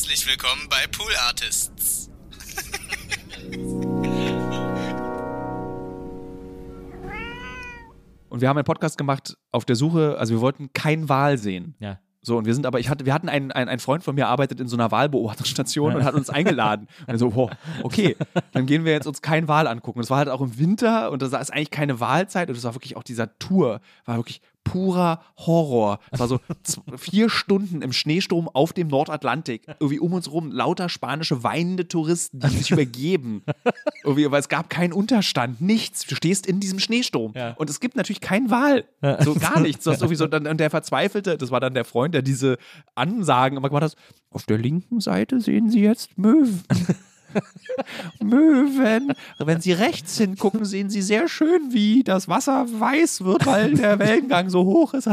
Herzlich willkommen bei Pool Artists. Und wir haben einen Podcast gemacht auf der Suche, also wir wollten kein Wal sehen. Ja. So, und wir sind aber, ich hatte, wir hatten einen, einen, ein Freund von mir arbeitet in so einer Wahlbeobachtungsstation und hat uns eingeladen. Und so, wow, okay, dann gehen wir jetzt uns keinen Wal angucken. Das war halt auch im Winter und da ist eigentlich keine Wahlzeit und das war wirklich auch dieser Tour, war wirklich purer Horror. Es war so vier Stunden im Schneesturm auf dem Nordatlantik. Irgendwie um uns rum lauter spanische weinende Touristen, die sich übergeben. Irgendwie, weil es gab keinen Unterstand, nichts. Du stehst in diesem Schneesturm. Ja. Und es gibt natürlich keinen Wal. So gar nichts. Du hast irgendwie so, und der Verzweifelte, das war dann der Freund, der diese Ansagen immer gemacht hat. Auf der linken Seite sehen Sie jetzt Möwen. Möwen. Wenn Sie rechts hingucken, sehen Sie sehr schön, wie das Wasser weiß wird, weil der Wellengang so hoch ist.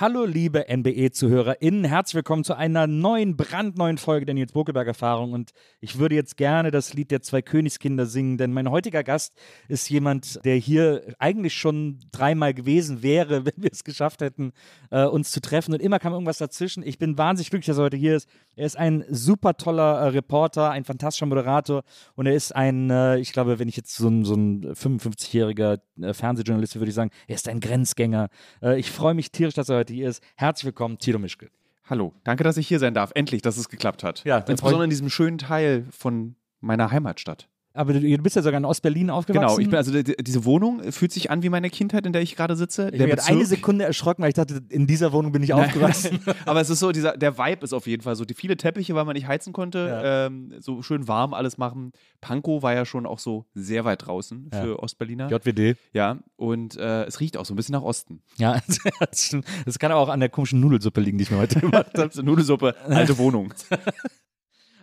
Hallo liebe NBE-ZuhörerInnen, herzlich willkommen zu einer neuen, brandneuen Folge der Nils Bokelberg-Erfahrung und ich würde jetzt gerne das Lied der zwei Königskinder singen, denn mein heutiger Gast ist jemand, der hier eigentlich schon dreimal gewesen wäre, wenn wir es geschafft hätten, äh, uns zu treffen und immer kam irgendwas dazwischen. Ich bin wahnsinnig glücklich, dass er heute hier ist. Er ist ein super toller äh, Reporter, ein fantastischer Moderator und er ist ein, äh, ich glaube, wenn ich jetzt so ein, so ein 55-jähriger äh, Fernsehjournalist würde ich sagen, er ist ein Grenzgänger. Äh, ich freue mich tierisch, dass er heute hier ist. Herzlich willkommen, Tilo Mischke. Hallo, danke, dass ich hier sein darf. Endlich, dass es geklappt hat. Ja, Insbesondere in diesem schönen Teil von meiner Heimatstadt. Aber du, du bist ja sogar in Ostberlin aufgewachsen. Genau, ich bin also die- diese Wohnung fühlt sich an wie meine Kindheit, in der ich gerade sitze. ich bin jetzt eine Sekunde erschrocken, weil ich dachte, in dieser Wohnung bin ich aufgewachsen. Aber es ist so, dieser, der Vibe ist auf jeden Fall so. Die viele Teppiche, weil man nicht heizen konnte, Ja. ähm, so schön warm alles machen. Pankow war ja schon auch so sehr weit draußen Ja. für Ostberliner. JWD. ja, und äh, es riecht auch so ein bisschen nach Osten. Ja, das, das kann aber auch an der komischen Nudelsuppe liegen, die ich mir heute gemacht habe. Nudelsuppe, alte Wohnung.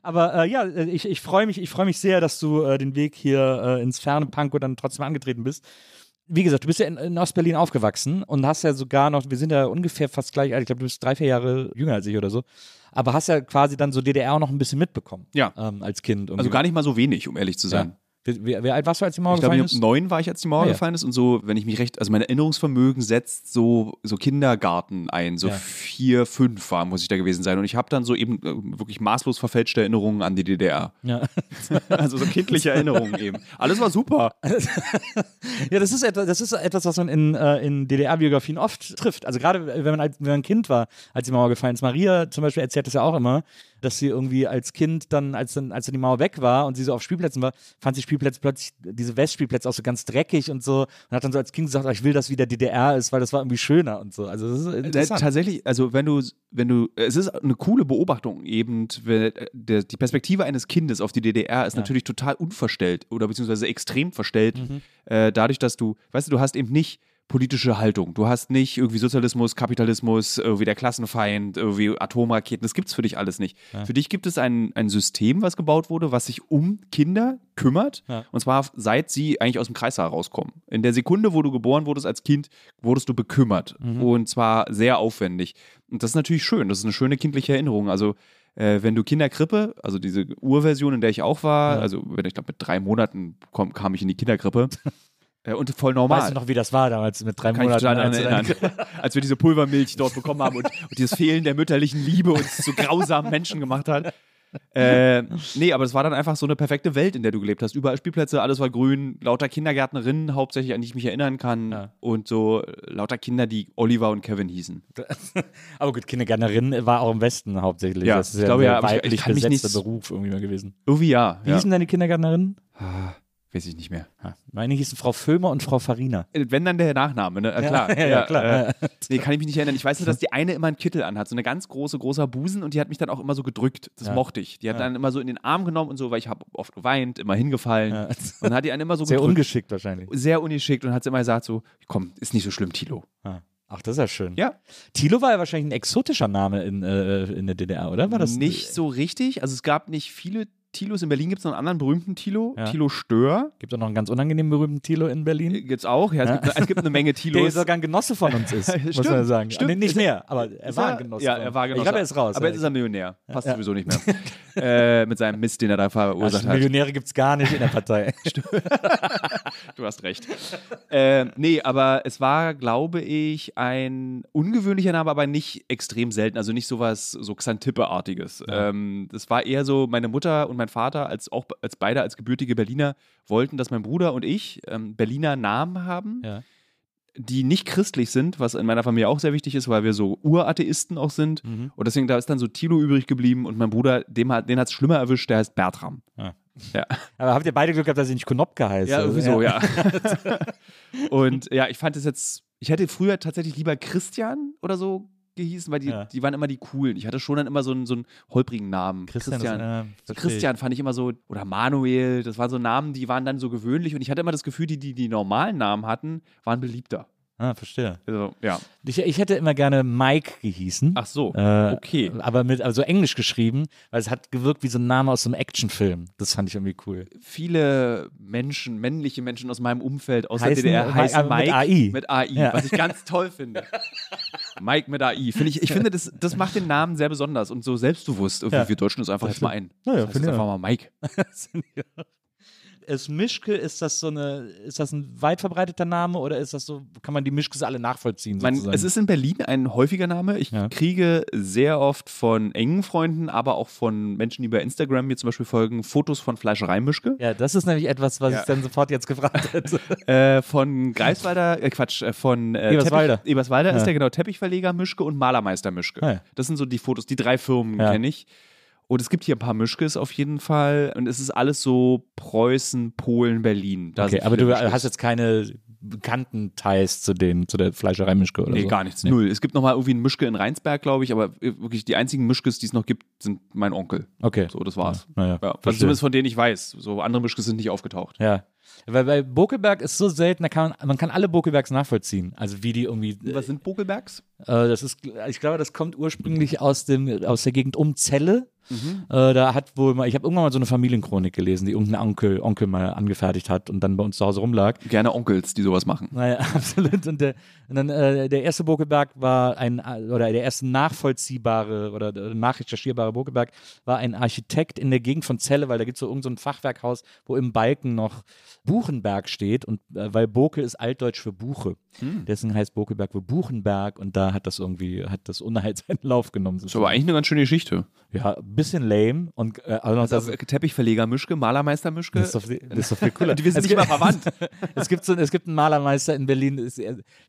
Aber äh, ja, äh, ich, ich freue mich, ich freue mich sehr, dass du äh, den Weg hier äh, ins ferne Pankow dann trotzdem angetreten bist. Wie gesagt, du bist ja in, in Ostberlin aufgewachsen und hast ja sogar noch, wir sind ja ungefähr fast gleich alt, ich glaube, du bist drei, vier Jahre jünger als ich oder so, aber hast ja quasi dann so DDR auch noch ein bisschen mitbekommen. Ja. Ähm, als Kind. Also gar nicht mal so wenig, um ehrlich zu sein. ja. Wie, wie, alt warst du, als die Mauer Ich glaube, gefallen ich ist? neun war ich, als die Mauer Ah, ja. gefallen ist. Und so, wenn ich mich recht, also mein Erinnerungsvermögen setzt so, so Kindergarten ein. So Ja. vier, fünf war, muss ich da gewesen sein. Und ich habe dann so eben äh, wirklich maßlos verfälschte Erinnerungen an die DDR. Ja. Also so kindliche Erinnerungen eben. Alles war super. Ja, das ist etwas, das ist etwas, was man in, äh, in DDR-Biografien oft trifft. Also gerade wenn man, als, wenn man ein Kind war, als die Mauer gefallen ist. Maria zum Beispiel erzählt das ja auch immer, dass sie irgendwie als Kind dann, als dann, als dann die Mauer weg war und sie so auf Spielplätzen war, fand sie Spielplätze plötzlich, diese Westspielplätze auch so ganz dreckig und so. Und hat dann so als Kind gesagt, oh, ich will, dass wieder DDR ist, weil das war irgendwie schöner und so. Also das ist Äh, interessant. Tatsächlich, also wenn du, wenn du, es ist eine coole Beobachtung eben, äh, der, die Perspektive eines Kindes auf die DDR ist natürlich total unverstellt oder beziehungsweise extrem verstellt, Mhm. äh, dadurch, dass du, weißt du, du hast eben nicht politische Haltung. Du hast nicht irgendwie Sozialismus, Kapitalismus, irgendwie der Klassenfeind, irgendwie Atomraketen. Das gibt's für dich alles nicht. Für dich gibt es ein, ein System, was gebaut wurde, was sich um Kinder kümmert. Ja. Und zwar seit sie eigentlich aus dem Kreissaal rauskommen. In der Sekunde, wo du geboren wurdest als Kind, wurdest du bekümmert. Und zwar sehr aufwendig. Und das ist natürlich schön. Das ist eine schöne kindliche Erinnerung. Also äh, wenn du Kinderkrippe, also diese Urversion, in der ich auch war, Ja. also wenn ich glaube mit drei Monaten komm, kam ich in die Kinderkrippe äh, und voll normal. Weißt du noch, wie das war damals mit drei Kann ich mich Monaten? daran als erinnern, als wir diese Pulvermilch dort bekommen haben und, und dieses Fehlen der mütterlichen Liebe uns zu grausamen Menschen gemacht hat. Äh, nee, aber es war dann einfach so eine perfekte Welt, in der du gelebt hast. Überall Spielplätze, alles war grün, lauter Kindergärtnerinnen, hauptsächlich, an die ich mich erinnern kann. Ja. Und so lauter Kinder, die Oliver und Kevin hießen. Aber gut, Kindergärtnerin war auch im Westen hauptsächlich. Ja, das ist ich ja glaube, ein ja, aber ich- ich weiblich kann mich nicht- Beruf irgendwie mal gewesen. Irgendwie ja. Wie ja. hießen deine Kindergärtnerinnen? Weiß ich nicht mehr. Ha, Meine hießen Frau Föhmer und Frau Farina. Äh, Wenn dann der Nachname, ne? Äh, klar. ja, ja, klar. Äh, nee, kann ich mich nicht erinnern. Ich weiß nur, dass die eine immer einen Kittel anhat, so eine ganz große, großer Busen und die hat mich dann auch immer so gedrückt. Das Ja. mochte ich. Die hat Ja. dann immer so in den Arm genommen und so, weil ich habe oft geweint, immer hingefallen. Ja. Und dann hat die einen immer so Sehr gedrückt. ungeschickt wahrscheinlich. Sehr ungeschickt und hat sie immer gesagt so, komm, ist nicht so schlimm, Tilo. Ah. Ach, das ist ja schön. Ja. Thilo war ja wahrscheinlich ein exotischer Name in, äh, in der DDR, oder? War das nicht so richtig. Also es gab nicht viele Tilos. In Berlin gibt es noch einen anderen berühmten Tilo, Ja. Tilo Stör. Gibt es auch noch einen ganz unangenehmen berühmten Tilo in Berlin? Gibt's auch, ja. Es, Ja. Gibt, es gibt eine Menge Der Tilos. sogar ein Genosse von uns ist, muss man sagen. stimmt. Nee, nicht mehr, aber er Ist war ein Genosse. Ja, er war Genosse. Ich glaube, er ist raus. Aber jetzt ist er Millionär. Passt sowieso nicht mehr. äh, mit seinem Mist, den er da verursacht Ach, hat. Millionäre gibt es gar nicht in der Partei. Du hast recht. äh, nee, aber es war, glaube ich, ein ungewöhnlicher Name, aber nicht extrem selten. Also nicht sowas so Xantippe-artiges. Ähm, das war eher so, meine Mutter und mein Vater, als auch als beide als gebürtige Berliner, wollten, dass mein Bruder und ich ähm, Berliner Namen haben, ja. die nicht christlich sind, was in meiner Familie auch sehr wichtig ist, weil wir so Uratheisten auch sind. Mhm. Und deswegen, da ist dann so Tilo übrig geblieben und mein Bruder, dem hat, den hat es schlimmer erwischt, der heißt Bertram. Aber habt ihr beide Glück gehabt, dass ich nicht Konopka heiße? Ja, sowieso, ja. und ja, ich fand es jetzt, ich hätte früher tatsächlich lieber Christian oder so gehießen, weil die, Ja. die waren immer die coolen. Ich hatte schon dann immer so einen, so einen holprigen Namen. Christian, Christian. Ist, äh, So. Christian fand ich immer so, oder Manuel, das waren so Namen, die waren dann so gewöhnlich und ich hatte immer das Gefühl, die, die die normalen Namen hatten, waren beliebter. Ah, verstehe. Also, ja. Ich, ich hätte immer gerne Mike gehießen. Ach so, Äh, okay. Aber mit also englisch geschrieben, weil es hat gewirkt wie so ein Name aus einem Actionfilm. Das fand ich irgendwie cool. Viele Menschen, männliche Menschen aus meinem Umfeld aus Heißen- der DDR heißen aber mit Mike AI. mit AI, Ja. was ich ganz toll finde. Mike mit AI. Finde ich, ich finde, das, das macht den Namen sehr besonders und so selbstbewusst. Irgendwie Ja. Wir Deutschen uns einfach jetzt mal ein. Ja, ja, das heißt finde ich einfach mal Mike. Ist Mischke, ist das so eine, ist das ein weit verbreiteter Name oder ist das so, kann man die Mischkes alle nachvollziehen? Man, es ist in Berlin ein häufiger Name. Ich Ja. kriege sehr oft von engen Freunden, aber auch von Menschen, die bei Instagram mir zum Beispiel folgen, Fotos von Fleischereimischke. ja, das ist nämlich etwas, was Ja. ich dann sofort jetzt gefragt hätte. Äh, von Greifswalder, äh, Quatsch, äh, von äh, Eberswalder. Teppich, Eberswalder Ja. ist der genau Teppichverleger Mischke und Malermeister Mischke. Ah. Das sind so die Fotos, die drei Firmen kenne ich. Und es gibt hier ein paar Mischkes auf jeden Fall. Und es ist alles so Preußen, Polen, Berlin. Da Okay, aber du Mischkes. hast jetzt keine bekannten Ties zu, den, zu der Fleischerei Mischke oder Nee, so? gar nichts. Nee. Null. Es gibt nochmal irgendwie einen Mischke in Rheinsberg, glaube ich, aber äh, wirklich die einzigen Mischkes, die es noch gibt, sind mein Onkel. Okay. So, das war's. Naja, Ja, also zumindest von denen ich weiß. So andere Mischkes sind nicht aufgetaucht. Ja. Weil bei Bokelberg ist so selten, da kann man, man kann alle Bokelbergs nachvollziehen. Also wie die irgendwie. Was sind Bokelbergs? Äh, das ist, ich glaube, das kommt ursprünglich aus dem aus der Gegend um Celle. Mhm. Äh, da hat wohl mal, ich habe irgendwann mal so eine Familienchronik gelesen, die irgendein Onkel, Onkel mal angefertigt hat und dann bei uns zu Hause rumlag. Gerne Onkels, die sowas machen. Naja, absolut. Und, der, und dann äh, der erste Bokelberg war ein, oder der erste nachvollziehbare oder äh, nachrecherchierbare Bokelberg war ein Architekt in der Gegend von Celle, weil da gibt es so irgendein so ein Fachwerkhaus, wo im Balken noch Buchenberg steht und äh, weil Bokel ist altdeutsch für Buche. Hm. Deswegen heißt Bokelberg für Buchenberg und da hat das irgendwie, hat das Unheil seinen Lauf genommen. Das ist aber eigentlich eine ganz schöne Geschichte. ja, bisschen lame und äh, also das, Also, Teppichverleger Mischke, Malermeister Mischke. das, ist doch, das ist doch viel cooler. Die wir sind Es nicht mal verwandt. es gibt so, es gibt einen Malermeister in Berlin,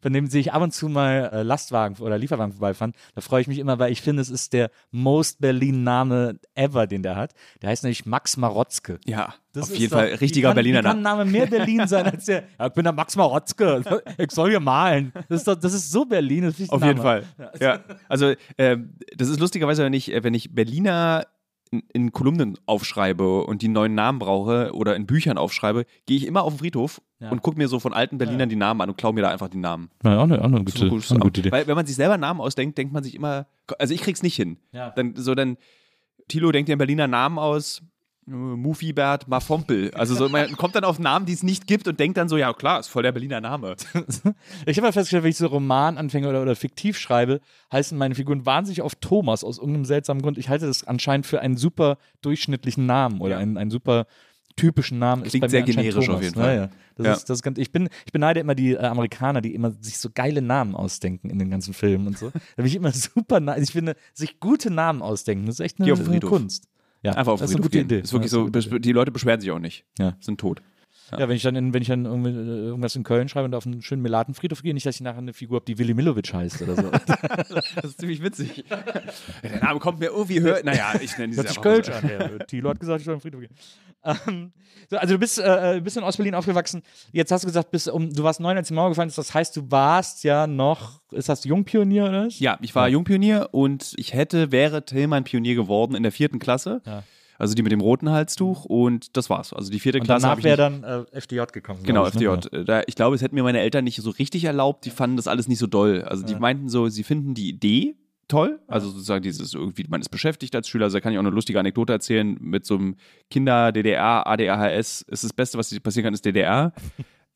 von dem sehe ich ab und zu mal äh, Lastwagen oder Lieferwagen vorbeifahren. Da freue ich mich immer, weil ich finde, es ist der most Berlin Name ever, den der hat. Der heißt nämlich Max Marotzke. Ja, Das auf ist jeden doch- Fall richtiger kann, Berliner wie kann Name. ein Name mehr Berlin sein als der? Ja, ich bin der Max Marotzke. Ich soll hier malen. Das ist, doch, das ist so Berlin. Das ist Auf jeden Fall. Ja. Also, ähm, das ist lustigerweise, wenn ich, äh, wenn ich Berliner in, in Kolumnen aufschreibe und die neuen Namen brauche oder in Büchern aufschreibe, gehe ich immer auf den Friedhof Ja. und gucke mir so von alten Berlinern Ja. die Namen an und klaue mir da einfach die Namen. Ja, auch eine, auch eine Das ist gute, gutes eine gute Idee. Weil wenn man sich selber Namen ausdenkt, denkt man sich immer, also ich krieg's nicht hin. Ja. Dann so dann Tilo denkt dir einen Berliner Namen aus. Mufibert Mafompel. Also so, man kommt dann auf Namen, die es nicht gibt und denkt dann so, ja klar, ist voll der Berliner Name. Ich habe ja festgestellt, wenn ich so Roman anfange oder, oder fiktiv schreibe, heißen meine Figuren wahnsinnig oft Thomas aus irgendeinem seltsamen Grund. Ich halte das anscheinend für einen super durchschnittlichen Namen oder Ja. einen, einen super typischen Namen. Klingt ist bei mir sehr generisch Thomas. auf jeden Fall. Ja, ja. Das Ja. Ist, das ist ganz, ich, bin, ich beneide immer die äh, Amerikaner, die immer sich so geile Namen ausdenken in den ganzen Filmen und so. Da bin ich immer super, na- ich finde, sich gute Namen ausdenken, das ist echt eine, eine. Kunst. Ja, Einfach auf den das ist eine Friedhof gute gehen. Idee. Ist wirklich Ja, so, ist bes- die Leute beschweren sich auch nicht. Ja. Sind tot. Ja, wenn ich dann, in, wenn ich dann irgendwie, äh, irgendwas in Köln schreibe und auf einen schönen Melatenfriedhof gehe, nicht, dass ich nachher eine Figur habe, die Willy Milovic heißt oder so. Das ist ziemlich witzig. Der Name kommt mir irgendwie höher. Naja, ich nenne Hört diese sich Kölsch so. an. Ja, Thilo hat gesagt, ich soll in den Friedhof gehen. Ähm, so, also du bist, äh, bist in Ostberlin aufgewachsen. Jetzt hast du gesagt, bist, um, du warst neun, als die Mauer gefallen ist. Das heißt, du warst ja noch, ist das Jungpionier oder? Ja, ich war Jungpionier und ich hätte, wäre Tillmann Pionier geworden in der vierten Klasse. Ja. Also die mit dem roten Halstuch und das war's. Also die vierte Und Klasse danach wäre dann äh, FDJ gekommen. Genau, ich, ne? FDJ. Da, ich glaube, es hätten mir meine Eltern nicht so richtig erlaubt. Die fanden das alles nicht so doll. Also die Ja. meinten so, sie finden die Idee toll. Also sozusagen dieses irgendwie, man ist beschäftigt als Schüler. Also da kann ich auch eine lustige Anekdote erzählen mit so einem Kinder-DDR, ADHS. Ist das Beste, was passieren kann, ist DDR.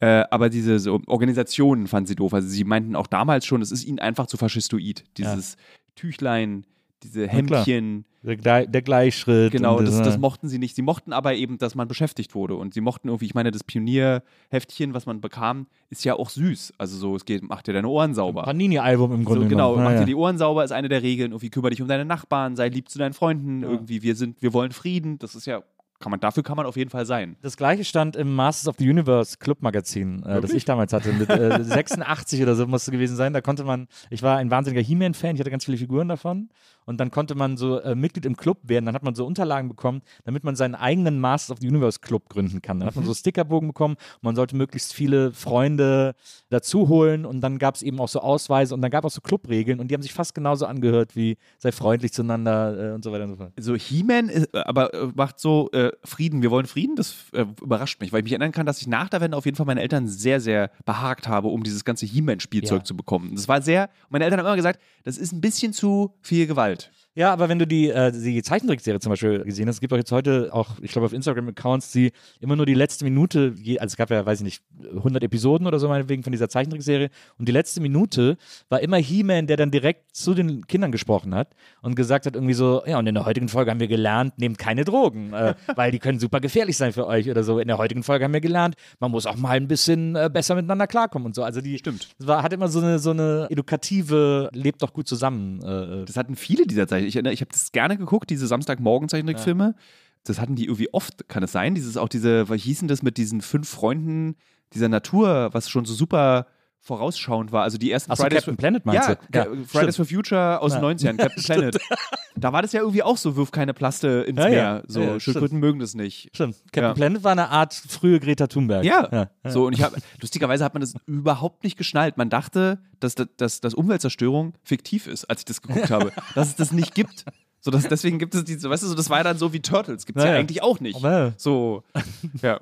Äh, aber diese so Organisationen fanden sie doof. Also sie meinten auch damals schon, es ist ihnen einfach zu faschistoid. Dieses Tüchlein, diese. Hemdchen. Der, der Gleichschritt. Genau, das, das, das mochten sie nicht. Sie mochten aber eben, dass man beschäftigt wurde. Und sie mochten irgendwie, ich meine, das Pionierheftchen, was man bekam, ist ja auch süß. Also so, es geht, macht dir deine Ohren sauber. Panini-Album im Grunde So, genau, genommen. mach Ja, dir die Ohren sauber, ist eine der Regeln. Irgendwie kümmere dich um deine Nachbarn, sei lieb zu deinen Freunden. Ja. Irgendwie, wir sind, wir wollen Frieden. Das ist ja, kann man, dafür kann man auf jeden Fall sein. Das gleiche stand im Masters of the Universe Club-Magazin, äh, das ich damals hatte. Mit äh, 86 oder so musste gewesen sein. Da konnte man, ich war ein wahnsinniger He-Man-Fan, ich hatte ganz viele Figuren davon. Und dann konnte man so äh, Mitglied im Club werden. Dann hat man so Unterlagen bekommen, damit man seinen eigenen Masters of the Universe Club gründen kann. Dann hat man so Stickerbogen bekommen man sollte möglichst viele Freunde dazu holen. Und dann gab es eben auch so Ausweise und dann gab es auch so Clubregeln und die haben sich fast genauso angehört wie sei freundlich zueinander äh, und so weiter und so fort. So, He-Man ist- aber äh, macht so äh, Frieden, wir wollen Frieden, das äh, überrascht mich, weil ich mich erinnern kann, dass ich nach der Wende auf jeden Fall meine Eltern sehr, sehr behagt habe, um dieses ganze He-Man-Spielzeug Ja. zu bekommen. Das war sehr, meine Eltern haben immer gesagt, das ist ein bisschen zu viel Gewalt. Ja, aber wenn du die, äh, die Zeichentrickserie zum Beispiel gesehen hast, es gibt auch jetzt heute auch, ich glaube auf Instagram-Accounts, die immer nur die letzte Minute, also es gab ja, weiß ich nicht, 100 Episoden oder so meinetwegen von dieser Zeichentrickserie und die letzte Minute war immer He-Man, der dann direkt zu den Kindern gesprochen hat und gesagt hat irgendwie so, ja und in der heutigen Folge haben wir gelernt, nehmt keine Drogen, äh, weil die können super gefährlich sein für euch oder so. In der heutigen Folge haben wir gelernt, man muss auch mal ein bisschen äh, besser miteinander klarkommen und so. Also die Stimmt. es war, hat immer so eine, so eine edukative, lebt doch gut zusammen. Äh, Das hatten viele dieser Ich erinnere, ich habe das gerne geguckt, diese Samstagmorgen-Zeichentrickfilme. Das hatten die irgendwie oft, kann es sein? Dieses auch diese, was hießen das mit diesen fünf Freunden dieser Natur, was schon so super vorausschauend war. Also die ersten Ach so, Fridays Captain Planet meinst ja, du? ja, Fridays stimmt. for Future aus Ja. den 90ern, Captain Planet. Da war das ja irgendwie auch so, wirf keine Plaste ins Ja. Meer. So, Ja, Schildkröten mögen das nicht. Stimmt. Captain. Planet war eine Art frühe Greta Thunberg. Ja, so und ich habe lustigerweise hat man das überhaupt nicht geschnallt. Man dachte, dass, dass, dass Umweltzerstörung fiktiv ist, als ich das geguckt habe, dass es das nicht gibt. So, dass, deswegen gibt es diese, weißt du, so, das war ja dann so wie Turtles, gibt es ja, Ja, ja. eigentlich auch nicht. Ja. So, ja. Ja,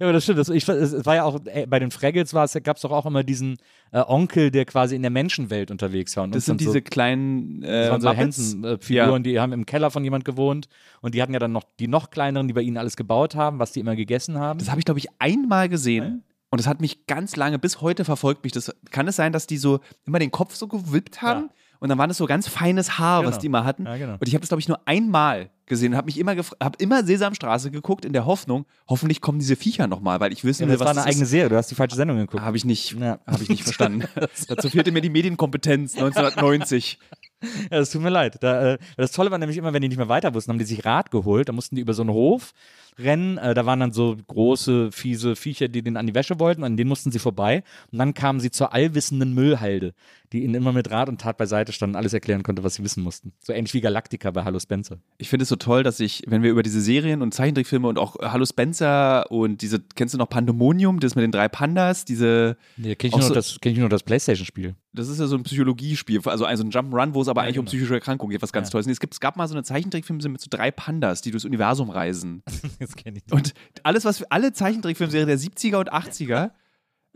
aber das stimmt. Das, ich, es war ja auch, äh, bei den Fraggles gab es doch auch immer diesen äh, Onkel, der quasi in der Menschenwelt unterwegs war. Und Das sind diese so, kleinen äh, das waren so. Hansen-Figuren, die haben im Keller von jemand gewohnt und die hatten ja dann noch die noch kleineren, die bei ihnen alles gebaut haben, was die immer gegessen haben. Das habe ich, glaube ich, einmal gesehen. Und das hat mich ganz lange, bis heute verfolgt mich das. Kann es sein, dass die so immer den Kopf so gewippt haben? Ja. Und dann war das so ganz feines Haar, was Genau. die immer hatten. Ja, genau. Und ich habe das, glaube ich, nur einmal gesehen und habe mich immer, gef- hab immer Sesamstraße geguckt in der Hoffnung, hoffentlich kommen diese Viecher nochmal, weil ich wissen Ja, will, das war was eine das eigene ist. Serie, du hast die falsche Sendung geguckt. Habe ich nicht, Ja. habe ich nicht verstanden. Dazu fehlte mir die Medienkompetenz 1990. Ja, das tut mir leid. Da, äh, das Tolle war nämlich immer, wenn die nicht mehr weiter wussten, haben die sich Rad geholt. Da mussten die über so einen Hof rennen. Äh, da waren dann so große, fiese Viecher, die denen an die Wäsche wollten. An denen mussten sie vorbei. Und dann kamen sie zur allwissenden Müllhalde, die ihnen immer mit Rat und Tat beiseite stand und alles erklären konnte, was sie wissen mussten. So ähnlich wie Galactica bei Hallo Spencer. Ich finde es so toll, dass ich, wenn wir über diese Serien und Zeichentrickfilme und auch äh, Hallo Spencer und diese, kennst du noch Pandemonium, das mit den drei Pandas, diese, Nee, kenn ich, nur so- das, kenn ich nur das Playstation-Spiel. das ist ja so ein Psychologiespiel, also ein so ein Jump'n'Run, wo es aber Ja, eigentlich um genau. psychische Erkrankungen geht, was ganz Ja. toll ist. Nee, Es, gibt, es gab mal so eine Zeichentrickfilme mit so drei Pandas, die durchs Universum reisen. Jetzt kenne ich die. Und alles, was für alle Zeichentrickfilmserien der 70er und 80er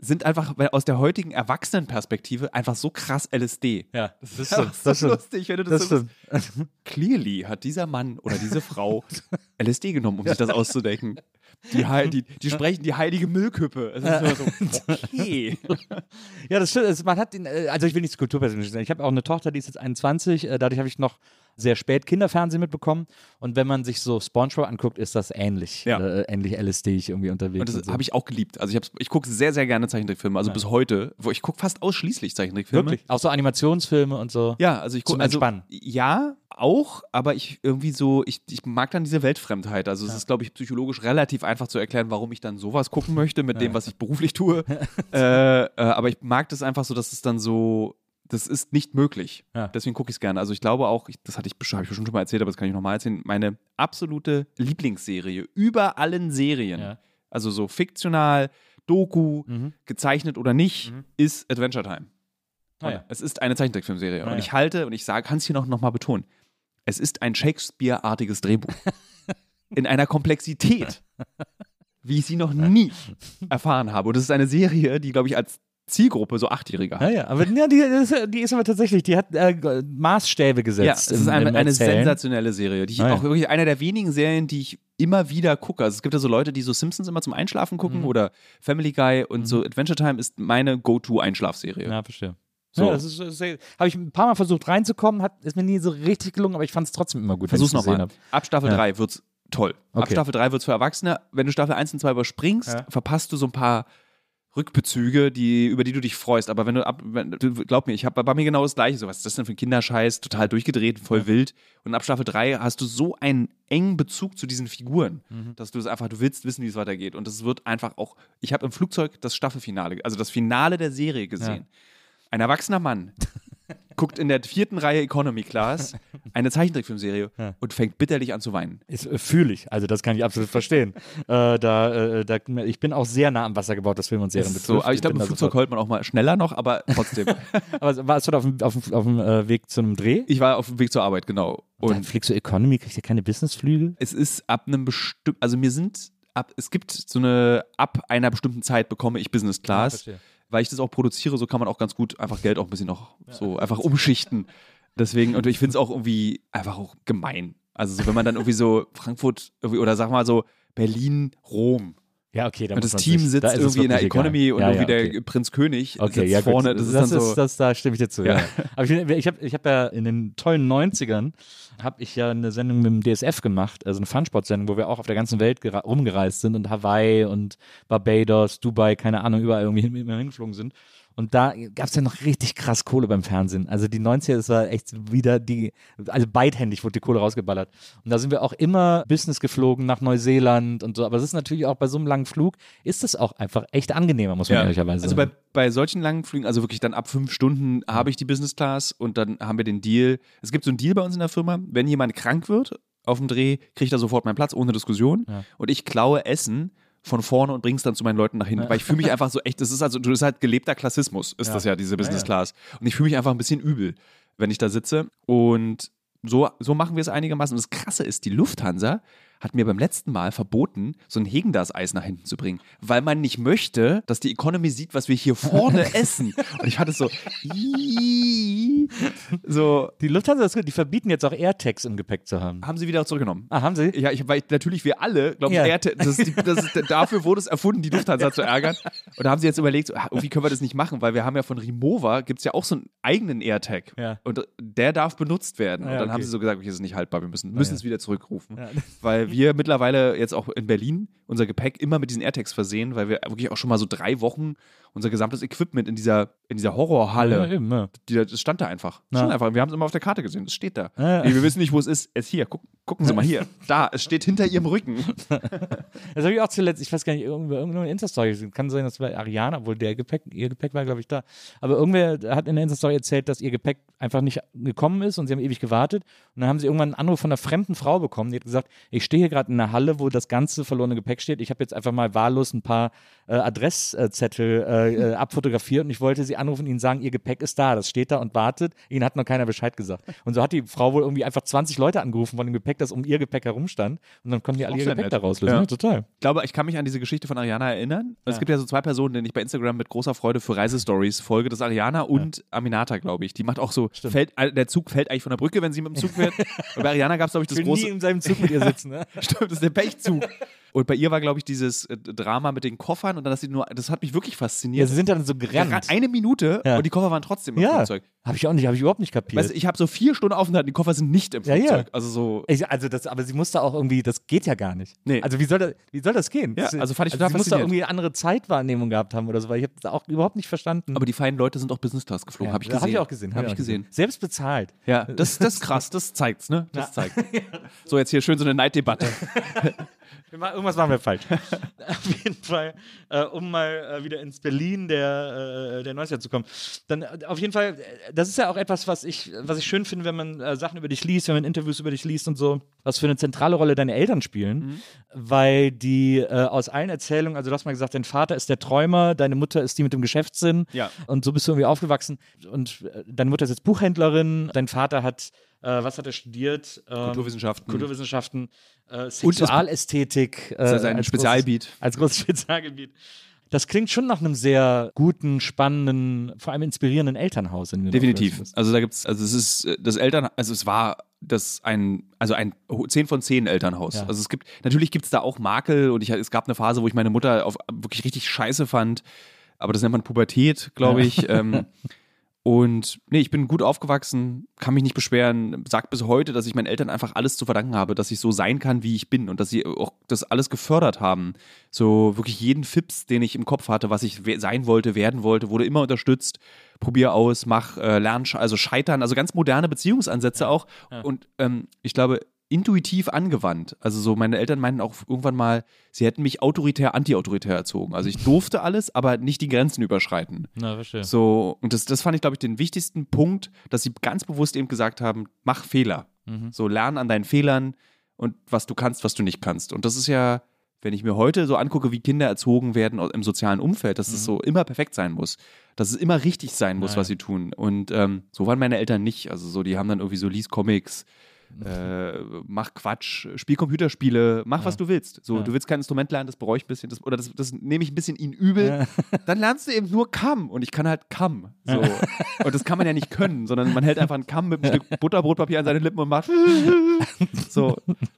sind einfach aus der heutigen Erwachsenenperspektive einfach so krass LSD. ja, das ist Ja, das so lustig, wenn du das, Das so stimmt. Clearly hat dieser Mann oder diese Frau LSD genommen, um sich das auszudenken. Die, die, die sprechen die heilige Müllkippe. Es ist immer so, okay. Ja, das stimmt. Es- Man hat den, äh, also ich will nicht kulturpersönlich sein. Ich habe auch eine Tochter, die ist jetzt 21. äh, Dadurch habe ich noch sehr spät Kinderfernsehen mitbekommen. Und wenn man sich so SpongeBob anguckt, ist das ähnlich. Ja. Äh, ähnlich LSD ich irgendwie unterwegs. Und das so. habe ich auch geliebt. Also ich, ich gucke sehr, sehr gerne Zeichentrickfilme, also bis heute. Wo ich gucke fast ausschließlich Zeichentrickfilme. Wirklich. Auch so Animationsfilme und so. Ja, also ich gucke also, Entspannen. Ja, auch, aber ich irgendwie so, ich, ich mag dann diese Weltfremdheit. Also es ist, glaube ich, psychologisch relativ einfach zu erklären, warum ich dann sowas gucken möchte mit dem, was ich beruflich tue. äh, äh, aber ich mag das einfach so, dass es dann so, das ist nicht möglich. Ja. Deswegen gucke ich es gerne. Also ich glaube auch, ich, das hatte ich, bestimmt- hab ich bestimmt schon mal erzählt, aber das kann ich nochmal erzählen, meine absolute Lieblingsserie über allen Serien, Ja. also so fiktional, Doku, Mhm. gezeichnet oder nicht, Mhm. ist Adventure Time. Ah, ja. Es ist eine Zeichentrickfilmserie. Ah, und ich halte, und ich sage, kann es hier noch, noch mal betonen, es ist ein Shakespeare-artiges Drehbuch. In einer Komplexität, wie ich sie noch nie erfahren habe. Und es ist eine Serie, die, glaube ich, als Zielgruppe so Achtjähriger hat. Ja, ja, aber ja, die, ist- die ist aber tatsächlich, die hat äh, Maßstäbe Ja, gesetzt. es ist eine, eine sensationelle Serie, die ich Ah, ja. auch wirklich einer der wenigen Serien, die ich immer wieder gucke. Also es gibt ja so Leute, die so Simpsons immer zum Einschlafen gucken Mhm. oder Family Guy und so Adventure Time ist meine Go-To-Einschlafserie. Ja, verstehe. So. Ja, das ist, das habe ich ein paar Mal versucht reinzukommen, hat, ist mir nie so richtig gelungen, aber ich fand es trotzdem immer gut. Versuch's nochmal. Ab Staffel Ja. 3 wird's toll. Ab Okay. Staffel 3 wird's für Erwachsene. Wenn du Staffel 1 und 2 überspringst, Ja. verpasst du so ein paar Rückbezüge, die, über die du dich freust. Aber wenn du ab, wenn, glaub mir, ich habe bei mir genau das gleiche. So, was ist das denn für ein Kinderscheiß? Total durchgedreht, voll wild. Und ab Staffel 3 hast du so einen engen Bezug zu diesen Figuren, Mhm. dass du es einfach, du willst wissen, wie es weitergeht. Und es wird einfach auch, ich habe im Flugzeug das Staffelfinale, also das Finale der Serie gesehen. Ein erwachsener Mann guckt in der vierten Reihe Economy Class eine Zeichentrickfilmserie Ja. und fängt bitterlich an zu weinen. Ist, äh, fühle ich, also das kann ich absolut verstehen. äh, da, äh, da, ich bin auch sehr nah am Wasser gebaut, was Film und Serien betrifft. So, aber ich glaube, im Flugzeug heult man auch mal schneller noch, aber trotzdem. Aber warst du da auf dem, auf dem, auf dem äh, Weg zu einem Dreh? ich war auf dem Weg zur Arbeit, genau. Und Und fliegst du Economy, kriegst du keine Businessflüge? es ist ab einem bestimmten, also mir sind ab, es gibt so eine, ab einer bestimmten Zeit bekomme ich Business Class, verstehe. Weil ich das auch produziere, so kann man auch ganz gut einfach Geld auch ein bisschen noch so einfach umschichten. Deswegen, und ich finde es auch irgendwie einfach auch gemein. Also so, wenn man dann irgendwie so Frankfurt irgendwie, oder sag mal so Berlin, Rom. Ja, okay. Da Und muss das Team sitzt da ist irgendwie in der wirklich egal. Economy und ja, irgendwie ja, der okay. Prinz König Okay, sitzt ja, vorne. Das ist dann so. das, da stimme ich dir zu. Ja. Aber ich, ich habe ich hab ja in den tollen 90ern habe ich ja eine Sendung mit dem DSF gemacht, also eine Funsport-Sendung, wo wir auch auf der ganzen Welt rumgereist sind und Hawaii und Barbados, Dubai, keine Ahnung, überall irgendwie hin, hingeflogen sind. Und da gab es ja noch richtig krass Kohle beim Fernsehen. Also die 90er, das war echt wieder die, also beidhändig wurde die Kohle rausgeballert. Und da sind wir auch immer Business geflogen nach Neuseeland und so. Aber es ist natürlich auch bei so einem langen Flug, ist das auch einfach echt angenehmer, muss man Ja. ehrlicherweise Also bei, sagen. bei solchen langen Flügen, also wirklich dann ab fünf Stunden habe ich die Business Class und dann haben wir den Deal. Es gibt so einen Deal bei uns in der Firma, wenn jemand krank wird auf dem Dreh, kriegt er sofort meinen Platz, ohne Diskussion. Ja. Und ich klaue Essen von vorne und bring's dann zu meinen Leuten nach hinten, weil ich fühle mich einfach so echt, das ist also, das ist halt gelebter Klassismus, ist Ja. das ja, diese Business ja. Class. Und ich fühle mich einfach ein bisschen übel, wenn ich da sitze. Und so, so machen wir es einigermaßen. Und das Krasse ist, die Lufthansa hat mir beim letzten Mal verboten, so ein Hägendas-Eis nach hinten zu bringen, weil man nicht möchte, dass die Economy sieht, was wir hier vorne essen. Und ich hatte so, so, Die Lufthansa ist gut, die verbieten jetzt auch AirTags im Gepäck zu haben. haben sie wieder zurückgenommen. Ah, haben sie? Ja, ich, weil ich, natürlich wir alle, glaube ich, Ja. Ist, dafür wurde es erfunden, die Lufthansa zu ärgern. Und da haben sie jetzt überlegt, ah, irgendwie können wir das nicht machen, weil wir haben ja von Rimowa, gibt es ja auch so einen eigenen AirTag. Ja. Und der darf benutzt werden. Ah, und dann ja, haben okay. sie so gesagt, okay, das ist nicht haltbar, wir müssen, müssen ja. es wieder zurückrufen. Ja. Weil wir mittlerweile jetzt auch in Berlin unser Gepäck immer mit diesen AirTags versehen, weil wir wirklich auch schon mal so drei Wochen unser gesamtes Equipment in dieser, in dieser Horrorhalle, Ja, eben, ja. die, das stand da einfach. Ja. stand einfach. Wir haben es immer auf der Karte gesehen. Es steht da. Ja. Nee, wir wissen nicht, wo es ist. Es ist hier. Guck, gucken Sie mal hier. Da. Es steht hinter Ihrem Rücken. Das habe ich auch zuletzt, ich weiß gar nicht, irgendwo irgendeine Insta-Story gesehen. Kann sein, das war Ariana, obwohl der Gepäck, ihr Gepäck war, glaube ich, da. Aber irgendwer hat in der Insta-Story erzählt, dass ihr Gepäck einfach nicht gekommen ist und sie haben ewig gewartet. Und dann haben sie irgendwann einen Anruf von einer fremden Frau bekommen, die hat gesagt, ich stehe hier gerade in einer Halle, wo das ganze verlorene Gepäck steht. Ich habe jetzt einfach mal wahllos ein paar äh, Adresszettel äh, äh, abfotografiert und ich wollte sie anrufen und ihnen sagen, ihr Gepäck ist da, das steht da und wartet. Ihnen hat noch keiner Bescheid gesagt. Und so hat die Frau wohl irgendwie einfach 20 Leute angerufen von dem Gepäck, das um ihr Gepäck herumstand. Und dann konnten die alle ihr Gepäck nett. da rauslösen. Ja. Ja, total. Ich glaube, ich kann mich an diese Geschichte von Ariana erinnern. Es Ja. gibt ja so zwei Personen, denen ich bei Instagram mit großer Freude für Reisestories folge. Das ist Ariana und Aminata, glaube ich. Die macht auch so, fällt, äh, der Zug fällt eigentlich von der Brücke, wenn sie mit dem Zug fährt. und bei Ariana gab es, glaube ich, das Ich will nie große. in seinem Zug mit ihr sitzen. Ne? Stimmt, das ist der Pechzug. Und bei ihr war, glaube ich, dieses äh, Drama mit den Koffern und dann, dass sie nur, das hat mich wirklich Ja, fasziniert. sie sind dann so gerannt. Eine Minute Ja. und die Koffer waren trotzdem im Ja, Flugzeug. habe ich auch nicht, habe ich überhaupt nicht kapiert. Weißt du, ich habe so vier Stunden Aufenthalt die Koffer sind nicht im Ja, ja. Flugzeug. Also so. ich, also das, aber sie musste auch irgendwie, das geht ja gar nicht. Nee. Also wie soll das, wie soll das gehen? Ja, also fand ich sie total muss da faszinierend. irgendwie eine andere Zeitwahrnehmung gehabt haben oder so, weil ich habe das auch überhaupt nicht verstanden. Aber die feinen Leute sind auch Business Class geflogen, ja, habe ich gesehen. Habe ich auch gesehen. Habe ich gesehen. Selbst bezahlt. Ja, das, das ist krass, das zeigt's, ne? Das Ja. zeigt. So, jetzt hier schön so eine Neiddebatte. Irgendwas machen wir falsch. Auf jeden Fall, äh, um mal äh, wieder ins Berlin der, äh, der 90er zu kommen. Dann äh, auf jeden Fall, äh, das ist ja auch etwas, was ich, was ich schön finde, wenn man äh, Sachen über dich liest, wenn man Interviews über dich liest und so, was für eine zentrale Rolle deine Eltern spielen, weil die aus allen Erzählungen, also du hast mal gesagt, dein Vater ist der Träumer, deine Mutter ist die mit dem Geschäftssinn Ja. und so bist du irgendwie aufgewachsen und deine Mutter ist jetzt Buchhändlerin, dein Vater hat, äh, was hat er studiert? Ähm, Kulturwissenschaften. Kulturwissenschaften, äh, das- Sexualästhetik. Das ist äh, sein als Spezialgebiet. Großes, als großes Spezialgebiet. Das klingt schon nach einem sehr guten, spannenden, vor allem inspirierenden Elternhaus. In Definitiv. Also da gibt's, also es ist äh, das Eltern, also es war das ein, also ein 10 von 10 Elternhaus. Ja. Also es gibt, natürlich gibt es da auch Makel und ich, es gab eine Phase, wo ich meine Mutter auf, wirklich richtig scheiße fand. Aber das nennt man Pubertät, glaube Ja. ich. ähm, und nee, ich bin gut aufgewachsen, kann mich nicht beschweren, sag bis heute, dass ich meinen Eltern einfach alles zu verdanken habe, dass ich so sein kann, wie ich bin und dass sie auch das alles gefördert haben. So wirklich jeden Fips, den ich im Kopf hatte, was ich sein wollte, werden wollte, wurde immer unterstützt. Probier aus, mach, äh, lern, also scheitern, also ganz moderne Beziehungsansätze auch. Und ähm, ich glaube, intuitiv angewandt. Also so, meine Eltern meinten auch irgendwann mal, sie hätten mich autoritär, anti-autoritär erzogen. Also ich durfte alles, aber nicht die Grenzen überschreiten. Na, verstehe. So, und das, das fand ich, glaube ich, den wichtigsten Punkt, dass sie ganz bewusst eben gesagt haben, mach Fehler. So, lern an deinen Fehlern und was du kannst, was du nicht kannst. Und das ist ja, wenn ich mir heute so angucke, wie Kinder erzogen werden im sozialen Umfeld, dass es so immer perfekt sein muss, dass es immer richtig sein muss, Ja, was sie tun. Und ähm, so waren meine Eltern nicht. Also so, die haben dann irgendwie so, lies Comics, äh, mach Quatsch, spiel Computerspiele, mach was du willst. So, Ja. du willst kein Instrument lernen, das bereue ich ein bisschen, das, oder das, das nehme ich ein bisschen ihnen übel. Dann lernst du eben nur Kamm und ich kann halt Kamm. So. Und das kann man ja nicht können, sondern man hält einfach einen Kamm mit einem Stück Butterbrotpapier an seine Lippen und macht so.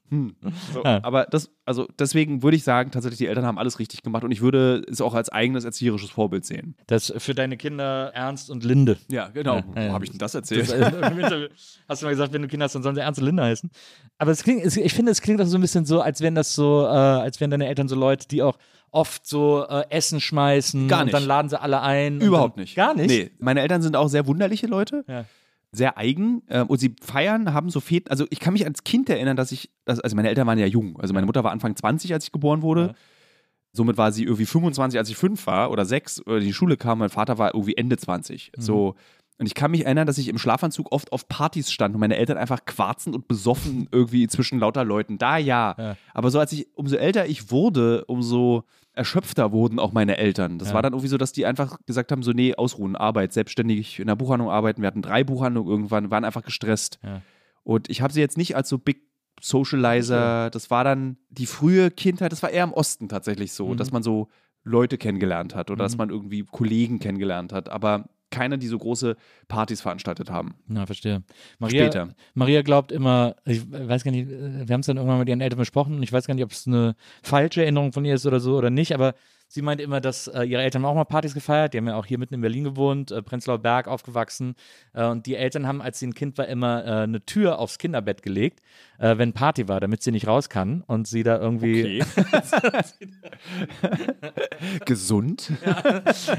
Hm. so. Ja. Aber das, also deswegen würde ich sagen, tatsächlich, die Eltern haben alles richtig gemacht und ich würde es auch als eigenes erzieherisches Vorbild sehen. Das für deine Kinder Ernst und Linde. Ja, genau. Ja, ja. Wo habe ich denn das Das, erzählt? äh, im Interview hast du mal gesagt, wenn du Kinder hast, dann sollen sie Ernst und Linde heißen. Aber es klingt, es, ich finde, es klingt auch so ein bisschen so, als wären das so, äh, als wären deine Eltern so Leute, die auch oft so äh, Essen schmeißen Gar und nicht. dann laden sie alle ein. und Überhaupt dann, nicht. Gar nicht? Nee, meine Eltern sind auch sehr wunderliche Leute. Ja. Sehr eigen ähm, und sie feiern, haben so Feten. Also, ich kann mich als Kind erinnern, dass ich, also meine Eltern waren ja jung. Also, meine Mutter war Anfang 20, als ich geboren wurde. Ja. Somit war sie irgendwie 25, als ich fünf war oder sechs oder in die Schule kam. Mein Vater war irgendwie Ende 20. Mhm. So. Und ich kann mich erinnern, dass ich im Schlafanzug oft auf Partys stand und meine Eltern einfach quarzend und besoffen irgendwie zwischen lauter Leuten. Da ja. Ja. Aber so als ich, umso älter ich wurde, umso erschöpfter wurden auch meine Eltern. Das Ja. war dann irgendwie so, dass die einfach gesagt haben, so nee, ausruhen, Arbeit, selbstständig in der Buchhandlung arbeiten. Wir hatten drei Buchhandlungen irgendwann, waren einfach gestresst. Ja. Und ich habe sie jetzt nicht als so Big Socializer, das war dann die frühe Kindheit, das war eher im Osten tatsächlich so, Mhm. dass man so Leute kennengelernt hat oder dass Mhm. man irgendwie Kollegen kennengelernt hat, aber keine, die so große Partys veranstaltet haben. Na, verstehe. Maria, Später. Maria glaubt immer, ich weiß gar nicht, wir haben es dann irgendwann mit ihren Eltern besprochen und ich weiß gar nicht, ob es eine falsche Erinnerung von ihr ist oder so oder nicht, aber sie meint immer, dass äh, ihre Eltern haben auch mal Partys gefeiert. Die haben ja auch hier mitten in Berlin gewohnt, äh, Prenzlauer Berg aufgewachsen. Äh, und die Eltern haben, als sie ein Kind war, immer äh, eine Tür aufs Kinderbett gelegt, äh, wenn Party war, damit sie nicht raus kann und sie da irgendwie. Gesund?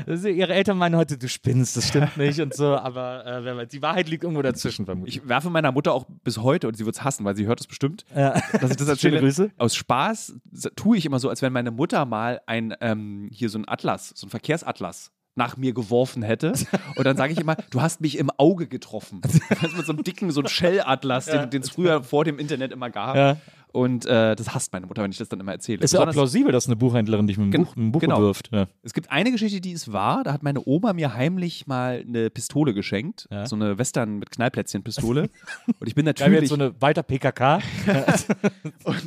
Also ihre Eltern meinen heute, du spinnst, das stimmt nicht und so, aber äh, wer weiß, die Wahrheit liegt irgendwo dazwischen vermutlich. Ich werfe meiner Mutter auch bis heute, und sie wird es hassen, weil sie hört es bestimmt, Ja. dass ich das erzähle. Schöne Grüße. Aus Spaß tue ich immer so, als wenn meine Mutter mal ein, ähm, hier so ein Atlas, so ein Verkehrsatlas nach mir geworfen hätte. Und dann sage ich immer, du hast mich im Auge getroffen. Ist mit so einem dicken, so einem Shell-Atlas, den den es früher vor dem Internet immer gab. Ja. Und äh, das hasst meine Mutter, wenn ich das dann immer erzähle. Ist ja auch plausibel, dass eine Buchhändlerin dich mit einem Buch, mit einem Buch genau. bewirft. Ja. Es gibt eine Geschichte, die ist wahr. Da hat meine Oma mir heimlich mal eine Pistole geschenkt. Ja. So eine Western mit Knallplätzchen-Pistole. Und ich bin natürlich. jetzt so eine weiter PKK. Und,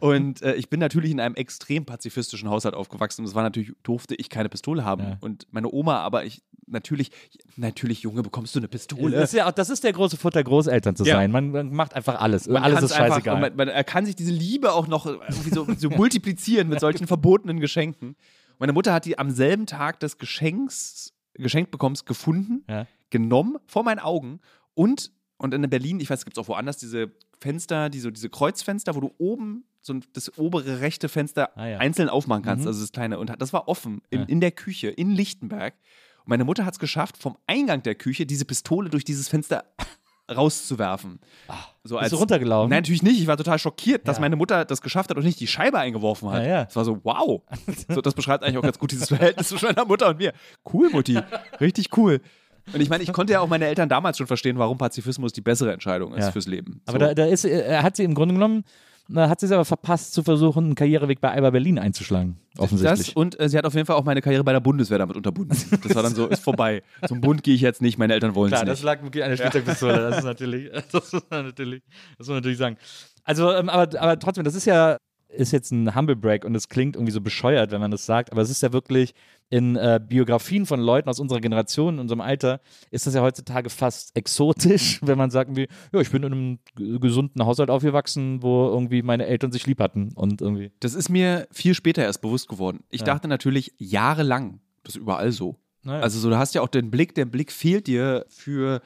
und äh, ich bin natürlich in einem extrem pazifistischen Haushalt aufgewachsen. Und es war natürlich, durfte ich keine Pistole haben. Ja. Und meine Oma, aber ich, natürlich, natürlich, Junge, bekommst du eine Pistole? Das ist, ja auch, das ist der große Futter, Großeltern zu Ja. sein. Man, man macht einfach alles. Man alles ist einfach- scheißegal. und Man, man, er kann sich diese Liebe auch noch irgendwie so, so multiplizieren mit solchen verbotenen Geschenken. Meine Mutter hat die am selben Tag des Geschenks, geschenkt bekommst, gefunden, Ja. genommen, vor meinen Augen und, und in Berlin, ich weiß, es gibt auch woanders, diese Fenster, die so, diese Kreuzfenster, wo du oben so das obere rechte Fenster Ah, ja. einzeln aufmachen kannst, Mhm. also das kleine. Und das war offen in, Ja. in der Küche in Lichtenberg. Und meine Mutter hat es geschafft, vom Eingang der Küche diese Pistole durch dieses Fenster rauszuwerfen. So Bist du runtergelaufen? Nein, natürlich nicht. Ich war total schockiert, dass Ja. meine Mutter das geschafft hat und nicht die Scheibe eingeworfen hat. Ja, ja. Es war so, wow. So, das beschreibt eigentlich auch ganz gut dieses Verhältnis zwischen meiner Mutter und mir. Cool, Mutti. Richtig cool. Und ich meine, ich konnte ja auch meine Eltern damals schon verstehen, warum Pazifismus die bessere Entscheidung ist Ja. fürs Leben. Aber so. da, da ist, äh, hat sie im Grunde genommen, äh, hat sie es aber verpasst, zu versuchen, einen Karriereweg bei Alba Berlin einzuschlagen. Offensichtlich. Das und äh, sie hat auf jeden Fall auch meine Karriere bei der Bundeswehr damit unterbunden. Das war dann so, ist vorbei. Zum Bund gehe ich jetzt nicht, meine Eltern wollen es Klar, nicht. das lag wirklich an der Spielzeugpistole. Das ist natürlich, das muss man natürlich, das muss man natürlich sagen. Also, ähm, aber, aber trotzdem, das ist ja ist jetzt ein Humble Break und es klingt irgendwie so bescheuert, wenn man das sagt, aber es ist ja wirklich in äh, Biografien von Leuten aus unserer Generation, in unserem Alter, ist das ja heutzutage fast exotisch, wenn man sagt, wie, ja, ich bin in einem gesunden Haushalt aufgewachsen, wo irgendwie meine Eltern sich lieb hatten und irgendwie. Das ist mir viel später erst bewusst geworden. Ich Ja. dachte natürlich jahrelang, das ist überall so. Naja. Also so, du hast ja auch den Blick, der Blick fehlt dir für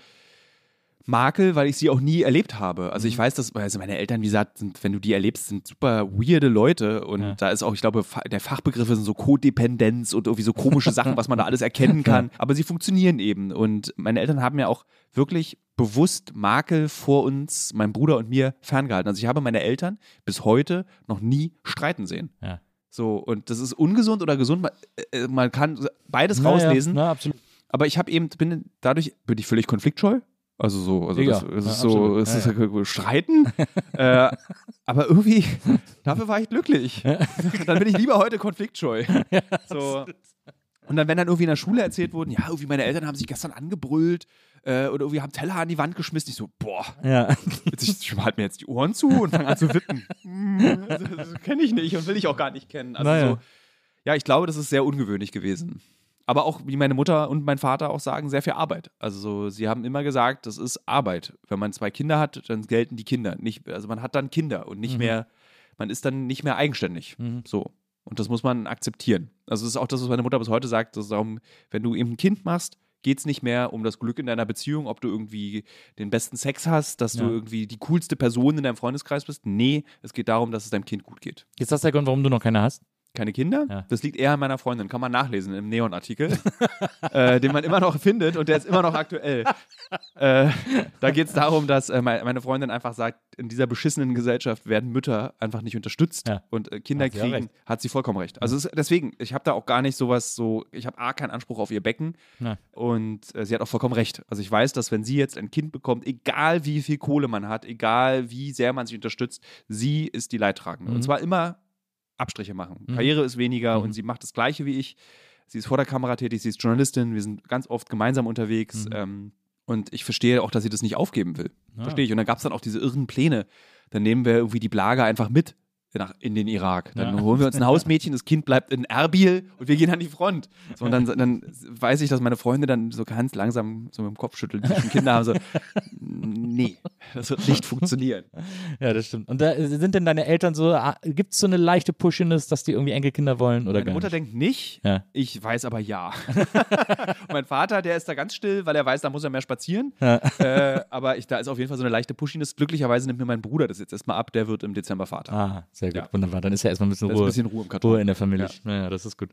Makel, weil ich sie auch nie erlebt habe. Also Mhm. ich weiß, dass also meine Eltern, wie gesagt, sind, wenn du die erlebst, sind super weirde Leute und Ja. da ist auch, ich glaube, der Fachbegriff sind so Codependenz und irgendwie so komische Sachen, was man da alles erkennen kann. Aber sie funktionieren eben und meine Eltern haben ja auch wirklich bewusst Makel vor uns, meinem Bruder und mir ferngehalten. Also ich habe meine Eltern bis heute noch nie streiten sehen. Ja. So, und das ist ungesund oder gesund. Man, äh, man kann beides Naja, rauslesen. Na, absolut. Aber ich habe eben, bin dadurch, bin ich völlig konfliktscheu. Also so, also Ja, das, das ja, ist so, absolut. es Ja, ist Streiten. äh, aber irgendwie, dafür war ich glücklich. dann bin ich lieber heute konfliktscheu. so. Und dann, wenn dann irgendwie in der Schule erzählt wurden, ja, irgendwie meine Eltern haben sich gestern angebrüllt äh, oder irgendwie haben Teller an die Wand geschmissen. Ich so, boah, Ja. jetzt, ich, ich halte mir jetzt die Ohren zu und fange an zu wippen. Hm, also, das kenne ich nicht und will ich auch gar nicht kennen. Also Naja. so, ja, ich glaube, das ist sehr ungewöhnlich gewesen. Aber auch, wie meine Mutter und mein Vater auch sagen, sehr viel Arbeit. Also so, sie haben immer gesagt, das ist Arbeit. Wenn man zwei Kinder hat, dann gelten die Kinder. Nicht, also man hat dann Kinder und nicht Mhm. mehr, man ist dann nicht mehr eigenständig. Mhm. So. Und das muss man akzeptieren. Also das ist auch das, was meine Mutter bis heute sagt. Das ist darum, wenn du eben ein Kind machst, geht es nicht mehr um das Glück in deiner Beziehung, ob du irgendwie den besten Sex hast, dass du Ja. irgendwie die coolste Person in deinem Freundeskreis bist. Nee, es geht darum, dass es deinem Kind gut geht. Ist das der Grund, warum du noch keine hast? Keine Kinder? Ja. Das liegt eher an meiner Freundin. Kann man nachlesen im Neon-Artikel, äh, den man immer noch findet und der ist immer noch aktuell. äh, da geht es darum, dass äh, mei- meine Freundin einfach sagt, in dieser beschissenen Gesellschaft werden Mütter einfach nicht unterstützt Ja. und äh, Kinder Hat kriegen, hat sie vollkommen recht. Also es, deswegen, ich habe da auch gar nicht sowas so, ich habe A, keinen Anspruch auf ihr Becken Ja. und äh, sie hat auch vollkommen recht. Also ich weiß, dass wenn sie jetzt ein Kind bekommt, egal wie viel Kohle man hat, egal wie sehr man sich unterstützt, sie ist die Leidtragende. Mhm. Und zwar immer Abstriche machen. Mhm. Karriere ist weniger Mhm. und sie macht das Gleiche wie ich. Sie ist vor der Kamera tätig, sie ist Journalistin, wir sind ganz oft gemeinsam unterwegs. Mhm. Ähm, und ich verstehe auch, dass sie das nicht aufgeben will. Ah. Verstehe ich. Und dann gab es dann auch diese irren Pläne. Dann nehmen wir irgendwie die Blage einfach mit nach, in den Irak. Dann Ja. holen wir uns ein Hausmädchen, das Kind bleibt in Erbil und wir gehen an die Front. So, und dann, dann weiß ich, dass meine Freunde dann so ganz langsam so mit dem Kopf schütteln, die schon Kinder haben, so, nee, das wird nicht funktionieren. Ja, das stimmt. Und da sind denn deine Eltern so, gibt es so eine leichte Pushiness, dass die irgendwie Enkelkinder wollen oder Meine Mutter nicht? denkt nicht, Ja. ich weiß aber ja. Mein Vater, der ist da ganz still, weil er weiß, da muss er mehr spazieren. Ja. Äh, aber ich, da ist auf jeden Fall so eine leichte Pushiness. Glücklicherweise nimmt mir mein Bruder das jetzt erstmal ab, der wird im Dezember Vater. Ah, sehr gut, Ja. wunderbar. Dann ist ja erstmal ein bisschen ist ein Ruhe. bisschen Ruhe im Karton. Ruhe in der Familie. Ja. das ist gut.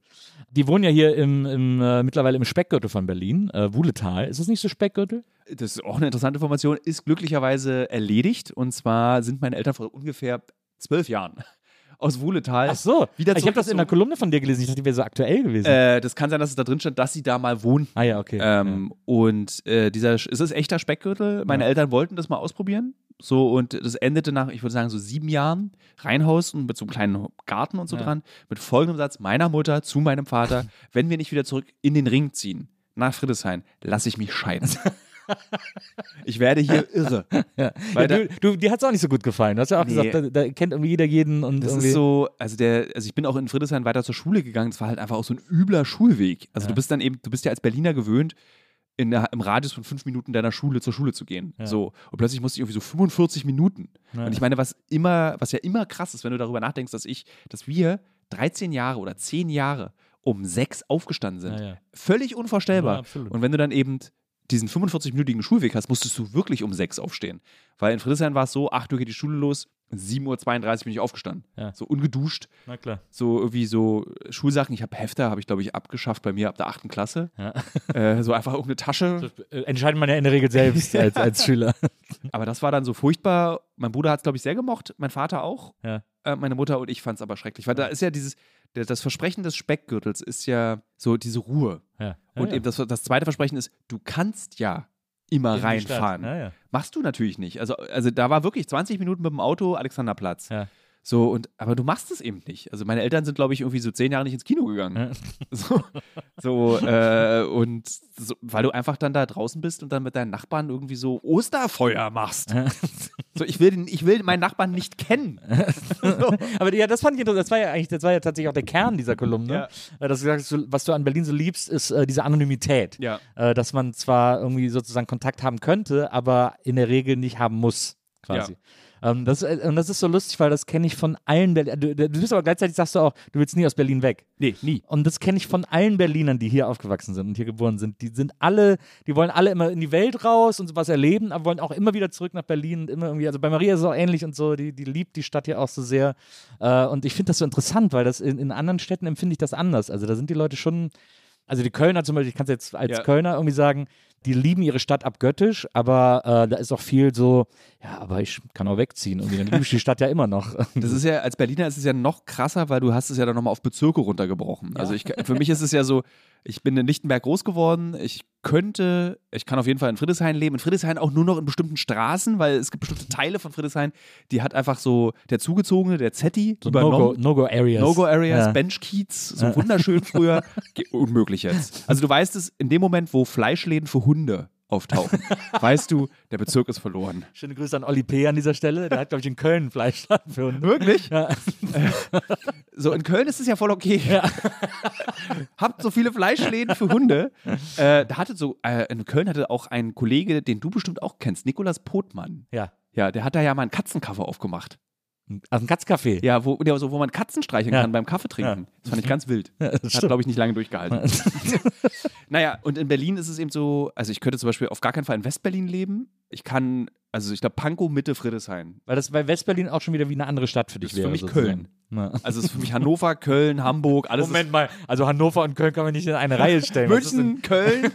Die wohnen ja hier im, im äh, mittlerweile im Speckgürtel von Berlin, äh, Wuhletal. Ist das nicht so Speckgürtel? Das ist auch eine interessante Information, ist glücklicherweise erledigt. Und zwar sind meine Eltern vor ungefähr zwölf Jahren aus Wuhletal. Ach so, Wieder ich habe das in der. Kolumne von dir gelesen. Ich dachte, die wäre so aktuell gewesen. Äh, das kann sein, dass es da drin stand, dass sie da mal wohnten. ah ja, okay. Ähm, Und äh, dieser, es ist echter Speckgürtel. Meine Ja. Eltern wollten das mal ausprobieren. So, und das endete nach, ich würde sagen, so sieben Jahren Reihenhaus und mit so einem kleinen Garten und so Ja. dran, mit folgendem Satz meiner Mutter zu meinem Vater: Wenn wir nicht wieder zurück in den Ring ziehen, nach Friedrichshain, lasse ich mich scheiden. ich werde hier irre. ja. weil ja, du, du, dir hat es auch nicht so gut gefallen. Du hast ja auch Nee. gesagt, da, da kennt irgendwie jeder jeden und Das irgendwie. ist so, also der, also ich bin auch in Friedrichshain weiter zur Schule gegangen. Es war halt einfach auch so ein übler Schulweg. Also Ja. du bist dann eben, du bist ja als Berliner gewöhnt, in der, im Radius von fünf Minuten deiner Schule zur Schule zu gehen. Ja. So. Und plötzlich musste ich irgendwie so 45 Minuten. Ja. Und ich meine, was immer, was ja immer krass ist, wenn du darüber nachdenkst, dass ich, dass wir 13 Jahre oder 10 Jahre um sechs aufgestanden sind. Ja. Völlig unvorstellbar. Und wenn du dann eben diesen 45-minütigen Schulweg hast, musstest du wirklich um sechs aufstehen. Weil in Friedrichshain war es so, 8 Uhr geht die Schule los, 7.32 Uhr bin ich aufgestanden. Ja. So ungeduscht, Na klar. so irgendwie so Schulsachen. Ich habe Hefter, habe ich glaube ich abgeschafft bei mir ab der 8. Klasse. Ja. Äh, so einfach irgendeine Tasche. Das äh, entscheidet man ja in der Regel selbst als, als Schüler. Aber das war dann so furchtbar. Mein Bruder hat es glaube ich sehr gemocht, mein Vater auch. Ja. Äh, meine Mutter und ich fand es aber schrecklich. Weil da ist ja dieses, das Versprechen des Speckgürtels ist ja so diese Ruhe. Ja. Und ja, eben das, das zweite Versprechen ist, du kannst ja immer In reinfahren. Ja, ja. Machst du natürlich nicht. Also, also da war wirklich 20 Minuten mit dem Auto Alexanderplatz. Ja. So, und, aber du machst es eben nicht. Also meine Eltern sind, glaube ich, irgendwie so zehn Jahre nicht ins Kino gegangen. Ja. So, so äh, und so, weil du einfach dann da draußen bist und dann mit deinen Nachbarn irgendwie so Osterfeuer machst. So, ich, will, ich will meinen Nachbarn nicht kennen. Aber ja, das fand ich interessant. Das war ja eigentlich, das war ja tatsächlich auch der Kern dieser Kolumne. Äh, Dass du sagst, was du an Berlin so liebst, ist äh, diese Anonymität. Ja. Äh, dass man zwar irgendwie sozusagen Kontakt haben könnte, aber in der Regel nicht haben muss, quasi. Ähm, das, äh, und das ist so lustig, weil das kenne ich von allen Berlin. Du, du bist aber gleichzeitig sagst du auch, du willst nie aus Berlin weg. Nee, nie. Und das kenne ich von allen Berlinern, die hier aufgewachsen sind und hier geboren sind. Die sind alle, die wollen alle immer in die Welt raus und sowas erleben, aber wollen auch immer wieder zurück nach Berlin und immer irgendwie, also bei Maria ist es auch ähnlich und so, die, die liebt die Stadt hier auch so sehr. Äh, und ich finde das so interessant, weil das in, in anderen Städten empfinde ich das anders. Also da sind die Leute schon, also die Kölner zum Beispiel, ich kann es jetzt als Ja. Kölner irgendwie sagen, die lieben ihre Stadt abgöttisch, aber äh, da ist auch viel so, ja, aber ich kann auch wegziehen. Irgendwie, dann liebe ich die Stadt ja immer noch. Das ist ja, als Berliner ist es ja noch krasser, weil du hast es ja dann nochmal auf Bezirke runtergebrochen. Also ich, für mich ist es ja so, ich bin in Lichtenberg groß geworden, ich könnte, ich kann auf jeden Fall in Friedrichshain leben, in Friedrichshain auch nur noch in bestimmten Straßen, weil es gibt bestimmte Teile von Friedrichshain, die hat einfach so der Zugezogene, der Zetti, So No-Go-Areas. No-Go-Areas, Ja. Benchkiez, so wunderschön früher. Unmöglich jetzt. Also du weißt es, in dem Moment, wo Fleischläden für Hunde auftauchen, weißt du, der Bezirk ist verloren. Schöne Grüße an Olli P. an dieser Stelle. Der hat, glaube ich, in Köln einen Fleischladen für Hunde. Wirklich? Ja. So, in Köln ist es ja voll okay. Habt so viele Fleischläden für Hunde. Äh, da hatte so, äh, in Köln hatte auch ein Kollege, den du bestimmt auch kennst, Nikolas Potmann. ja. Ja, der hat da ja mal einen Katzencover aufgemacht. Aus dem Katzcafé. Ja, wo, der, so, wo man Katzen streicheln Ja. kann beim Kaffee trinken. Das fand ich ganz wild. Ja, das Hat, glaube ich, nicht lange durchgehalten. naja, und in Berlin ist es eben so, also ich könnte zum Beispiel auf gar keinen Fall in Westberlin leben. Ich kann, also ich glaube, Pankow, Mitte, Friedrichshain. Weil das bei Westberlin auch schon wieder wie eine andere Stadt für dich ist für wäre. mich sozusagen. Köln. Ja. Also es ist für mich Hannover, Köln, Hamburg, alles Moment mal, also Hannover und Köln kann man nicht in eine Reihe stellen. München, Köln.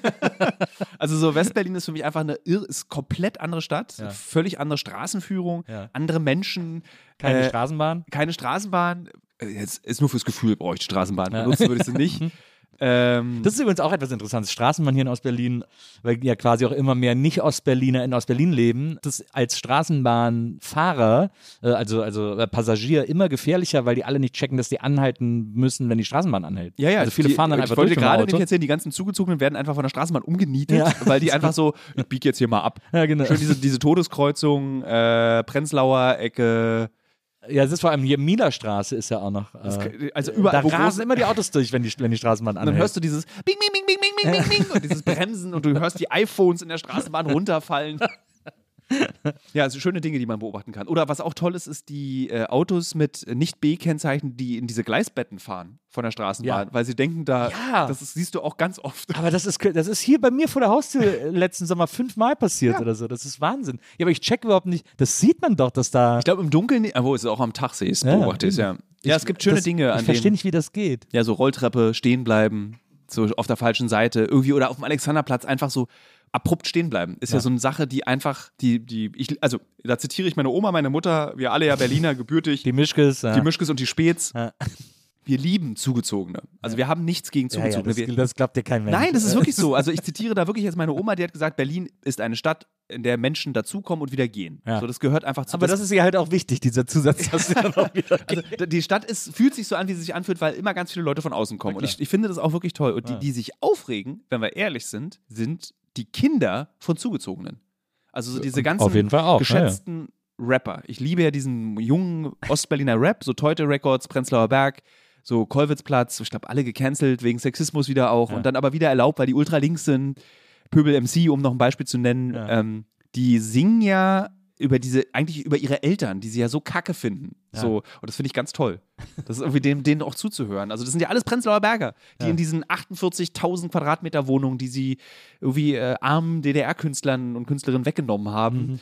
also so Westberlin ist für mich einfach eine ist komplett andere Stadt, Ja. völlig andere Straßenführung, Ja. andere Menschen, Keine äh, Straßenbahn? keine Straßenbahn. Äh, Jetzt ist nur fürs Gefühl, brauche ich Straßenbahn. Benutzen würde ich sie nicht. ähm, Das ist übrigens auch etwas Interessantes. Straßenbahn hier in Ostberlin, weil ja quasi auch immer mehr Nicht-Ostberliner in Ostberlin leben, das ist als Straßenbahnfahrer, äh, also, also äh, Passagier, immer gefährlicher, weil die alle nicht checken, dass die anhalten müssen, wenn die Straßenbahn anhält. ja, ja, Also viele die, fahren dann ich einfach wollte durch mit dem gerade nämlich erzählen, die ganzen Zugezogenen werden einfach von der Straßenbahn umgenietet, Ja. weil die einfach so, ich biege jetzt hier mal ab. Ja, genau. Schön diese, diese Todeskreuzung, äh, Prenzlauer Ecke, Ja, es ist vor allem hier Mielerstraße ist ja auch noch. Äh, also überall, da wo rasen immer die Autos durch, wenn die, wenn die Straßenbahn Und anhält. dann hörst du dieses Bing, Bing, Bing, Bing, Bing, Bing, Bing, Bing und dieses Bremsen und du hörst die iPhones in der Straßenbahn runterfallen. Ja, also schöne Dinge, die man beobachten kann. Oder was auch toll ist, ist die äh, Autos mit nicht B-Kennzeichen, die in diese Gleisbetten fahren von der Straßenbahn, Ja. weil sie denken, da, Ja. das ist, siehst du auch ganz oft. Aber das ist, das ist hier bei mir vor der Haustür letzten Sommer fünfmal passiert Ja. oder so. Das ist Wahnsinn. Ja, aber ich check überhaupt nicht. Das sieht man doch, dass da. Ich glaube, im Dunkeln, wo es auch am Tag siehst, Ja. beobachtest, ja. Ja, es gibt schöne das, Dinge Ich an verstehe denen. nicht, wie das geht. Ja, so Rolltreppe, stehen bleiben, so auf der falschen Seite, irgendwie oder auf dem Alexanderplatz einfach so abrupt stehen bleiben. Ist ja, Ja. so eine Sache, die einfach, die, die, ich, also da zitiere ich meine Oma, meine Mutter, wir alle ja Berliner, gebürtig, Die Mischkes. Ja. die Mischkes und die Späts. Ja. Wir lieben Zugezogene. Also wir haben nichts gegen ja, ja, Zugezogene. das, das glaubt dir kein Mensch. Nein, das ist wirklich so. Also ich zitiere da wirklich jetzt meine Oma, die hat gesagt, Berlin ist eine Stadt, in der Menschen dazukommen und wieder gehen. Ja. So, das gehört einfach zu Aber das ist ja halt auch wichtig, dieser Zusatz. Also die Stadt ist, fühlt sich so an, wie sie sich anfühlt, weil immer ganz viele Leute von außen kommen. Und ich, ich finde das auch wirklich toll. Und die, die sich aufregen, wenn wir ehrlich sind, sind die Kinder von Zugezogenen. Also so diese ganzen auch, geschätzten Rapper. Ich liebe ja diesen jungen Ostberliner Rap, so Teute Records, Prenzlauer Berg, so Kollwitzplatz, ich glaube alle gecancelt, wegen Sexismus wieder auch Ja. und dann aber wieder erlaubt, weil die ultralinks sind. Pöbel MC, um noch ein Beispiel zu nennen, Ja. ähm, die singen ja über diese, eigentlich über ihre Eltern, die sie ja so kacke finden. Ja. So, und das finde ich ganz toll. Das ist irgendwie dem, denen auch zuzuhören. Also, das sind ja alles Prenzlauer Berger, die Ja. in diesen 48.000 Quadratmeter Wohnungen, die sie irgendwie äh, armen DDR-Künstlern und Künstlerinnen weggenommen haben Mhm.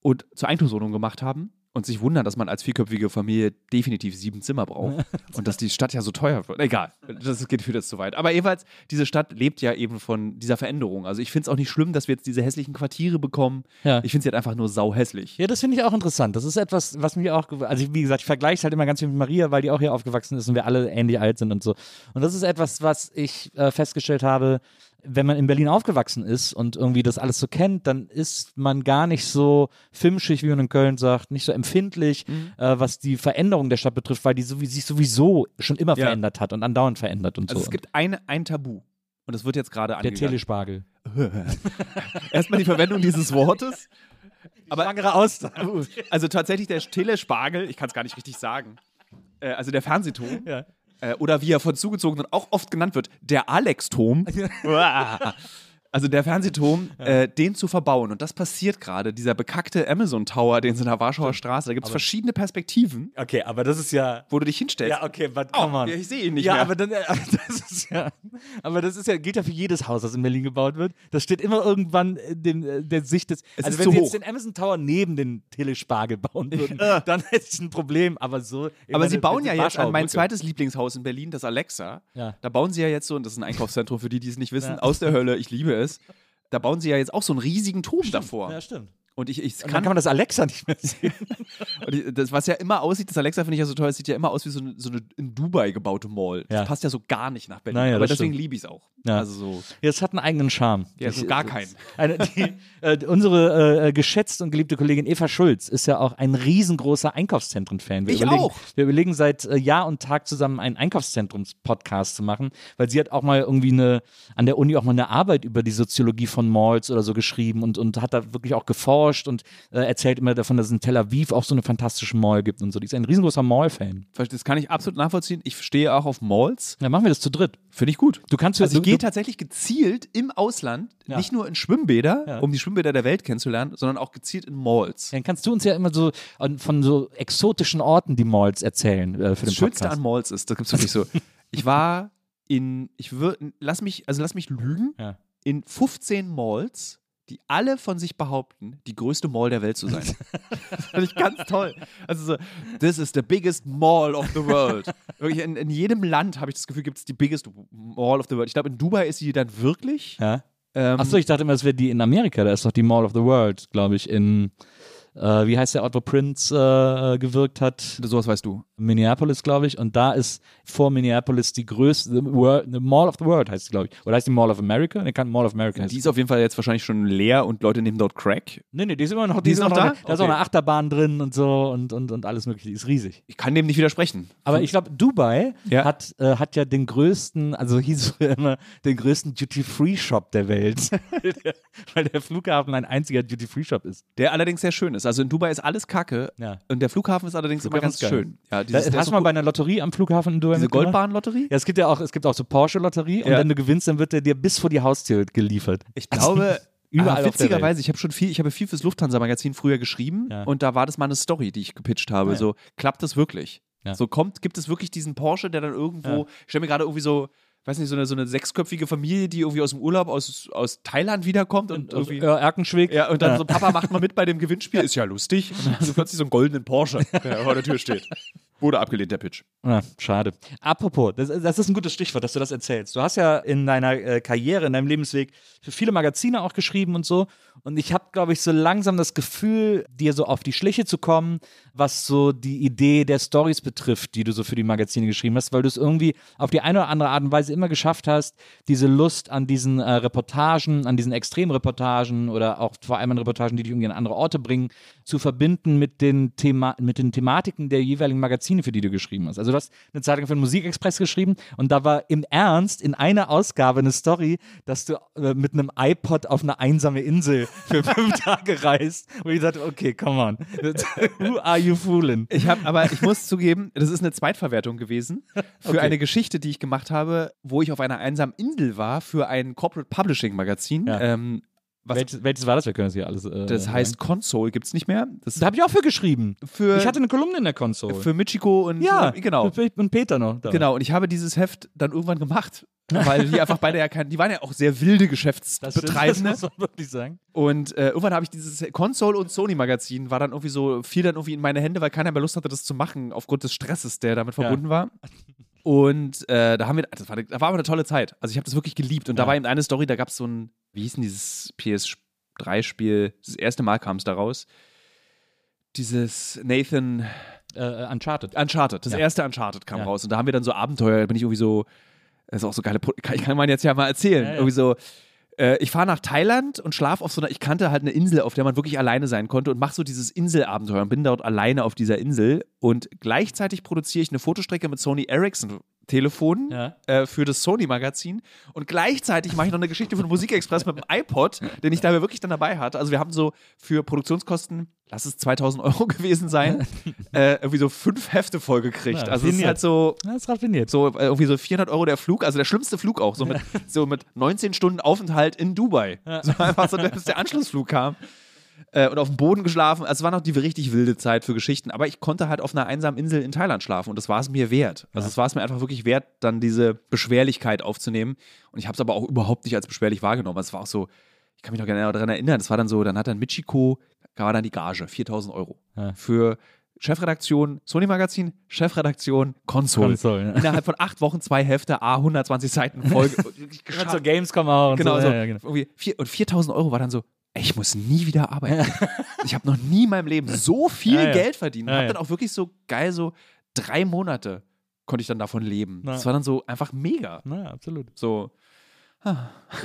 und zur Eigentumswohnung gemacht haben und sich wundern, dass man als vierköpfige Familie definitiv sieben Zimmer braucht und dass die Stadt ja so teuer wird. Egal, das geht führt jetzt zu weit. Aber jedenfalls, diese Stadt lebt ja eben von dieser Veränderung. Also ich finde es auch nicht schlimm, dass wir jetzt diese hässlichen Quartiere bekommen. Ja. Ich finde sie halt einfach nur sauhässlich. Ja, das finde ich auch interessant. Das ist etwas, was mich auch, also wie gesagt, ich vergleiche es halt immer ganz viel mit Maria, weil die auch hier aufgewachsen ist und wir alle ähnlich alt sind und so. Und das ist etwas, was ich äh, festgestellt habe, wenn man in Berlin aufgewachsen ist und irgendwie das alles so kennt, dann ist man gar nicht so filmschig, wie man in Köln sagt, nicht so empfindlich, äh, was die Veränderung der Stadt betrifft, weil die so, sich sowieso schon immer Ja. verändert hat und andauernd verändert und Also so. es gibt eine, ein Tabu. Und das wird jetzt gerade der angegangen. Telespargel. Erstmal die Verwendung dieses Wortes. Aber Schwangere Auster. also tatsächlich der stille Spargel, ich kann es gar nicht richtig sagen. Äh, also der Fernsehturm. Ja. Äh, oder wie er von Zugezogenen auch oft genannt wird, der Alex-Turm. also der Fernsehturm, äh, den zu verbauen. Und das passiert gerade, dieser bekackte Amazon Tower, den in der Warschauer Straße, da gibt es verschiedene Perspektiven, Okay, aber das ist ja. wo du dich hinstellst. Ja, okay, but Oh, come on. ich sehe ihn nicht ja, mehr. aber dann, äh, das ist ja, aber das ist ja, gilt ja für jedes Haus, das in Berlin gebaut wird. Das steht immer irgendwann in dem, äh, der Sicht des. Es also wenn sie hoch. jetzt den Amazon Tower neben den Telespargel bauen würden, dann hätte ich ein Problem. Aber so. Aber sie bauen ja jetzt an mein zweites Lieblingshaus in Berlin, das Alexa. Ja. Da bauen sie ja jetzt so, und das ist ein Einkaufszentrum für die, die es nicht wissen, Ja. aus der Hölle, ich liebe es. Da bauen sie ja jetzt auch so einen riesigen Turm davor. Ja, stimmt. Und ich, ich Und dann kann, kann man das Alexa nicht mehr sehen. ich, das, was ja immer aussieht, das Alexa finde ich ja so toll, es sieht ja immer aus wie so eine, so eine in Dubai gebaute Mall. Ja. Das passt ja so gar nicht nach Berlin. Naja, aber das deswegen liebe ich es auch. Ja. Also so. Ja, es hat einen eigenen Charme. Ja, so gar das- keinen. Eine, die, äh, unsere äh, geschätzte und geliebte Kollegin Eva Schulz ist ja auch ein riesengroßer Einkaufszentren-Fan. Wir Ich überlegen, auch. Wir überlegen seit äh, Jahr und Tag zusammen einen Einkaufszentrums-Podcast zu machen, weil sie hat auch mal irgendwie eine, an der Uni auch mal eine Arbeit über die Soziologie von Malls oder so geschrieben und, und hat da wirklich auch geforscht und äh, erzählt immer davon, dass es in Tel Aviv auch so eine fantastische Mall gibt und so. Die ist ein riesengroßer Mall-Fan. Das kann ich absolut nachvollziehen. Ich stehe auch auf Malls. Dann machen wir das zu dritt. Finde ich gut. Du kannst Also ich gehe tatsächlich gezielt im Ausland, Ja. nicht nur in Schwimmbäder, Ja. um die Schwimmbäder der Welt kennenzulernen, sondern auch gezielt in Malls. dann kannst du uns ja immer so von so exotischen Orten die Malls erzählen äh, für Das den Schönste an Malls ist, das gibt's wirklich so. Ich war in, ich würde, lass mich, also lass mich lügen, Ja. in 15 Malls, die alle von sich behaupten, die größte Mall der Welt zu sein. das fand ich ganz toll. Also so, this is the biggest mall of the world. Wirklich in, in jedem Land habe ich das Gefühl, gibt es die biggest mall of the world. Ich glaube, in Dubai ist sie dann wirklich. Ja. Ähm, Achso, ich dachte immer, es wäre die in Amerika. Da ist doch die Mall of the World, glaube ich, in, äh, wie heißt der Ort, wo Prince äh, gewirkt hat? sowas weißt du. Minneapolis, glaube ich. Und da ist vor Minneapolis die größte, the, World, the Mall of the World heißt sie, glaube ich. Oder heißt die Mall of America? Ne, kann Mall of America heißt Die ist auf jeden Fall jetzt wahrscheinlich schon leer und Leute nehmen dort Crack. Nee, nee, die ist immer noch, Die ist noch da? Da ist auch Okay. eine Achterbahn drin und so und, und, und alles mögliche. Die ist riesig. Ich kann dem nicht widersprechen. Aber ich glaube, Dubai Ja. hat, äh, hat ja den größten, also hieß es immer, den größten Duty-Free-Shop der Welt. weil, der, weil der Flughafen ein einziger Duty-Free-Shop ist. Der allerdings sehr schön ist. Also in Dubai ist alles Kacke. Ja. Und der Flughafen ist allerdings Flughafen immer ganz ist schön. Ja, dieses, hast ist du mal bei einer Lotterie am Flughafen in Dubai diese? Goldbahn-Lotterie? Ja, es gibt ja auch, es gibt auch so Porsche-Lotterie und wenn du gewinnst, dann wird der dir bis vor die Haustür geliefert. Ich glaube, Überall ah, witzigerweise, ich habe schon viel, ich habe viel fürs Lufthansa-Magazin früher geschrieben und da war das mal eine Story, die ich gepitcht habe. Ah. So, klappt das wirklich? Ja. So kommt, gibt es wirklich diesen Porsche, der dann irgendwo, Ja. ich stelle mir gerade irgendwie so, weiß nicht, so eine, so eine sechsköpfige Familie, die irgendwie aus dem Urlaub aus, aus Thailand wiederkommt und, Und irgendwie. äh, Erkenschwick. Ja, und dann so, Papa macht mal mit bei dem Gewinnspiel, ist ja lustig. Und dann du plötzlich so einen goldenen Porsche, der vor der Tür steht. Wurde abgelehnt, der Pitch. Ah, schade. Apropos, das, das ist ein gutes Stichwort, dass du das erzählst. Du hast ja in deiner äh, Karriere, in deinem Lebensweg für viele Magazine auch geschrieben und so. Und ich habe, glaube ich, so langsam das Gefühl, dir so auf die Schliche zu kommen, was so die Idee der Stories betrifft, die du so für die Magazine geschrieben hast, weil du es irgendwie auf die eine oder andere Art und Weise immer geschafft hast, diese Lust an diesen äh, Reportagen, an diesen Extremreportagen oder auch vor allem an Reportagen, die dich irgendwie an andere Orte bringen, zu verbinden mit den, Thema mit den Thematiken der jeweiligen Magazine, für die du geschrieben hast. Also du hast eine Zeit lang für den Musikexpress geschrieben und da war im Ernst in einer Ausgabe eine Story, dass du äh, mit einem iPod auf eine einsame Insel für fünf Tage reist. Und ich dachte, okay, come on. Who are you fooling? Ich habe, aber ich muss zugeben, das ist eine Zweitverwertung gewesen für Okay. eine Geschichte, die ich gemacht habe, wo ich auf einer einsamen Insel war für ein Corporate Publishing Magazin. Ja. Ähm, Welches, welches war das? Wir können das hier alles. Äh, das heißt Console gibt es nicht mehr. Das Da habe ich auch für geschrieben. für, ich hatte eine Kolumne in der Konsole. für Michiko und ja, äh, genau. Und Peter noch. Da. Genau, und ich habe dieses Heft dann irgendwann gemacht, weil die einfach beide ja kein, die waren ja auch sehr wilde Das, stimmt, das Geschäftsbetreibende. muss man wirklich sagen. Und äh, irgendwann habe ich dieses Console und Sony Magazin war dann irgendwie so, fiel dann irgendwie in meine Hände, weil keiner mehr Lust hatte, das zu machen, aufgrund des Stresses, der damit Ja. verbunden war. Und äh, da haben wir, das war, das war aber eine tolle Zeit. Also ich habe das wirklich geliebt. Und Ja. da war eben eine Story, da gab es so ein, wie hieß denn dieses PS3-Spiel? Das erste Mal kam es da raus. Dieses Nathan Äh, Uncharted. Uncharted, das Ja. erste Uncharted kam Ja. raus. Und da haben wir dann so Abenteuer, da bin ich irgendwie so, das ist auch so geile, ich kann man jetzt ja mal erzählen. Irgendwie so, äh, ich fahre nach Thailand und schlaf auf so einer, ich kannte halt eine Insel, auf der man wirklich alleine sein konnte und mache so dieses Inselabenteuer und bin dort alleine auf dieser Insel und gleichzeitig produziere ich eine Fotostrecke mit Sony Ericsson Telefon Ja. äh, für das Sony-Magazin und gleichzeitig mache ich noch eine Geschichte von Musikexpress mit dem iPod, den ich da wirklich dann dabei hatte. Also wir haben so für Produktionskosten, lass es 2000 Euro gewesen sein, äh, irgendwie so fünf Hefte vollgekriegt. Ja, also es ist halt so, Das ist raffiniert. so äh, irgendwie so 400 Euro der Flug, also der schlimmste Flug auch, so mit, so mit 19 Stunden Aufenthalt in Dubai. So einfach so, bis der Anschlussflug kam. Äh, und auf dem Boden geschlafen. Also es war noch die richtig wilde Zeit für Geschichten. Aber ich konnte halt auf einer einsamen Insel in Thailand schlafen und das war es mir wert. Also es war es mir einfach wirklich wert, dann diese Beschwerlichkeit aufzunehmen. Und ich habe es aber auch überhaupt nicht als beschwerlich wahrgenommen. Also Es war auch so, ich kann mich noch gerne daran erinnern, das war dann so, dann hat dann Michiko, da war dann die Gage, 4000 Euro. Ja. Für Chefredaktion Sony Magazin, Chefredaktion Console. Console, ja. Innerhalb von acht Wochen zwei Hefte, A, 120 Seiten Folge. Gerade zur. Gamescom auch und Genau, so. Ja, ja, genau. Irgendwie vier, und 4000 Euro war dann so, ich muss nie wieder arbeiten. ich habe noch nie in meinem Leben so viel Ja, ja. Geld verdient. Ja, hab ja. dann auch wirklich so geil, so drei Monate konnte ich dann davon leben. Ja. Das war dann so einfach mega. Na, absolut. So, Ich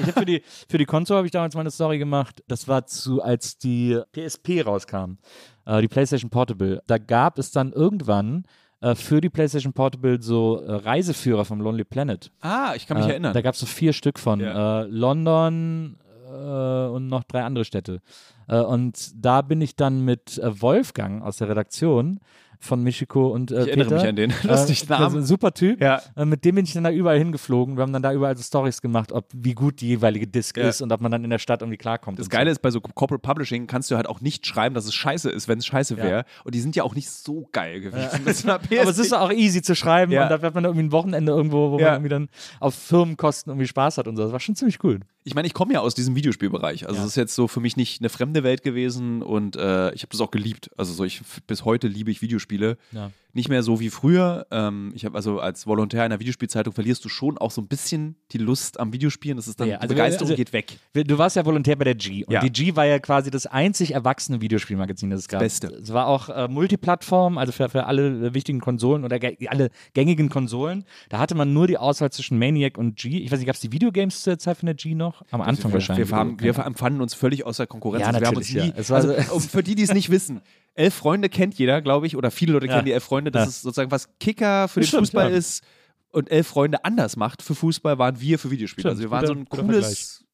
habe für die, für die Konsole habe ich damals mal eine Story gemacht. Das war zu, als die PSP rauskam, äh, die PlayStation Portable. Da gab es dann irgendwann äh, für die PlayStation Portable so äh, Reiseführer vom Lonely Planet. ah, ich kann mich äh, erinnern. Da gab es so vier Stück von. Äh, London äh, und noch drei andere Städte. Äh, und da bin ich dann mit äh, Wolfgang aus der Redaktion von Michiko und äh, ich erinnere Peter. mich an den. Lustig äh, Namen. ein super Typ. Ja. Äh, mit dem bin ich dann da überall hingeflogen. Wir haben dann da überall so Stories gemacht, ob wie gut die jeweilige Disc Ja. ist und ob man dann in der Stadt irgendwie klarkommt. Das Geile ist, bei so Corporate Publishing kannst du halt auch nicht schreiben, dass es scheiße ist, wenn es scheiße Ja. wäre. Und die sind ja auch nicht so geil gewesen. So so. Aber es ist auch easy zu schreiben Ja. und da hat man irgendwie ein Wochenende irgendwo, wo Ja. man irgendwie dann auf Firmenkosten irgendwie Spaß hat und so. Das war schon ziemlich cool. ich meine, ich komme ja aus diesem Videospielbereich. Also Ja. es ist jetzt so für mich nicht eine fremde Welt gewesen und äh, ich habe das auch geliebt. Also so ich bis heute liebe ich Videospiele. Ja. Nicht mehr so wie früher. Ähm, ich habe also als Volontär in einer Videospielzeitung verlierst du schon auch so ein bisschen die Lust am Videospielen. Das ist dann Ja, die also- Begeisterung also- geht weg. Du warst ja Volontär bei der G und Ja. die G war ja quasi das einzig erwachsene Videospielmagazin, das es gab. Beste. Es war auch äh, Multiplattform, also für, für alle äh, wichtigen Konsolen oder alle gängigen Konsolen. Da hatte man nur die Auswahl zwischen Maniac und G. Ich weiß nicht, gab es die Videogames zur Zeit von der G noch? Am Anfang wir, wahrscheinlich. Wir, haben, wir empfanden uns völlig außer Konkurrenz. Ja, Also wir haben uns natürlich, nie, ja. Also, so- für die, die es nicht wissen, elf Freunde kennt jeder, glaube ich, oder viele Leute kennen die elf Freunde. Das Ja. ist sozusagen, was Kicker für den Stimmt, Fußball ja. ist und elf Freunde anders macht für Fußball, waren wir für Videospiele. Stimmt, also wir waren so ein cooles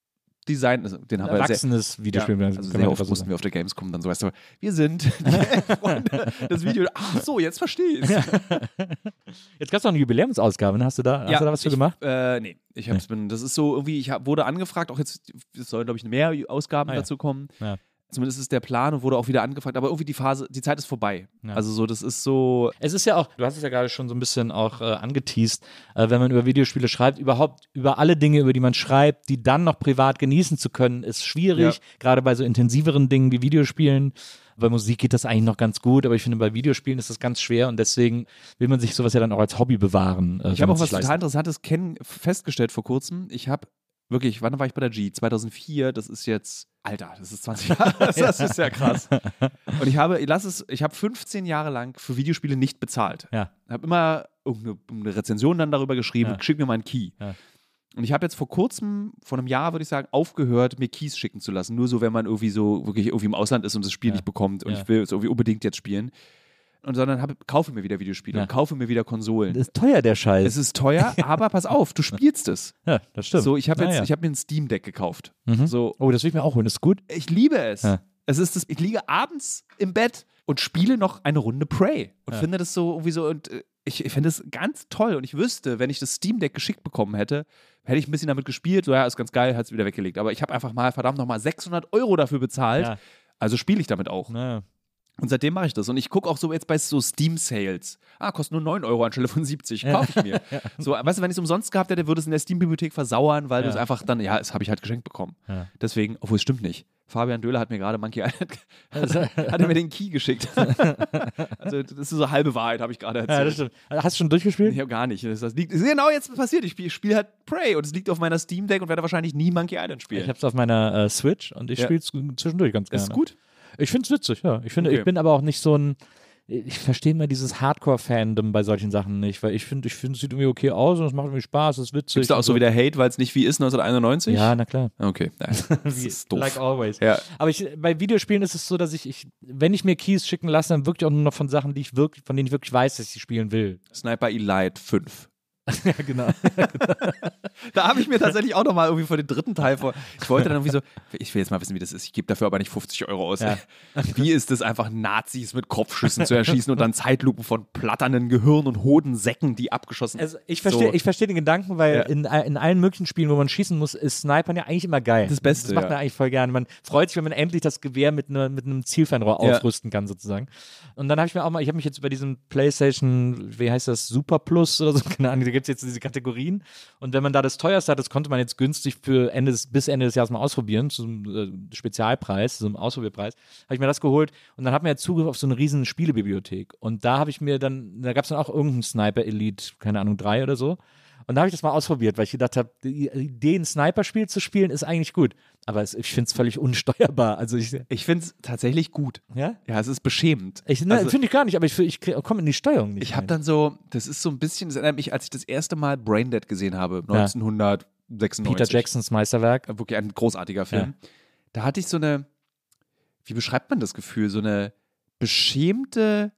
Design. Also den haben wir sehr, Erwachsenes Videospiel. ja, also sehr oft mussten wir auf der Gamescom dann so, weißt du, wir sind die elf Freunde, das Video. Ach so, jetzt verstehe ich Jetzt gab es noch eine Jubiläumsausgabe, ne? hast du da, hast du da was für ich, gemacht? Äh, nee, ich hab's, bin, das ist so irgendwie, ich hab, wurde angefragt, auch jetzt, es sollen, glaube ich, mehr Ausgaben Ah, ja. dazu kommen. Ja. Zumindest ist der Plan und wurde auch wieder angefragt, aber irgendwie die Phase, die Zeit ist vorbei. Ja. Also so, das ist so, Es ist ja auch, du hast es ja gerade schon so ein bisschen auch äh, angeteased, äh, wenn man über Videospiele schreibt, überhaupt über alle Dinge, über die man schreibt, die dann noch privat genießen zu können, ist schwierig, Ja. gerade bei so intensiveren Dingen wie Videospielen. Bei Musik geht das eigentlich noch ganz gut, aber ich finde, bei Videospielen ist das ganz schwer und deswegen will man sich sowas ja dann auch als Hobby bewahren. äh, ich habe auch was total Interessantes festgestellt vor kurzem. Ich habe wirklich, wann war ich bei der G? 2004, das ist jetzt, Alter, das ist 20 Jahre, das ist ja krass. Und ich habe, ich lass es, ich habe 15 Jahre lang für Videospiele nicht bezahlt. Ja. habe immer irgendeine eine Rezension dann darüber geschrieben, Ja. schick mir mal einen Key. Ja. Und ich habe jetzt vor kurzem, vor einem Jahr würde ich sagen, aufgehört, mir Keys schicken zu lassen. Nur so, wenn man irgendwie so wirklich irgendwie im Ausland ist und das Spiel Ja. nicht bekommt und ich will es irgendwie unbedingt jetzt spielen. Und sondern hab, kaufe mir wieder Videospiele Ja. und kaufe mir wieder Konsolen. Das ist teuer, der Scheiß. es ist teuer, aber pass auf, du spielst es. ja, das stimmt. So, ich habe jetzt, Naja. ich habe mir ein Steam Deck gekauft. Mhm. So, oh, das will ich mir auch holen, das ist gut. ich liebe es. Ja. Es ist das, ich liege abends im Bett und spiele noch eine Runde Prey und Ja. finde das so irgendwie so und äh, ich, ich finde es ganz toll und ich wüsste, wenn ich das Steam Deck geschickt bekommen hätte, hätte ich ein bisschen damit gespielt. So ja, ist ganz geil, hat es wieder weggelegt. Aber ich habe einfach mal verdammt nochmal 600 Euro dafür bezahlt. Ja. Also spiele ich damit auch. Naja. Und seitdem mache ich das. Und ich gucke auch so jetzt bei so Steam-Sales. Ah, kostet nur 9 Euro anstelle von 70. Kaufe ich mir. So, weißt du, wenn ich es umsonst gehabt hätte, würde es in der Steam-Bibliothek versauern, weil du Ja. es einfach dann, ja, das habe ich halt geschenkt bekommen. Ja. Deswegen, obwohl es stimmt nicht. Fabian Döhler hat mir gerade Monkey Island, hat er mir den Key geschickt. also, das ist so halbe Wahrheit, habe ich gerade Ja, das erzählt. stimmt. Hast du schon durchgespielt? ich habe gar nicht. Das, das liegt, ist genau jetzt passiert. Ich spiele spiel halt Prey und es liegt auf meiner Steam Deck und werde wahrscheinlich nie Monkey Island Ich spielen. habe es auf meiner äh, Switch und ich Ja. spiele es zwischendurch ganz gerne. Das ist gut. Ich finde es witzig, ja. Ich finde, Okay. ich bin aber auch nicht so ein. Ich verstehe immer dieses Hardcore-Fandom bei solchen Sachen nicht, weil ich finde, ich finde, es sieht irgendwie okay aus und es macht irgendwie Spaß, es ist witzig. Es da auch so wieder Hate, weil es nicht wie ist 1991? Ja, na klar. Okay. Nein, das ist doof. Like always. Ja. Aber ich, bei Videospielen ist es so, dass ich, ich, wenn ich mir Keys schicken lasse, dann wirklich auch nur noch von Sachen, die ich wirklich, von denen ich wirklich weiß, dass ich sie spielen will. Sniper Elite 5. ja, genau. Da habe ich mir tatsächlich auch nochmal irgendwie vor den dritten Teil vor. Ich wollte dann irgendwie so, ich will jetzt mal wissen, wie das ist. Ich gebe dafür aber nicht 50 Euro aus. Ja. Wie ist es einfach, Nazis mit Kopfschüssen zu erschießen und dann Zeitlupen von platternden Gehirn und Hodensäcken, die abgeschossen Also ich verstehe So. ich verstehe den Gedanken, weil Ja. in, in allen möglichen Spielen, wo man schießen muss, ist Snipern ja eigentlich immer geil. Das Beste, Das macht man eigentlich voll gerne. Man freut sich, wenn man endlich das Gewehr mit, ne, mit einem Zielfernrohr Ja. aufrüsten kann, sozusagen. Und dann habe ich mir auch mal, ich habe mich jetzt über diesen PlayStation, wie heißt das, Super Plus oder so, keine Ahnung, gibt es jetzt diese Kategorien. Und wenn man da das teuerste hat, das konnte man jetzt günstig für Ende des, bis Ende des Jahres mal ausprobieren, zum äh, Spezialpreis, zum Ausprobierpreis, habe ich mir das geholt und dann hat man ja Zugriff auf so eine riesen Spielebibliothek. Und da habe ich mir dann, da gab es dann auch irgendeinen Sniper Elite, keine Ahnung, drei oder so. Und da habe ich das mal ausprobiert, weil ich gedacht habe, die Idee, ein Sniper-Spiel zu spielen, ist eigentlich gut. Aber es, ich finde es völlig unsteuerbar. Also ich, Ich finde es tatsächlich gut. ja? Ja, es ist beschämend. Ich, ne, Also- finde ich gar nicht, aber ich, ich komme in die Steuerung nicht. Ich habe dann so, das ist so ein bisschen, das erinnert mich, als ich das erste Mal Braindead gesehen habe, Ja. 1996. Peter Jacksons Meisterwerk. Wirklich ein großartiger Film. Da hatte ich so eine, wie beschreibt man das Gefühl? So eine beschämte,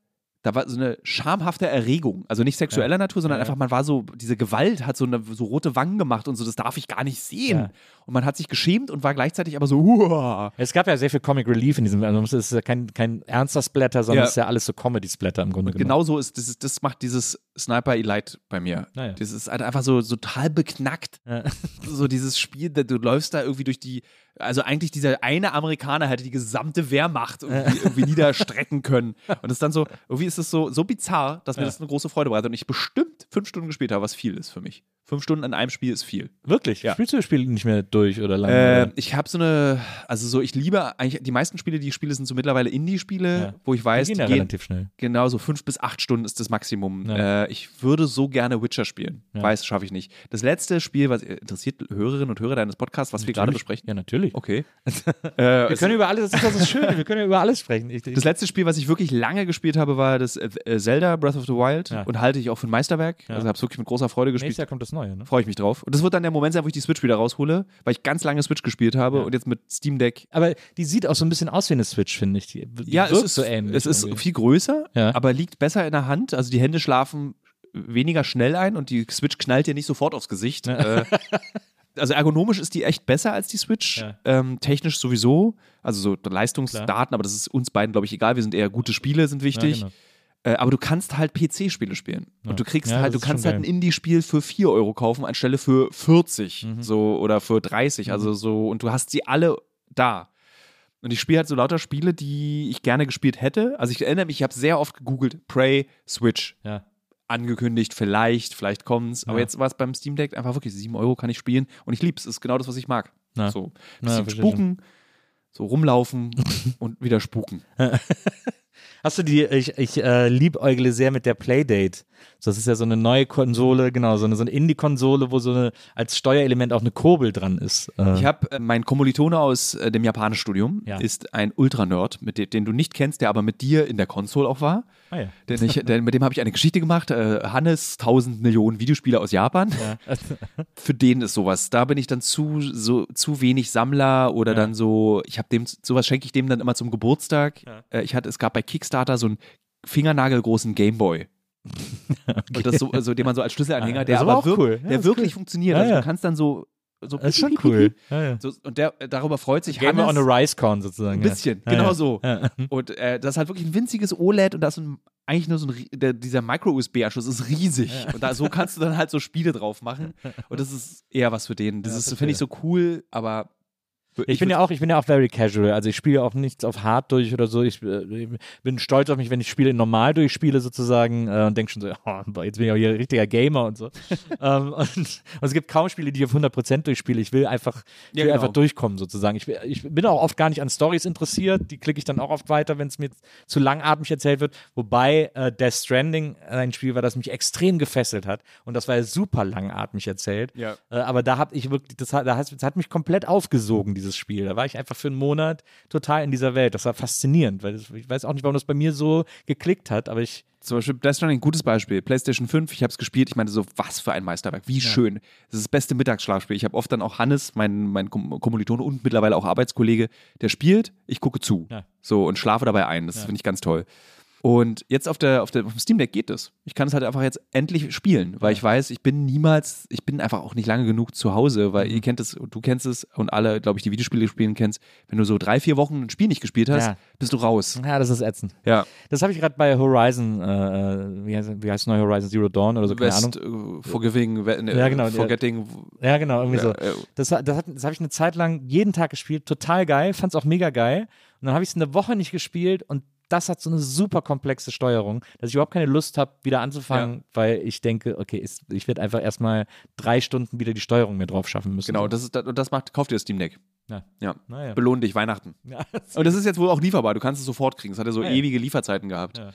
da war so eine schamhafte Erregung. Also nicht sexueller Natur, sondern Ja, ja. einfach, man war so, diese Gewalt hat so, eine, so rote Wangen gemacht und so, das darf ich gar nicht sehen. Ja. Und man hat sich geschämt und war gleichzeitig aber so, Uah. Es gab ja sehr viel Comic Relief in diesem, also es ist ja kein, kein ernster Splatter, sondern Ja. es ist ja alles so Comedy-Splatter im Grunde genommen. Genau so ist, das, das macht dieses Sniper Elite bei mir. Naja. Das ist halt einfach so, so total beknackt. Ja. So dieses Spiel, du läufst da irgendwie durch die, also eigentlich dieser eine Amerikaner hätte die gesamte Wehrmacht irgendwie, irgendwie niederstrecken können. Und das ist dann so, irgendwie ist es so, so bizarr, dass mir Ja. das eine große Freude bereitet und ich bestimmt fünf Stunden gespielt habe, was viel ist für mich. Fünf Stunden in einem Spiel ist viel. Wirklich? Ja. Spielst du das Spiel nicht mehr durch oder lange? Äh, ich habe so eine, also so, ich liebe eigentlich, die meisten Spiele, die ich spiele, sind so mittlerweile Indie-Spiele, Ja. wo ich weiß, Die gehen ja gehen, relativ schnell. Genau, so fünf bis acht Stunden ist das Maximum. Ja. Äh, ich würde so gerne Witcher spielen. Weiß, schaffe ich nicht. Das letzte Spiel, was interessiert Hörerinnen und Hörer deines Podcasts, was wir gerade Natürlich. besprechen. Ja, natürlich. Okay. äh, Wir können über alles, das ist das Schöne, wir können über alles sprechen. Ich, das letzte Spiel, was ich wirklich lange gespielt habe, war das äh, Zelda Breath of the Wild und halte ich auch für ein Meisterwerk. Also habe es wirklich mit großer Freude gespielt. nächstes Jahr kommt das Neue, ne? Freue ich mich drauf. Und das wird dann der Moment sein, wo ich die Switch wieder raushole, weil ich ganz lange Switch gespielt habe Ja. und jetzt mit Steam Deck. Aber die sieht auch so ein bisschen aus wie eine Switch, finde ich. Die, die Ja, es ist, so ähnlich. es ist irgendwie. viel größer, Ja. aber liegt besser in der Hand. Also die Hände schlafen weniger schnell ein und die Switch knallt dir nicht sofort aufs Gesicht. Äh, also ergonomisch ist die echt besser als die Switch. Ja. Ähm, technisch sowieso. Also so Leistungsdaten, aber das ist uns beiden, glaube ich, egal. Wir sind eher gute Spiele, sind wichtig. genau. Äh, aber du kannst halt PC-Spiele spielen. Ja. Und du kriegst Ja, halt, du kannst schon halt ein. Indie-Spiel für 4 Euro kaufen, anstelle für 40 Mhm. so oder für 30. Also so, und du hast sie alle da. Und ich spiele halt so lauter Spiele, die ich gerne gespielt hätte. Also ich erinnere mich, ich habe sehr oft gegoogelt, Prey, Switch, Ja. angekündigt, vielleicht, vielleicht kommt's. Aber jetzt war es beim Steam Deck einfach wirklich 7 Euro kann ich spielen und ich lieb's. Es ist genau das, was ich mag. Ja. So, bisschen verstehe spuken, so rumlaufen und wieder spuken. Hast du die, ich, ich äh, liebäugle sehr mit der Playdate. So, Das ist ja so eine neue Konsole, genau, so eine, so eine Indie-Konsole, wo so eine, als Steuerelement auch eine Kurbel dran ist. Äh, Ich habe äh, mein Kommilitone aus äh, dem Japanischstudium, Ja. ist ein Ultra-Nerd, mit dem, den du nicht kennst, der aber mit dir in der Konsole auch war. Ah, ja. Denn ich, denn mit dem habe ich eine Geschichte gemacht. Äh, Hannes, 1000 Millionen Videospieler aus Japan. Ja. Für den ist sowas. Da bin ich dann zu, so, zu wenig Sammler oder Ja. dann so, ich habe dem, sowas schenke ich dem dann immer zum Geburtstag. Äh, ich hatte, es gab bei Kickstarter so einen fingernagelgroßen Gameboy. Und das so, also den man so als Schlüsselanhänger, Ah, der aber aber cool. Der wirklich cool. funktioniert. Also du kannst dann so, so Das ist schon cool. Ja, ja. So, und der, darüber freut sich Game on Hannes. a Rice-Con sozusagen. Ein bisschen, ja. genau so. Und äh, das ist halt wirklich ein winziges OLED und da ist ein, eigentlich nur so ein, der, dieser Micro-USB-Anschluss ist riesig. Und da, so kannst du dann halt so Spiele drauf machen. Und das ist eher was für den. Das finde ich, so cool, aber. Ich bin ja auch, ich bin ja auch very casual. Also ich spiele auch nichts auf hart durch oder so. Ich äh, bin stolz auf mich, wenn ich Spiele normal durchspiele sozusagen äh, und denke schon so, oh, jetzt bin ich auch hier ein richtiger Gamer und so. ähm, und, und es gibt kaum Spiele, die ich auf 100% durchspiele. Ich will einfach, ich Ja, will genau. einfach durchkommen sozusagen. Ich, ich bin auch oft gar nicht an Stories interessiert. Die klicke ich dann auch oft weiter, wenn es mir zu langatmig erzählt wird. Wobei äh, Death Stranding ein Spiel war, das mich extrem gefesselt hat. Und das war ja super langatmig erzählt. Ja. Äh, aber da habe ich wirklich, das hat, da hat, das hat mich komplett aufgesogen, dieses Spiel. Da war ich einfach für einen Monat total in dieser Welt. Das war faszinierend, weil das, ich weiß auch nicht, warum das bei mir so geklickt hat, aber ich, Zum Beispiel Death Stranding, ein gutes Beispiel. PlayStation 5, ich habe es gespielt. Ich meine so, was für ein Meisterwerk. Wie schön. Das ist das beste Mittagsschlafspiel. Ich habe oft dann auch Hannes, mein, mein Kom- Kommilitone und mittlerweile auch Arbeitskollege, der spielt, ich gucke zu. Ja. So und schlafe dabei ein. Das Ja. finde ich ganz toll. Und jetzt auf, der, auf, der, auf dem Steam Deck geht es. Ich kann es halt einfach jetzt endlich spielen, weil ich weiß, ich bin niemals, ich bin einfach auch nicht lange genug zu Hause, weil Mhm. ihr kennt es, du kennst es und alle, glaube ich, die Videospiele spielen kennst. Wenn du so drei, vier Wochen ein Spiel nicht gespielt hast, Ja. bist du raus. Ja, das ist ätzend. Ja, Das habe ich gerade bei Horizon, äh, wie, heißt, wie heißt es neu, Horizon Zero Dawn oder so, keine West, Ahnung. äh, Forgiving, ne, Ja, genau, Forgetting. Ja, genau, irgendwie so. Äh, Das, das, das habe ich eine Zeit lang jeden Tag gespielt, total geil, fand es auch mega geil. Und dann habe ich es eine Woche nicht gespielt und das hat so eine super komplexe Steuerung, dass ich überhaupt keine Lust habe, wieder anzufangen, weil ich denke, okay, ist, ich werde einfach erstmal drei Stunden wieder die Steuerung mir drauf schaffen müssen. Genau, das ist, und das macht, kauft dir das Steam Deck. Ja. Ja. Naja. Belohn dich, Weihnachten. Ja, Und das ist jetzt wohl auch lieferbar. Du kannst es sofort kriegen. Es hat ja so Ja. ewige Lieferzeiten gehabt. Ja.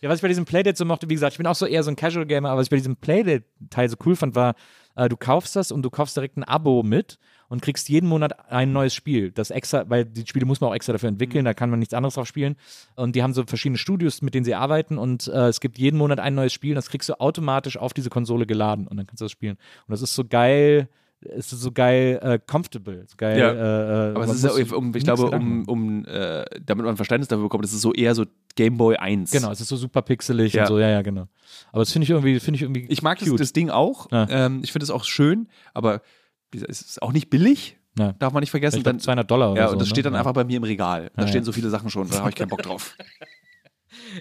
Ja, was ich bei diesem Playdate so mochte, wie gesagt, ich bin auch so eher so ein Casual Gamer, aber was ich bei diesem Playdate-Teil so cool fand, war, äh, du kaufst das und du kaufst direkt ein Abo mit und kriegst jeden Monat ein neues Spiel. Das extra, weil die Spiele muss man auch extra dafür entwickeln, da kann man nichts anderes drauf spielen. Und die haben so verschiedene Studios, mit denen sie arbeiten und äh, es gibt jeden Monat ein neues Spiel und das kriegst du automatisch auf diese Konsole geladen und dann kannst du das spielen. Und das ist so geil. Es ist so geil äh, comfortable, so geil. Ja. Äh, äh, Aber es ist ja, um, ich glaube, um, um äh, damit man Verständnis dafür bekommt, es ist so eher so Game Boy 1. Genau, es ist so super pixelig Ja. und so, ja, ja, genau. Aber das finde ich irgendwie, finde ich irgendwie. Ich mag das, das Ding auch. Ja. Ähm, ich finde es auch schön, aber es ist auch nicht billig. Ja. Darf man nicht vergessen. Ich glaub, Dann, 200 Dollar oder ja, so. und das ne? steht dann Ja. einfach bei mir im Regal. Da stehen so viele Sachen schon, da habe ich keinen Bock drauf.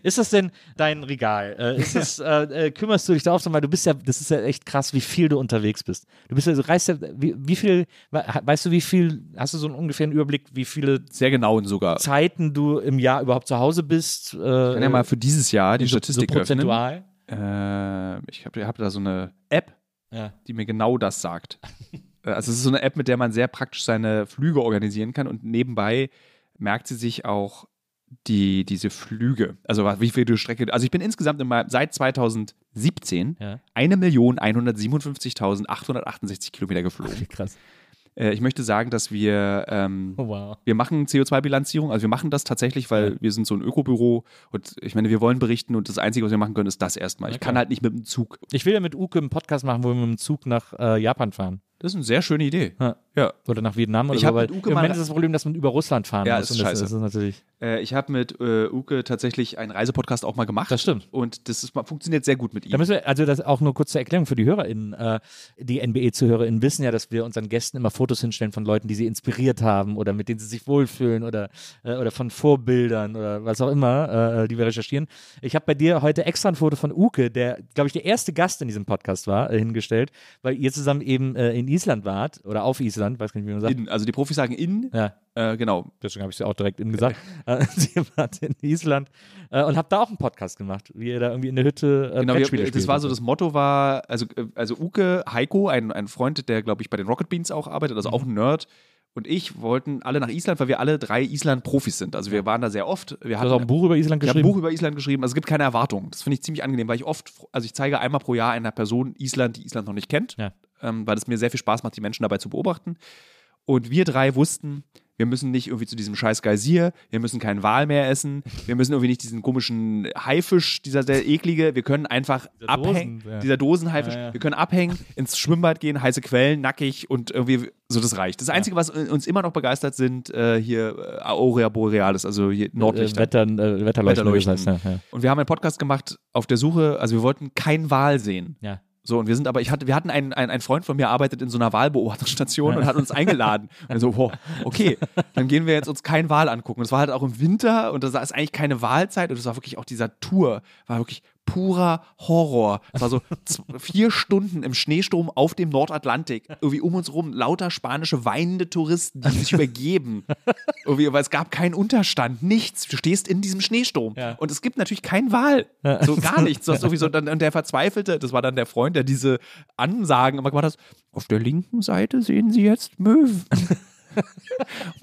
Ist das denn dein Regal? Äh, ist das, äh, äh, kümmerst du dich da so, weil du bist ja, das ist ja echt krass, wie viel du unterwegs bist. Du bist ja, du reist ja, wie, wie viel, we- weißt du, wie viel, hast du so einen ungefähren Überblick, wie viele Sehr genau sogar. Zeiten du im Jahr überhaupt zu Hause bist? Äh, Ich kann ja mal für dieses Jahr die Statistik so öffnen. Äh, ich habe hab da so eine App, Ja. die mir genau das sagt. Äh, also es ist so eine App, mit der man sehr praktisch seine Flüge organisieren kann und nebenbei merkt sie sich auch die, diese Flüge. Also wie viel du Strecke. Also ich bin insgesamt in meinem, seit 2017 Ja. 1.157.868 Kilometer geflogen. Krass. Äh, ich möchte sagen, dass wir ähm, Oh, wow. wir machen CO2-Bilanzierung, also wir machen das tatsächlich, weil Ja. wir sind so ein Ökobüro und ich meine, wir wollen berichten und das Einzige, was wir machen können, ist das erstmal. Ja, Ich kann halt nicht mit dem Zug. Ich will ja mit Uke einen Podcast machen, wo wir mit dem Zug nach äh, Japan fahren. Das ist eine sehr schöne Idee. Ja. Ja. Oder nach Vietnam oder Ich so. Weil Uke Im Moment ist das Problem, dass man über Russland fahren Ja, muss. ist und das, scheiße. das ist natürlich. Äh, ich habe mit äh, Uke tatsächlich einen Reisepodcast auch mal gemacht. Das stimmt. Und das ist, funktioniert sehr gut mit ihm. Da müssen wir, also das auch nur kurz zur Erklärung für die HörerInnen. Äh, die NBE-ZuhörerInnen wissen ja, dass wir unseren Gästen immer Fotos hinstellen von Leuten, die sie inspiriert haben oder mit denen sie sich wohlfühlen oder, äh, oder von Vorbildern oder was auch immer, äh, die wir recherchieren. Ich habe bei dir heute extra ein Foto von Uke, der, glaube ich, der erste Gast in diesem Podcast war, äh, hingestellt, weil ihr zusammen eben äh, in Island wart oder auf Island, weiß gar nicht, wie man sagt. in, also die Profis sagen in, ja, äh, genau. deswegen habe ich es auch direkt in gesagt. Äh, Sie wart in Island äh, und habt da auch einen Podcast gemacht, wie ihr da irgendwie in der Hütte äh, Genau, wir, das war so, das Motto war, also, äh, also Uke, Heiko, ein, ein Freund, der, glaube ich, bei den Rocket Beans auch arbeitet, also auch Mhm. ein Nerd, und ich wollten alle nach Island, weil wir alle drei Island-Profis sind. Also wir waren da sehr oft. Wir Du hast auch ein Buch über Island Ich habe ein geschrieben. Buch über Island geschrieben. Also es gibt keine Erwartungen. Das finde ich ziemlich angenehm, weil ich oft, also ich zeige einmal pro Jahr einer Person Island, die Island noch nicht kennt, Ja. Ähm, weil es mir sehr viel Spaß macht, die Menschen dabei zu beobachten. Und wir drei wussten, wir müssen nicht irgendwie zu diesem scheiß Geysir, wir müssen keinen Wal mehr essen, wir müssen irgendwie nicht diesen komischen Haifisch, dieser sehr eklige, wir können einfach Dieser abhängen, Dosen, ja. dieser Dosenhaifisch, Ja, ja. wir können abhängen, ins Schwimmbad gehen, heiße Quellen, nackig und irgendwie so das reicht. Das Einzige, was uns immer noch begeistert, sind äh, hier äh, Aurea Borealis, also hier äh, Nordlichter. Wetter, äh, Wetterleuchten. Wetterleuchten. Das heißt. Und wir haben einen Podcast gemacht auf der Suche, also wir wollten keinen Wal sehen. ja. So, und wir sind aber, ich hatte, wir hatten einen, einen, ein Freund von mir arbeitet in so einer Wahlbeobachtungsstation und hat uns eingeladen. Und so, wow, okay, dann gehen wir jetzt uns keinen Wal angucken. Und es war halt auch im Winter und da ist eigentlich keine Wahlzeit und es war wirklich auch dieser Tour, war wirklich purer Horror. Es war so vier Stunden im Schneesturm auf dem Nordatlantik. Irgendwie um uns rum lauter spanische weinende Touristen, die sich übergeben. Irgendwie, weil es gab keinen Unterstand, nichts. Du stehst in diesem Schneesturm. Ja. Und es gibt natürlich keinen Wal. So gar nichts. Hast sowieso dann, und der Verzweifelte, das war dann der Freund, der diese Ansagen immer gemacht hat. Auf der linken Seite sehen Sie jetzt Möwen.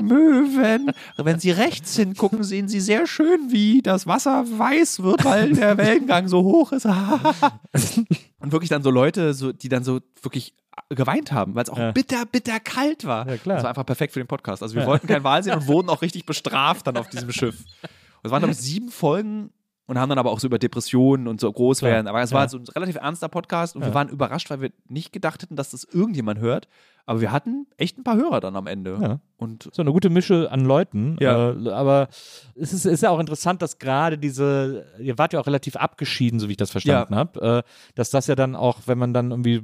Möwen. Wenn Sie rechts hingucken, sehen Sie sehr schön, wie das Wasser weiß wird, weil der Wellengang so hoch ist. Und wirklich dann so Leute, so, die dann so wirklich geweint haben, weil es auch Ja. bitter, bitter kalt war. Ja, klar. Das war einfach perfekt für den Podcast. Also wir wollten keinen Wal sehen und wurden auch richtig bestraft dann auf diesem Schiff. Und es waren, glaube ich, sieben Folgen und haben dann aber auch so über Depressionen und so groß werden. Aber es ja. war so ein relativ ernster Podcast und Ja. wir waren überrascht, weil wir nicht gedacht hätten, dass das irgendjemand hört. Aber wir hatten echt ein paar Hörer dann am Ende. Ja. Und So eine gute Mische an Leuten. Ja. Äh, aber es ist, ist ja auch interessant, dass gerade diese, ihr wart ja auch relativ abgeschieden, so wie ich das verstanden habe, äh, dass das ja dann auch, wenn man dann irgendwie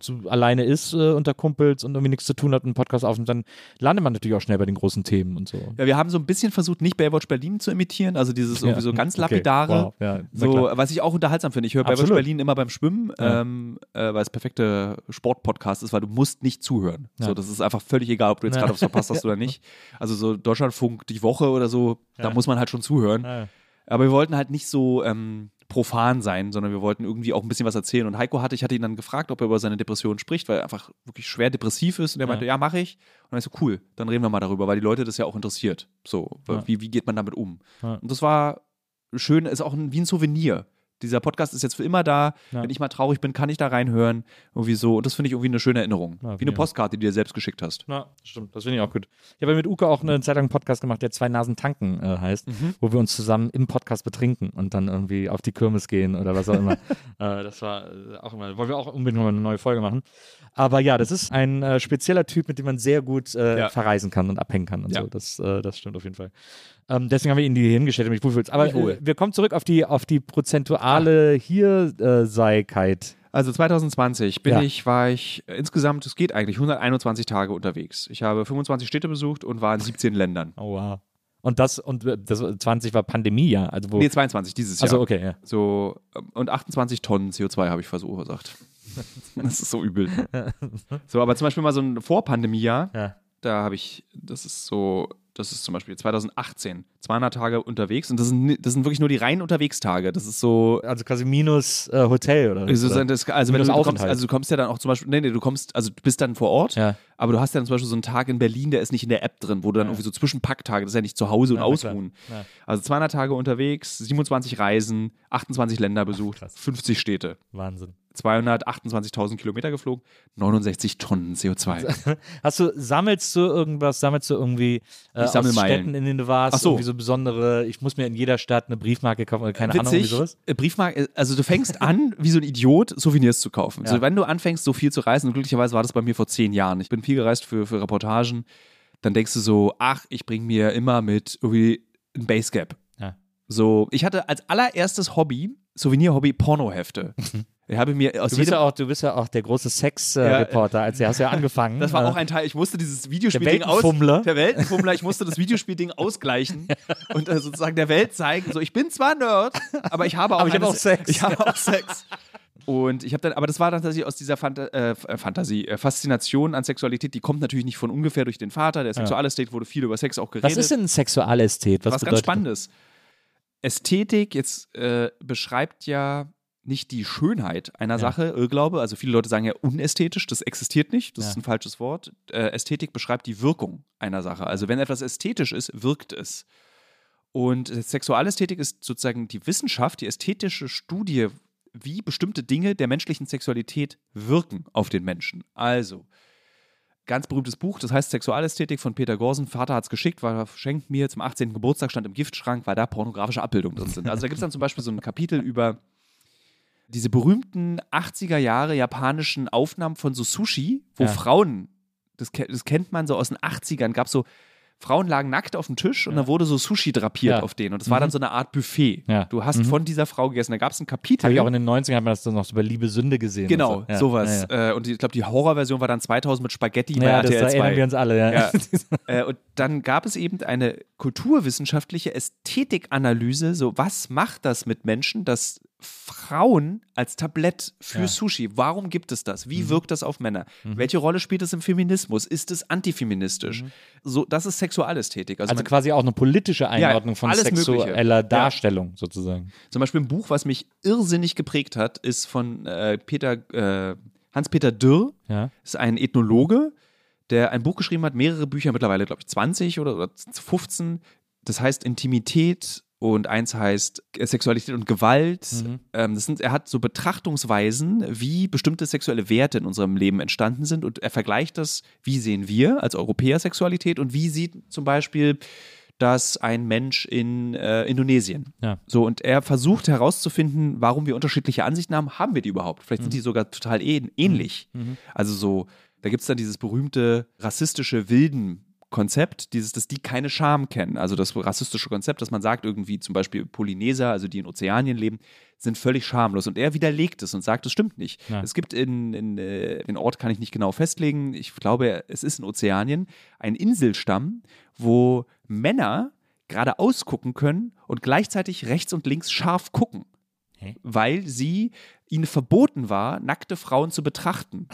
zu, alleine ist äh, unter Kumpels und irgendwie nichts zu tun hat und einen Podcast aufnimmt, dann landet man natürlich auch schnell bei den großen Themen und so. ja, wir haben so ein bisschen versucht, nicht Baywatch Berlin zu imitieren, also dieses irgendwie so ganz okay. lapidare. Wow. Ja, So, was ich auch unterhaltsam finde. Ich höre Baywatch. Berlin immer beim Schwimmen, Ja. ähm, äh, weil es perfekte Sportpodcast ist, weil du musst nicht zuhören. Ja. So, das ist einfach völlig egal, ob du jetzt Ja. gerade was verpasst hast oder nicht. Also so Deutschlandfunk die Woche oder so, da Ja. muss man halt schon zuhören. Ja. Aber wir wollten halt nicht so ähm, profan sein, sondern wir wollten irgendwie auch ein bisschen was erzählen. Und Heiko hatte, ich hatte ihn dann gefragt, ob er über seine Depression spricht, weil er einfach wirklich schwer depressiv ist. Und er Ja. meinte, ja, mache ich. Und dann ist so, cool, dann reden wir mal darüber, weil die Leute das ja auch interessiert. So, Ja. wie, wie geht man damit um? Ja. Und das war schön, ist auch ein, wie ein Souvenir. Dieser Podcast ist jetzt für immer da. Ja. Wenn ich mal traurig bin, kann ich da reinhören. Irgendwie so. Und das finde ich irgendwie eine schöne Erinnerung. Ja, wie eine. Postkarte, die du dir selbst geschickt hast. Ja, stimmt. Das finde ich auch gut. Ich habe mit Uke auch eine Zeit lang einen Podcast gemacht, der Zwei Nasen tanken äh, heißt, Mhm. wo wir uns zusammen im Podcast betrinken und dann irgendwie auf die Kirmes gehen oder was auch immer. äh, das war äh, auch immer, wollen wir auch unbedingt mal eine neue Folge machen. Aber ja, das ist ein äh, spezieller Typ, mit dem man sehr gut äh, verreisen kann und abhängen kann und Ja. so. Das, äh, das stimmt auf jeden Fall. Ähm, deswegen haben wir ihn die hingestellt, damit ich wohlfühlst. Aber äh, wir kommen zurück auf die, auf die prozentuale Hierseikeit. Also 2020 bin Ja. ich, war ich äh, insgesamt, es geht eigentlich, 121 Tage unterwegs. Ich habe 25 Städte besucht und war in 17 Ländern. Oh, wow. Und das, und äh, das 20 war Pandemie, ja. Also wo. Nee, 22 dieses Jahr. also okay, ja. So, ähm, und 28 Tonnen CO2 habe ich verursacht. das ist so übel. So, aber zum Beispiel mal so ein Vorpandemiejahr, ja. da habe ich, das ist so, das ist zum Beispiel 2018, 200 Tage unterwegs und das sind, das sind wirklich nur die reinen Unterwegstage. Das ist so, Also quasi minus äh, Hotel oder also, oder? das, also wenn du, du kommst, also du kommst ja dann auch zum Beispiel, nee, nee, du kommst, also du bist dann vor Ort, Ja. aber du hast ja dann zum Beispiel so einen Tag in Berlin, der ist nicht in der App drin, wo du dann Ja. irgendwie so Zwischenpacktage, das ist ja nicht zu Hause und Ja, ausruhen. Also 200 Tage unterwegs, 27 Reisen, 28 Länder besucht, krass. 50 Städte. Wahnsinn. 228.000 Kilometer geflogen, 69 Tonnen CO2. Hast du, sammelst du irgendwas, sammelst du irgendwie äh, Ich aus. Städten, in denen du warst, Ach so. irgendwie so besondere, ich muss mir in jeder Stadt eine Briefmarke kaufen oder keine Ahnung, irgendwie sowas? äh, Briefmarke, also du fängst an, wie so ein Idiot, Souvenirs zu kaufen. Ja. So, wenn du anfängst, so viel zu reisen, und glücklicherweise war das bei mir vor zehn Jahren. Ich bin viel gereist für, für Reportagen, dann denkst du so, ach, ich bringe mir immer mit irgendwie ein Basecap. Ja. So, ich hatte als allererstes Hobby, Souvenir-Hobby, Pornohefte. Ich habe mir aus Du bist, ja auch, du bist ja auch der große Ja, Sex-Reporter, als hast ja angefangen. Das war äh, auch ein Teil. Ich musste dieses Videospielding aus. Der Weltenfummler. Ich musste das Videospielding ausgleichen und äh, sozusagen der Welt zeigen. So, ich bin zwar Nerd, aber ich habe auch, Aber ich habe auch Sex. Ich habe auch Sex. Und ich habe dann, aber das war dann tatsächlich aus dieser Phanta äh, Fantasie, äh, Faszination an Sexualität, die kommt natürlich nicht von ungefähr durch den Vater. Der Sexualästhet wurde viel über Sex auch geredet. Was ist denn ein Sexualästhet? Was, was ganz Spannendes. Ästhetik jetzt äh, beschreibt ja nicht die Schönheit einer Ja. Sache, Irrglaube. Also viele Leute sagen ja unästhetisch, das existiert nicht, das Ja. ist ein falsches Wort. Äh, Ästhetik beschreibt die Wirkung einer Sache. Also wenn etwas ästhetisch ist, wirkt es. Und Sexualästhetik ist sozusagen die Wissenschaft, die ästhetische Studie, wie bestimmte Dinge der menschlichen Sexualität wirken auf den Menschen. Also, ganz berühmtes Buch, das heißt Sexualästhetik von Peter Gorsen. Vater hat es geschickt, war schenkt mir zum 18. Geburtstag, stand im Giftschrank, weil da pornografische Abbildungen drin sind. Also da gibt es dann zum Beispiel so ein Kapitel über diese berühmten 80er Jahre japanischen Aufnahmen von so Sushi, wo Ja. Frauen, das, das kennt man so aus den 80ern, gab so Frauen lagen nackt auf dem Tisch und Ja. da wurde so Sushi drapiert Ja. auf denen. Und das war dann Mhm. so eine Art Buffet. Ja. Du hast Mhm. von dieser Frau gegessen. Da gab es ein Kapitel. Habe ich auch in den 90ern hat man das dann noch so bei Liebe Sünde gesehen. Genau, und so. Sowas. Äh, und ich glaube, die Horrorversion war dann 2000 mit Spaghetti bei Ja, das RTL 2. erinnern wir uns alle. Äh, und dann gab es eben eine kulturwissenschaftliche Ästhetikanalyse, so was macht das mit Menschen, dass Frauen als Tablett für Ja. Mhm. Sushi, warum gibt es das? Wie wirkt das auf Männer? Welche Rolle spielt es im Feminismus? Ist es antifeministisch? So, das ist Sexualästhetik. Also, Also quasi auch eine politische Einordnung von alles Mögliche. sexueller Ja. Darstellung sozusagen. zum Beispiel ein Buch, was mich irrsinnig geprägt hat, ist von äh, Peter, äh, Hans-Peter Dürr. Ja. ist ein Ethnologe, der ein Buch geschrieben hat, mehrere Bücher, mittlerweile, glaube ich, 20 oder, oder 15. Das heißt Intimität und eins heißt äh, Sexualität und Gewalt. Mhm. Ähm, das sind, er hat so Betrachtungsweisen, wie bestimmte sexuelle Werte in unserem Leben entstanden sind und er vergleicht das, wie sehen wir als Europäer Sexualität und wie sieht zum Beispiel dass ein Mensch in äh, Indonesien. Ja. So, und er versucht herauszufinden, warum wir unterschiedliche Ansichten haben. Haben wir die überhaupt? Vielleicht sind die sogar total ähn- ähnlich. Also so, da gibt es dann dieses berühmte rassistische Wilden. Konzept, dieses, dass die keine Scham kennen. Also das rassistische Konzept, dass man sagt, irgendwie zum Beispiel Polyneser, also die in Ozeanien leben, sind völlig schamlos. Und er widerlegt es und sagt, das stimmt nicht. Ja. Es gibt in, in äh, den Ort kann ich nicht genau festlegen. Ich glaube, es ist in Ozeanien ein Inselstamm, wo Männer gerade ausgucken können und gleichzeitig rechts und links scharf gucken. Hä? Weil sie ihnen verboten war, nackte Frauen zu betrachten.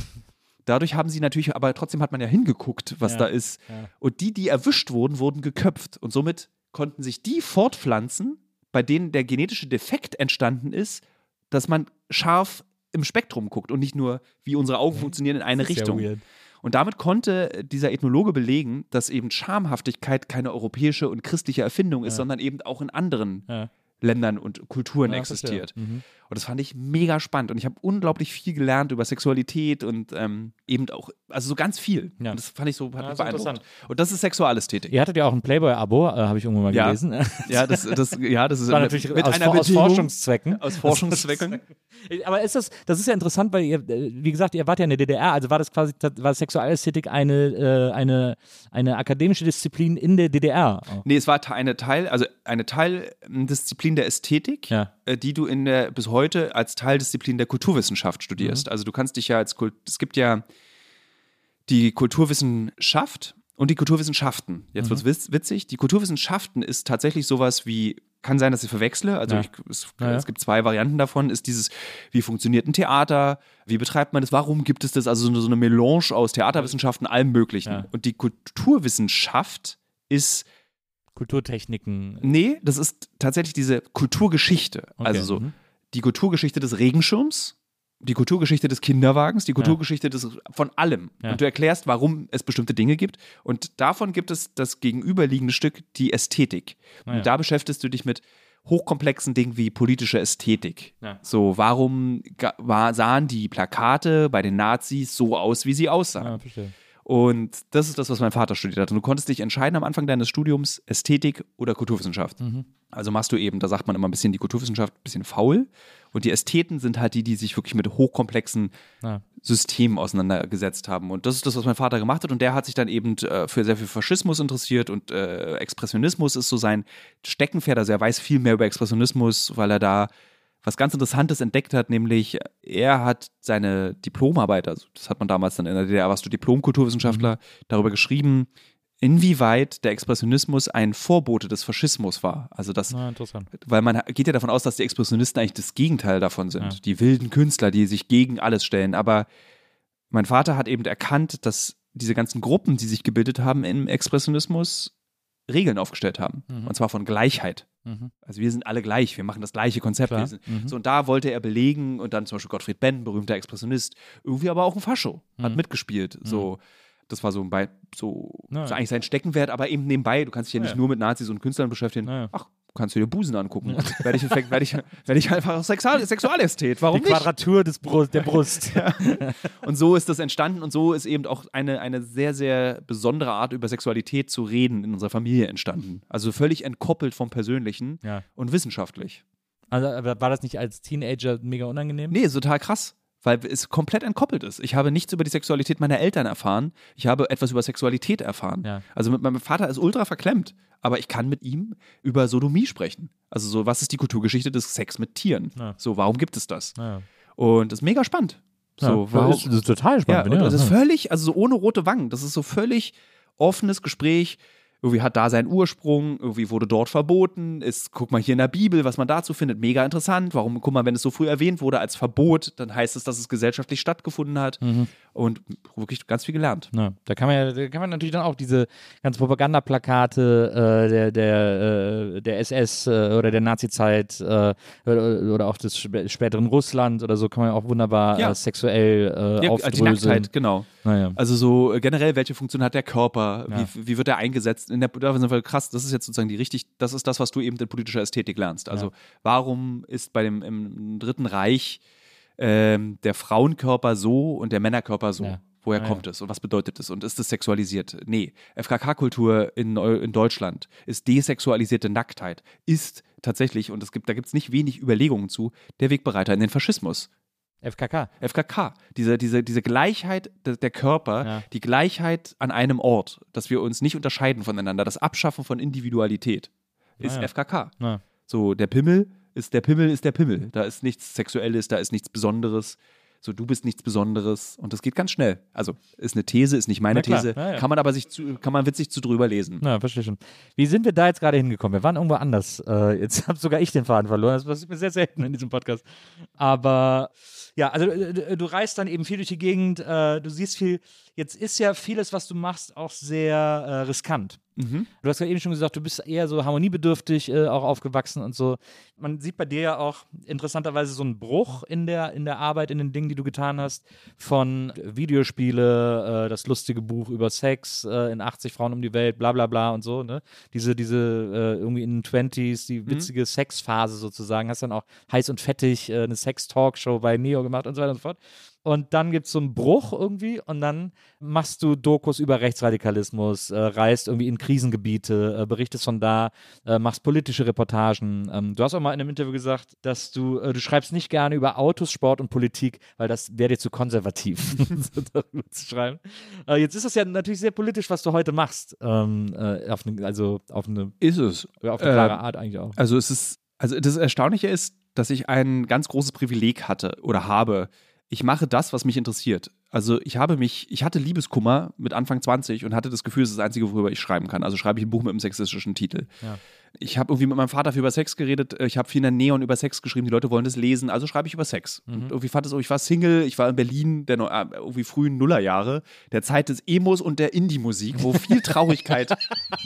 Dadurch haben sie natürlich, aber trotzdem hat man ja hingeguckt, was Ja, da ist. ja. Und die, die erwischt wurden, wurden geköpft. Und somit konnten sich die fortpflanzen, bei denen der genetische Defekt entstanden ist, dass man scharf im Spektrum guckt und nicht nur, wie unsere Augen funktionieren in eine ja Richtung. weird. Und damit konnte dieser Ethnologe belegen, dass eben Schamhaftigkeit keine europäische und christliche Erfindung ist, Ja. sondern eben auch in anderen Ja. Ländern und Kulturen Ja, existiert. verstehe. Mhm. Und das fand ich mega spannend. Und ich habe unglaublich viel gelernt über Sexualität und ähm, eben auch, also so ganz viel. Ja. Und das fand ich so, hat Ja, mich beeindruckt. interessant. Und das ist Sexualästhetik. Ihr hattet ja auch ein Playboy-Abo, äh, habe ich irgendwann mal Ja. gelesen. Ja, das, das, ja, das ist war natürlich mit aus, einer aus Forschungszwecken. Aus Forschungszwecken. Aber ist das, das ist ja interessant, weil ihr, äh, wie gesagt, ihr wart ja in der DDR, also war das quasi, war Sexualästhetik eine, äh, eine, eine akademische Disziplin in der DDR? auch? Nee, es war eine Teil, also eine Teildisziplin der Ästhetik, Ja. äh, die du in der, bis heute als Teildisziplin der Kulturwissenschaft Mhm. studierst. Also du kannst dich ja als Kult, es gibt ja die Kulturwissenschaft und die Kulturwissenschaften. Jetzt Mhm. wird's witz, witzig. Die Kulturwissenschaften ist tatsächlich sowas wie, kann sein, dass ich verwechsle, also Ja. ich, es, Ja, ja. es gibt zwei Varianten davon, ist dieses, wie funktioniert ein Theater, wie betreibt man das, warum gibt es das, also so eine, so eine Melange aus Theaterwissenschaften, allem möglichen. Und die Kulturwissenschaft ist Kulturtechniken. Nee, das ist tatsächlich diese Kulturgeschichte. Okay, Also so mhm. die Kulturgeschichte des Regenschirms, die Kulturgeschichte des Kinderwagens, die Kulturgeschichte des, von allem. Ja. Und du erklärst, warum es bestimmte Dinge gibt. Und davon gibt es das gegenüberliegende Stück, die Ästhetik. Ah, ja. Und da beschäftigst du dich mit hochkomplexen Dingen wie politische Ästhetik. Ja. So, warum war, sahen die Plakate bei den Nazis so aus, wie sie aussahen? Ja, verstehe. Und das ist das, was mein Vater studiert hat. Und du konntest dich entscheiden am Anfang deines Studiums, Ästhetik oder Kulturwissenschaft. Mhm. Also machst du eben, da sagt man immer ein bisschen die Kulturwissenschaft ein bisschen faul. Und die Ästheten sind halt die, die sich wirklich mit hochkomplexen Ja. Systemen auseinandergesetzt haben. Und das ist das, was mein Vater gemacht hat. Und der hat sich dann eben äh, für sehr viel Faschismus interessiert und äh, Expressionismus ist so sein Steckenpferd. Also er weiß viel mehr über Expressionismus, weil er da was ganz Interessantes entdeckt hat, nämlich er hat seine Diplomarbeit, also das hat man damals dann in der DDR, warst du Diplom-Kulturwissenschaftler, darüber geschrieben, inwieweit der Expressionismus ein Vorbote des Faschismus war. Also das Na, interessant. weil man geht ja davon aus, dass die Expressionisten eigentlich das Gegenteil davon sind. Ja. Die wilden Künstler, die sich gegen alles stellen. Aber mein Vater hat eben erkannt, dass diese ganzen Gruppen, die sich gebildet haben im Expressionismus, Regeln aufgestellt haben. Mhm. Und zwar von Gleichheit. Mhm. Also wir sind alle gleich, wir machen das gleiche Konzept. Mhm. So, und da wollte er belegen, und dann zum Beispiel Gottfried Benn, berühmter Expressionist, irgendwie aber auch ein Fascho, hat Mhm. mitgespielt. So, das war so, ein Be so, so eigentlich sein Steckenwert, aber eben nebenbei, du kannst dich ja Ja, nicht nur mit Nazis und Künstlern beschäftigen. Ja. Ach, kannst du dir Busen angucken. Werde ich, werd ich, werd ich einfach Sexual Sexualästhet. Warum Die nicht? Quadratur des Brust, der Brust. Und so ist das entstanden und so ist eben auch eine, eine sehr, sehr besondere Art, über Sexualität zu reden in unserer Familie entstanden. Also völlig entkoppelt vom Persönlichen ja. und wissenschaftlich. Also, war das nicht als Teenager mega unangenehm? Nee, total krass, weil es komplett entkoppelt ist. Ich habe nichts über die Sexualität meiner Eltern erfahren. Ich habe etwas über Sexualität erfahren. Ja. Also mit meinem Vater ist ultra verklemmt, aber ich kann mit ihm über Sodomie sprechen. Also so, was ist die Kulturgeschichte des Sex mit Tieren? Ja. So, warum gibt es das? Ja. Und das ist mega spannend. So, warum, das, ist, total ja, spannend. und ja, das ist völlig, also so ohne rote Wangen. Das ist so völlig offenes Gespräch. Irgendwie hat da seinen Ursprung, irgendwie wurde dort verboten. Ist, guck mal hier in der Bibel, was man dazu findet, mega interessant. Warum, guck mal, wenn es so früh erwähnt wurde als Verbot, dann heißt es, dass es gesellschaftlich stattgefunden hat. Mhm. Und wirklich ganz viel gelernt. Ja, da kann man ja, da kann man natürlich dann auch diese ganzen Propagandaplakate äh, der, der, äh, der SS äh, oder der Nazi-Zeit äh, oder, auch des spä- späteren Russland oder so kann man ja auch wunderbar Ja. äh, sexuell äh, Ja, aufdröseln. die Nacktheit, genau. Naja. Also so äh, generell, welche Funktion hat der Körper? Wie, wie wird er eingesetzt? In der, wir krass, das ist jetzt sozusagen die richtig, das ist das, was du eben in politischer Ästhetik lernst. Also warum ist bei dem im Dritten Reich ähm, der Frauenkörper so und der Männerkörper so? Ja. Woher Ah, kommt es und was bedeutet es und ist es sexualisiert? Nee, FKK-Kultur in, in Deutschland ist desexualisierte Nacktheit, ist tatsächlich, und es gibt, da gibt es nicht wenig Überlegungen zu, der Wegbereiter in den Faschismus. FKK. FKK, diese, diese, diese Gleichheit de- der Körper, Ja. die Gleichheit an einem Ort, dass wir uns nicht unterscheiden voneinander, das Abschaffen von Individualität ist Ah ja. FKK. Ja. So, der Pimmel ist der Pimmel ist der Pimmel. Da ist nichts Sexuelles, da ist nichts Besonderes. So, du bist nichts Besonderes. Und das geht ganz schnell. Also, ist eine These, ist nicht meine klar, These. ja. Kann man aber sich zu, kann man witzig zu drüber lesen. Na, verstehe schon. Wie sind wir da jetzt gerade hingekommen? Wir waren irgendwo anders. Äh, jetzt habe sogar ich den Faden verloren. Das passiert mir sehr selten in diesem Podcast. Aber ja, also äh, du reist dann eben viel durch die Gegend, äh, du siehst viel. Jetzt ist ja vieles, was du machst, auch sehr äh, riskant. Mhm. Du hast ja eben schon gesagt, du bist eher so harmoniebedürftig äh, auch aufgewachsen und so. Man sieht bei dir ja auch interessanterweise so einen Bruch in der, in der Arbeit, in den Dingen, die du getan hast, von Videospiele, äh, das lustige Buch über Sex äh, in 80 Frauen um die Welt, bla bla bla und so, ne? Diese, diese äh, irgendwie in den 20s, die witzige Sexphase sozusagen, hast dann auch heiß und fettig äh, eine Sex-Talkshow bei Neo gemacht und so weiter und so fort. Und dann gibt es so einen Bruch irgendwie und dann machst du Dokus über Rechtsradikalismus, äh, reist irgendwie in Krisengebiete, äh, berichtest von da, äh, machst politische Reportagen. Ähm, du hast auch mal in einem Interview gesagt, dass du, äh, du schreibst nicht gerne über Autos, Sport und Politik, weil das wäre dir zu konservativ, so darüber zu schreiben. Äh, jetzt ist das ja natürlich sehr politisch, was du heute machst. Ähm, äh, auf ne, also auf eine, Ist es. auf eine klare Ähm, Art eigentlich auch. Also es ist, also das Erstaunliche ist, dass ich ein ganz großes Privileg hatte oder habe. Ich mache das, was mich interessiert. Also ich habe mich, ich hatte Liebeskummer mit Anfang 20 und hatte das Gefühl, es ist das Einzige, worüber ich schreiben kann. Also schreibe ich ein Buch mit einem sexistischen Titel. Ja. Ich habe irgendwie mit meinem Vater viel über Sex geredet. Ich habe viel in der Neon über Sex geschrieben. Die Leute wollen das lesen, also schreibe ich über Sex. Mhm. Und irgendwie fand es, ich war Single, ich war in Berlin, der äh, irgendwie frühen Nullerjahre, der Zeit des Emos und der Indie-Musik, wo viel Traurigkeit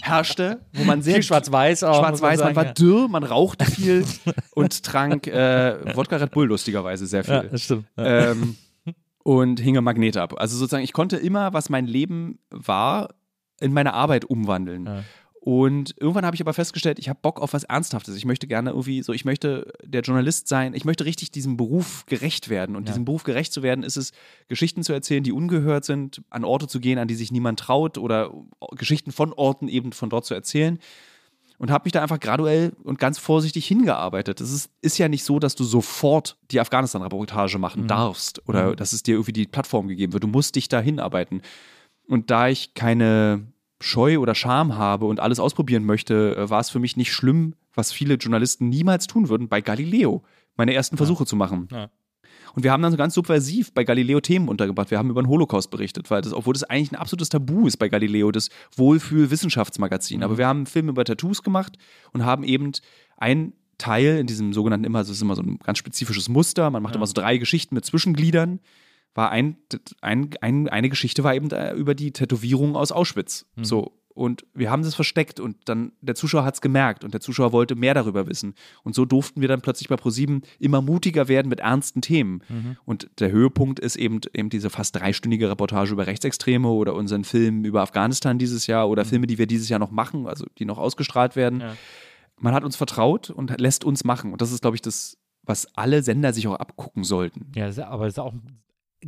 herrschte, wo man sehr Viel Schwarz-Weiß auch. Schwarz-Weiß, man sagen, war ja. dürr, man rauchte viel und trank äh, Wodka Red Bull lustigerweise sehr viel. Ja, das stimmt. Ja. ähm, und hinge Magnete ab. Also sozusagen, ich konnte immer, was mein Leben war, in meine Arbeit umwandeln. Ja. Und irgendwann habe ich aber festgestellt, ich habe Bock auf was Ernsthaftes. Ich möchte gerne irgendwie so, ich möchte der Journalist sein, ich möchte richtig diesem Beruf gerecht werden. Und Ja. diesem Beruf gerecht zu werden, ist es, Geschichten zu erzählen, die ungehört sind, an Orte zu gehen, an die sich niemand traut oder Geschichten von Orten eben von dort zu erzählen. Und habe mich da einfach graduell und ganz vorsichtig hingearbeitet. Es ist, ist ja nicht so, dass du sofort die Afghanistan-Reportage machen Mhm. darfst oder Mhm. dass es dir irgendwie die Plattform gegeben wird. Du musst dich da hinarbeiten. Und da ich keine Scheu oder Scham habe und alles ausprobieren möchte, äh, war es für mich nicht schlimm, was viele Journalisten niemals tun würden, bei Galileo meine ersten Versuche zu machen. Ja. Und wir haben dann so ganz subversiv bei Galileo Themen untergebracht. Wir haben über den Holocaust berichtet, weil das, obwohl das eigentlich ein absolutes Tabu ist bei Galileo, das Wohlfühl-Wissenschaftsmagazin. Aber wir haben einen Film über Tattoos gemacht und haben eben ein Teil in diesem sogenannten immer, das ist immer so ein ganz spezifisches Muster. Man macht immer so drei Geschichten mit Zwischengliedern. War ein, ein, ein, eine Geschichte war eben äh, über die Tätowierung aus Auschwitz. So. Und wir haben das versteckt und dann der Zuschauer hat es gemerkt und der Zuschauer wollte mehr darüber wissen. Und so durften wir dann plötzlich bei ProSieben immer mutiger werden mit ernsten Themen. Und der Höhepunkt ist eben, eben diese fast dreistündige Reportage über Rechtsextreme oder unseren Film über Afghanistan dieses Jahr oder Filme, die wir dieses Jahr noch machen, also die noch ausgestrahlt werden. Ja. Man hat uns vertraut und lässt uns machen. Und das ist, glaube ich, das, was alle Sender sich auch abgucken sollten. Ja, aber das ist auch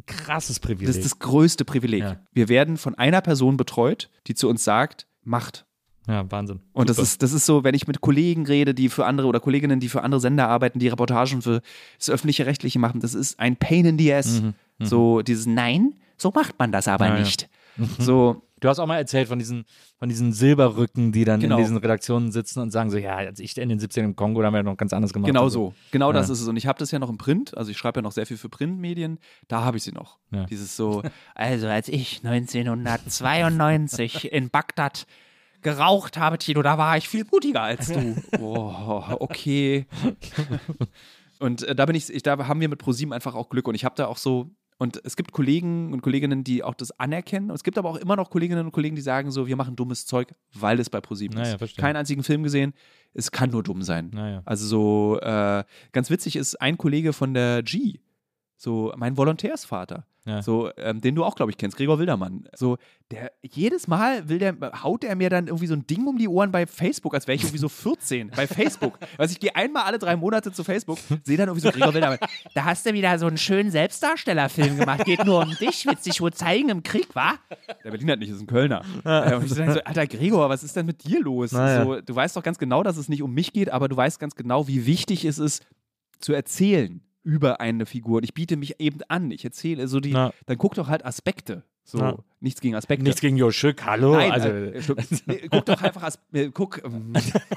krasses Privileg. Das ist das größte Privileg. Ja. Wir werden von einer Person betreut, die zu uns sagt, macht. ja, Wahnsinn. Und das ist, das ist so, wenn ich mit Kollegen rede, die für andere oder Kolleginnen, die für andere Sender arbeiten, die Reportagen für das öffentliche Rechtliche machen, das ist ein Pain in the ass. Mhm, So dieses Nein, so macht man das aber Ja, ja. nicht. So, Du hast auch mal erzählt von diesen, von diesen Silberrücken, die dann Genau. in diesen Redaktionen sitzen und sagen so, ja, als ich in den 70ern im Kongo, da haben wir noch ganz anders gemacht. genau und so. Genau das Ja. ist es. Und ich habe das ja noch im Print, also ich schreibe ja noch sehr viel für Printmedien, da habe ich sie noch. Ja. Dieses so, Also als ich 1992 in Bagdad geraucht habe, Tino, da war ich viel mutiger als du. oh, okay. Und äh, da bin ich, ich, da haben wir mit ProSieben einfach auch Glück und ich habe da auch so und es gibt Kollegen und Kolleginnen, die auch das anerkennen. Und es gibt aber auch immer noch Kolleginnen und Kollegen, die sagen so, wir machen dummes Zeug, weil es bei ProSieben Naja, ist. verstehe. Keinen einzigen Film gesehen. Es kann nur dumm sein. Naja. Also so, äh, ganz witzig ist ein Kollege von der G, So, mein Volontärsvater. Ja. So, ähm, den du auch, glaube ich, kennst, Gregor Wildermann. So, der jedes Mal will der, haut er mir dann irgendwie so ein Ding um die Ohren bei Facebook, als wäre ich irgendwie so 14 bei Facebook. Also ich gehe einmal alle drei Monate zu Facebook, sehe dann irgendwie so Gregor Wildermann. Da hast du wieder so einen schönen Selbstdarstellerfilm gemacht. Geht nur um dich. Willst dich wohl zeigen im Krieg, wa? Der Berliner nicht, ist ein Kölner. Ja. Und ich so, Alter Gregor, was ist denn mit dir los? Naja. So, du weißt doch ganz genau, dass es nicht um mich geht, aber du weißt ganz genau, wie wichtig es ist, zu erzählen über eine Figur. Und ich biete mich eben an. Ich erzähle so die, Na. dann guck doch halt Aspekte. So, Na. nichts gegen Aspekte. Nichts gegen Jo Schück, hallo. Nein, also äh, nee, guck doch einfach, As äh, guck, ähm,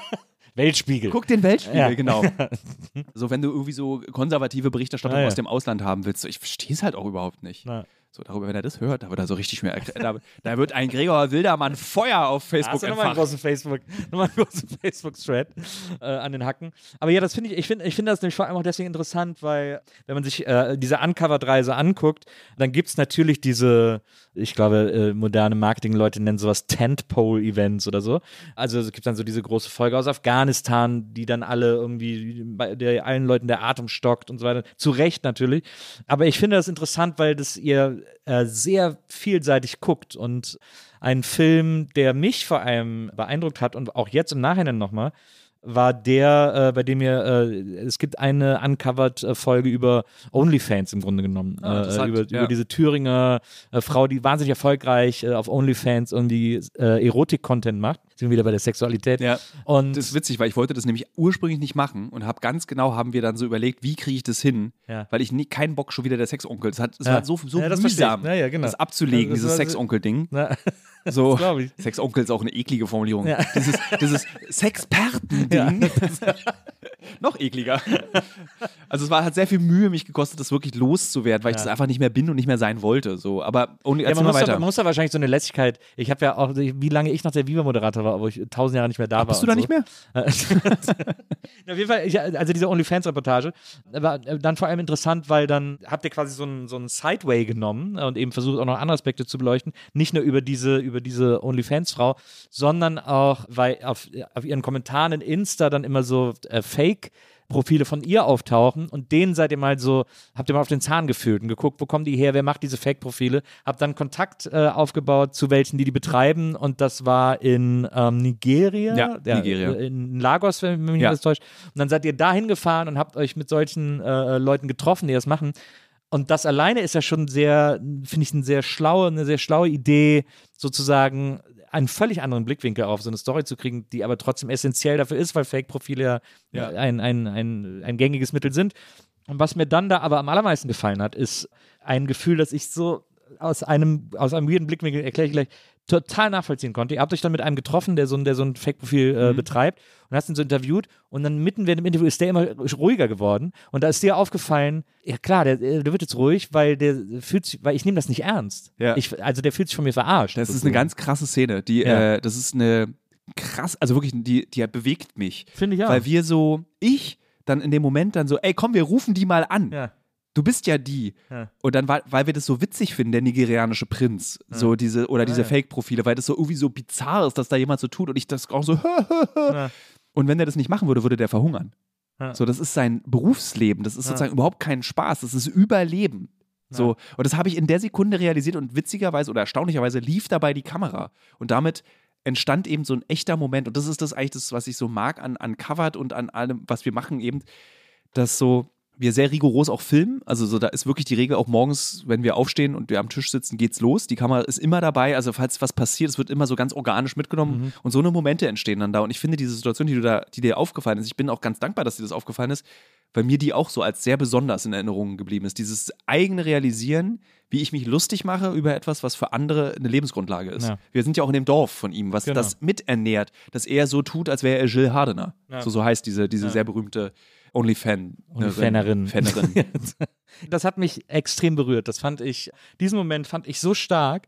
Weltspiegel. guck den Weltspiegel, Ja. genau. So, wenn du irgendwie so konservative Berichterstattung Ah, ja. aus dem Ausland haben willst, so, ich verstehe es halt auch überhaupt nicht. Na. So, darüber, wenn er das hört, da wird er so richtig mehr, da, da wird ein Gregor Wildermann Feuer auf Facebook Hast du nochmal einen großen Facebook, nochmal einen großen Facebook-Thread äh, an den Hacken. Aber ja, das finde ich, ich finde ich finde das nämlich vor allem auch deswegen interessant, weil wenn man sich äh, diese Uncovered-Reise anguckt, dann gibt es natürlich diese, ich glaube, äh, moderne Marketing-Leute nennen sowas Tentpole-Events oder so. Also es gibt dann so diese große Folge aus Afghanistan, die dann alle irgendwie bei der allen Leuten der Atem stockt und so weiter. Zu Recht natürlich. Aber ich finde das interessant, weil das ihr äh, sehr vielseitig guckt und ein Film, der mich vor allem beeindruckt hat und auch jetzt im Nachhinein nochmal, war der, äh, bei dem ihr, äh, es gibt eine Uncovered-Folge über OnlyFans im Grunde genommen. Ah, äh, über, ja. über diese Thüringer äh, Frau, die wahnsinnig erfolgreich äh, auf OnlyFans irgendwie äh, Erotik-Content macht. Sind wir wieder bei der Sexualität. Ja. Und Das ist witzig, weil ich wollte das nämlich ursprünglich nicht machen und habe ganz genau, haben wir dann so überlegt, wie kriege ich das hin, Ja. weil ich nie, keinen Bock schon wieder der Sexonkel. Es, hat, es Ja. war so, so das mühsam, genau. das abzulegen, Das dieses Sexonkel-Ding. So. Sexonkel ist auch eine eklige Formulierung. Ja. Dieses, dieses Sexperten-Ding. Noch ekliger. Also es war, hat sehr viel Mühe mich gekostet, das wirklich loszuwerden, weil ich das einfach nicht mehr bin und nicht mehr sein wollte. So, aber erzähl man, muss da, man muss da wahrscheinlich so eine Lässigkeit. Ich habe ja auch, wie lange ich noch der Viva-Moderator war, wo ich tausend Jahre nicht mehr da war. Bist du da so. nicht mehr? Auf jeden Fall, ich, also diese OnlyFans-Reportage war dann vor allem interessant, weil dann habt ihr quasi so einen so einen Sideway genommen und eben versucht auch noch andere Aspekte zu beleuchten. Nicht nur über diese, über diese OnlyFans-Frau, sondern auch, weil auf, auf ihren Kommentaren in Insta dann immer so äh, Fake- Profile von ihr auftauchen und denen seid ihr mal so, habt ihr mal auf den Zahn gefühlt und geguckt, wo kommen die her, wer macht diese Fake-Profile, habt dann Kontakt äh, aufgebaut zu welchen, die die betreiben und das war in ähm, Nigeria, Ja, Nigeria. äh, in Lagos, wenn mich nicht Ja. alles täuscht. Und dann seid ihr da hingefahren und habt euch mit solchen äh, Leuten getroffen, die das machen. Und das alleine ist ja schon sehr, finde ich, eine sehr schlaue, eine sehr schlaue Idee, sozusagen einen völlig anderen Blickwinkel auf so eine Story zu kriegen, die aber trotzdem essentiell dafür ist, weil Fake-Profile ja. Ein, ein, ein, ein gängiges Mittel sind. Und was mir dann da aber am allermeisten gefallen hat, ist ein Gefühl, das ich so aus einem, aus einem weirden Blickwinkel, erkläre ich gleich, total nachvollziehen konnte. Ihr habt euch dann mit einem getroffen, der so ein, der so ein Fake-Profil äh, betreibt und hast ihn so interviewt und dann mitten während dem Interview ist der immer ruhiger geworden und da ist dir aufgefallen, ja klar, der, der wird jetzt ruhig, weil der fühlt sich, weil ich nehme das nicht ernst. Ja. Ich, also der fühlt sich von mir verarscht. Das ist eine ganz krasse Szene. Die, Ja. äh, das ist eine krass, also wirklich, die, die bewegt mich. Finde ich auch. Weil wir so, ich dann in dem Moment dann so, ey, komm, wir rufen die mal an. ja. Du bist ja die. Ja. Und dann, weil, weil wir das so witzig finden, der nigerianische Prinz, so diese, oder diese ja. Fake-Profile, weil das so irgendwie so bizarr ist, dass da jemand so tut und ich das auch so, Ja. und wenn der das nicht machen würde, würde der verhungern. Ja. So, das ist sein Berufsleben, das ist Ja. sozusagen überhaupt kein Spaß, das ist Überleben. So, und das habe ich in der Sekunde realisiert und witzigerweise oder erstaunlicherweise lief dabei die Kamera. Und damit entstand eben so ein echter Moment. Und das ist das eigentlich das, was ich so mag an, an Covered und an allem, was wir machen, eben, dass so wir sehr rigoros auch filmen. Also so, da ist wirklich die Regel auch morgens, wenn wir aufstehen und wir am Tisch sitzen, geht's los. Die Kamera ist immer dabei. Also falls was passiert, es wird immer so ganz organisch mitgenommen und so eine Momente entstehen dann da. Und ich finde diese Situation, die da, die dir aufgefallen ist, ich bin auch ganz dankbar, dass dir das aufgefallen ist, weil mir die auch so als sehr besonders in Erinnerung geblieben ist. Dieses eigene Realisieren, wie ich mich lustig mache über etwas, was für andere eine Lebensgrundlage ist. Ja. Wir sind ja auch in dem Dorf von ihm, was Genau. das miternährt, dass er so tut, als wäre er Jill Hardener. So, so heißt diese, diese sehr berühmte Onlyfan. Onlyfanerin. Fanerin. Das hat mich extrem berührt. Das fand ich, diesen Moment fand ich so stark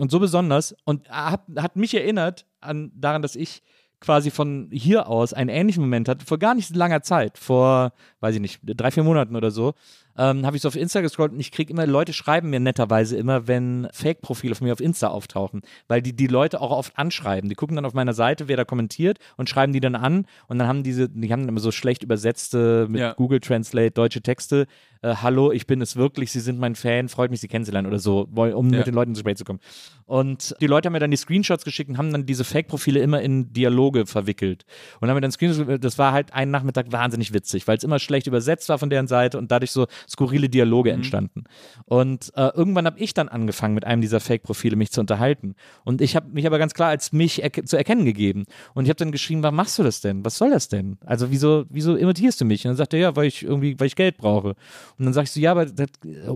und so besonders und hat, hat mich erinnert an, daran, dass ich quasi von hier aus einen ähnlichen Moment hatte, vor gar nicht so langer Zeit, vor, weiß ich nicht, drei, vier Monaten oder so, ähm, habe ich so auf Insta gescrollt und ich kriege immer, Leute schreiben mir netterweise immer, wenn Fake-Profile von mir auf Insta auftauchen, weil die die Leute auch oft anschreiben. Die gucken dann auf meiner Seite, wer da kommentiert und schreiben die dann an und dann haben diese, die haben dann immer so schlecht übersetzte mit Ja. Google Translate deutsche Texte. Äh, Hallo, ich bin es wirklich, Sie sind mein Fan, freut mich, Sie kennenzulernen oder so, um Ja. mit den Leuten ins Gespräch zu kommen. Und die Leute haben mir dann die Screenshots geschickt und haben dann diese Fake-Profile immer in Dialoge verwickelt. Und haben mir dann Screenshots, das war halt einen Nachmittag wahnsinnig witzig, weil es immer schlecht übersetzt war von deren Seite und dadurch so skurrile Dialoge entstanden. Und äh, irgendwann habe ich dann angefangen, mit einem dieser Fake-Profile mich zu unterhalten. Und ich habe mich aber ganz klar als mich erke zu erkennen gegeben. Und ich habe dann geschrieben, warum machst du das denn? Was soll das denn? Also wieso, wieso imitierst du mich? Und dann sagt er, ja, weil ich irgendwie, weil ich Geld brauche. Und dann sag ich so, ja, aber das,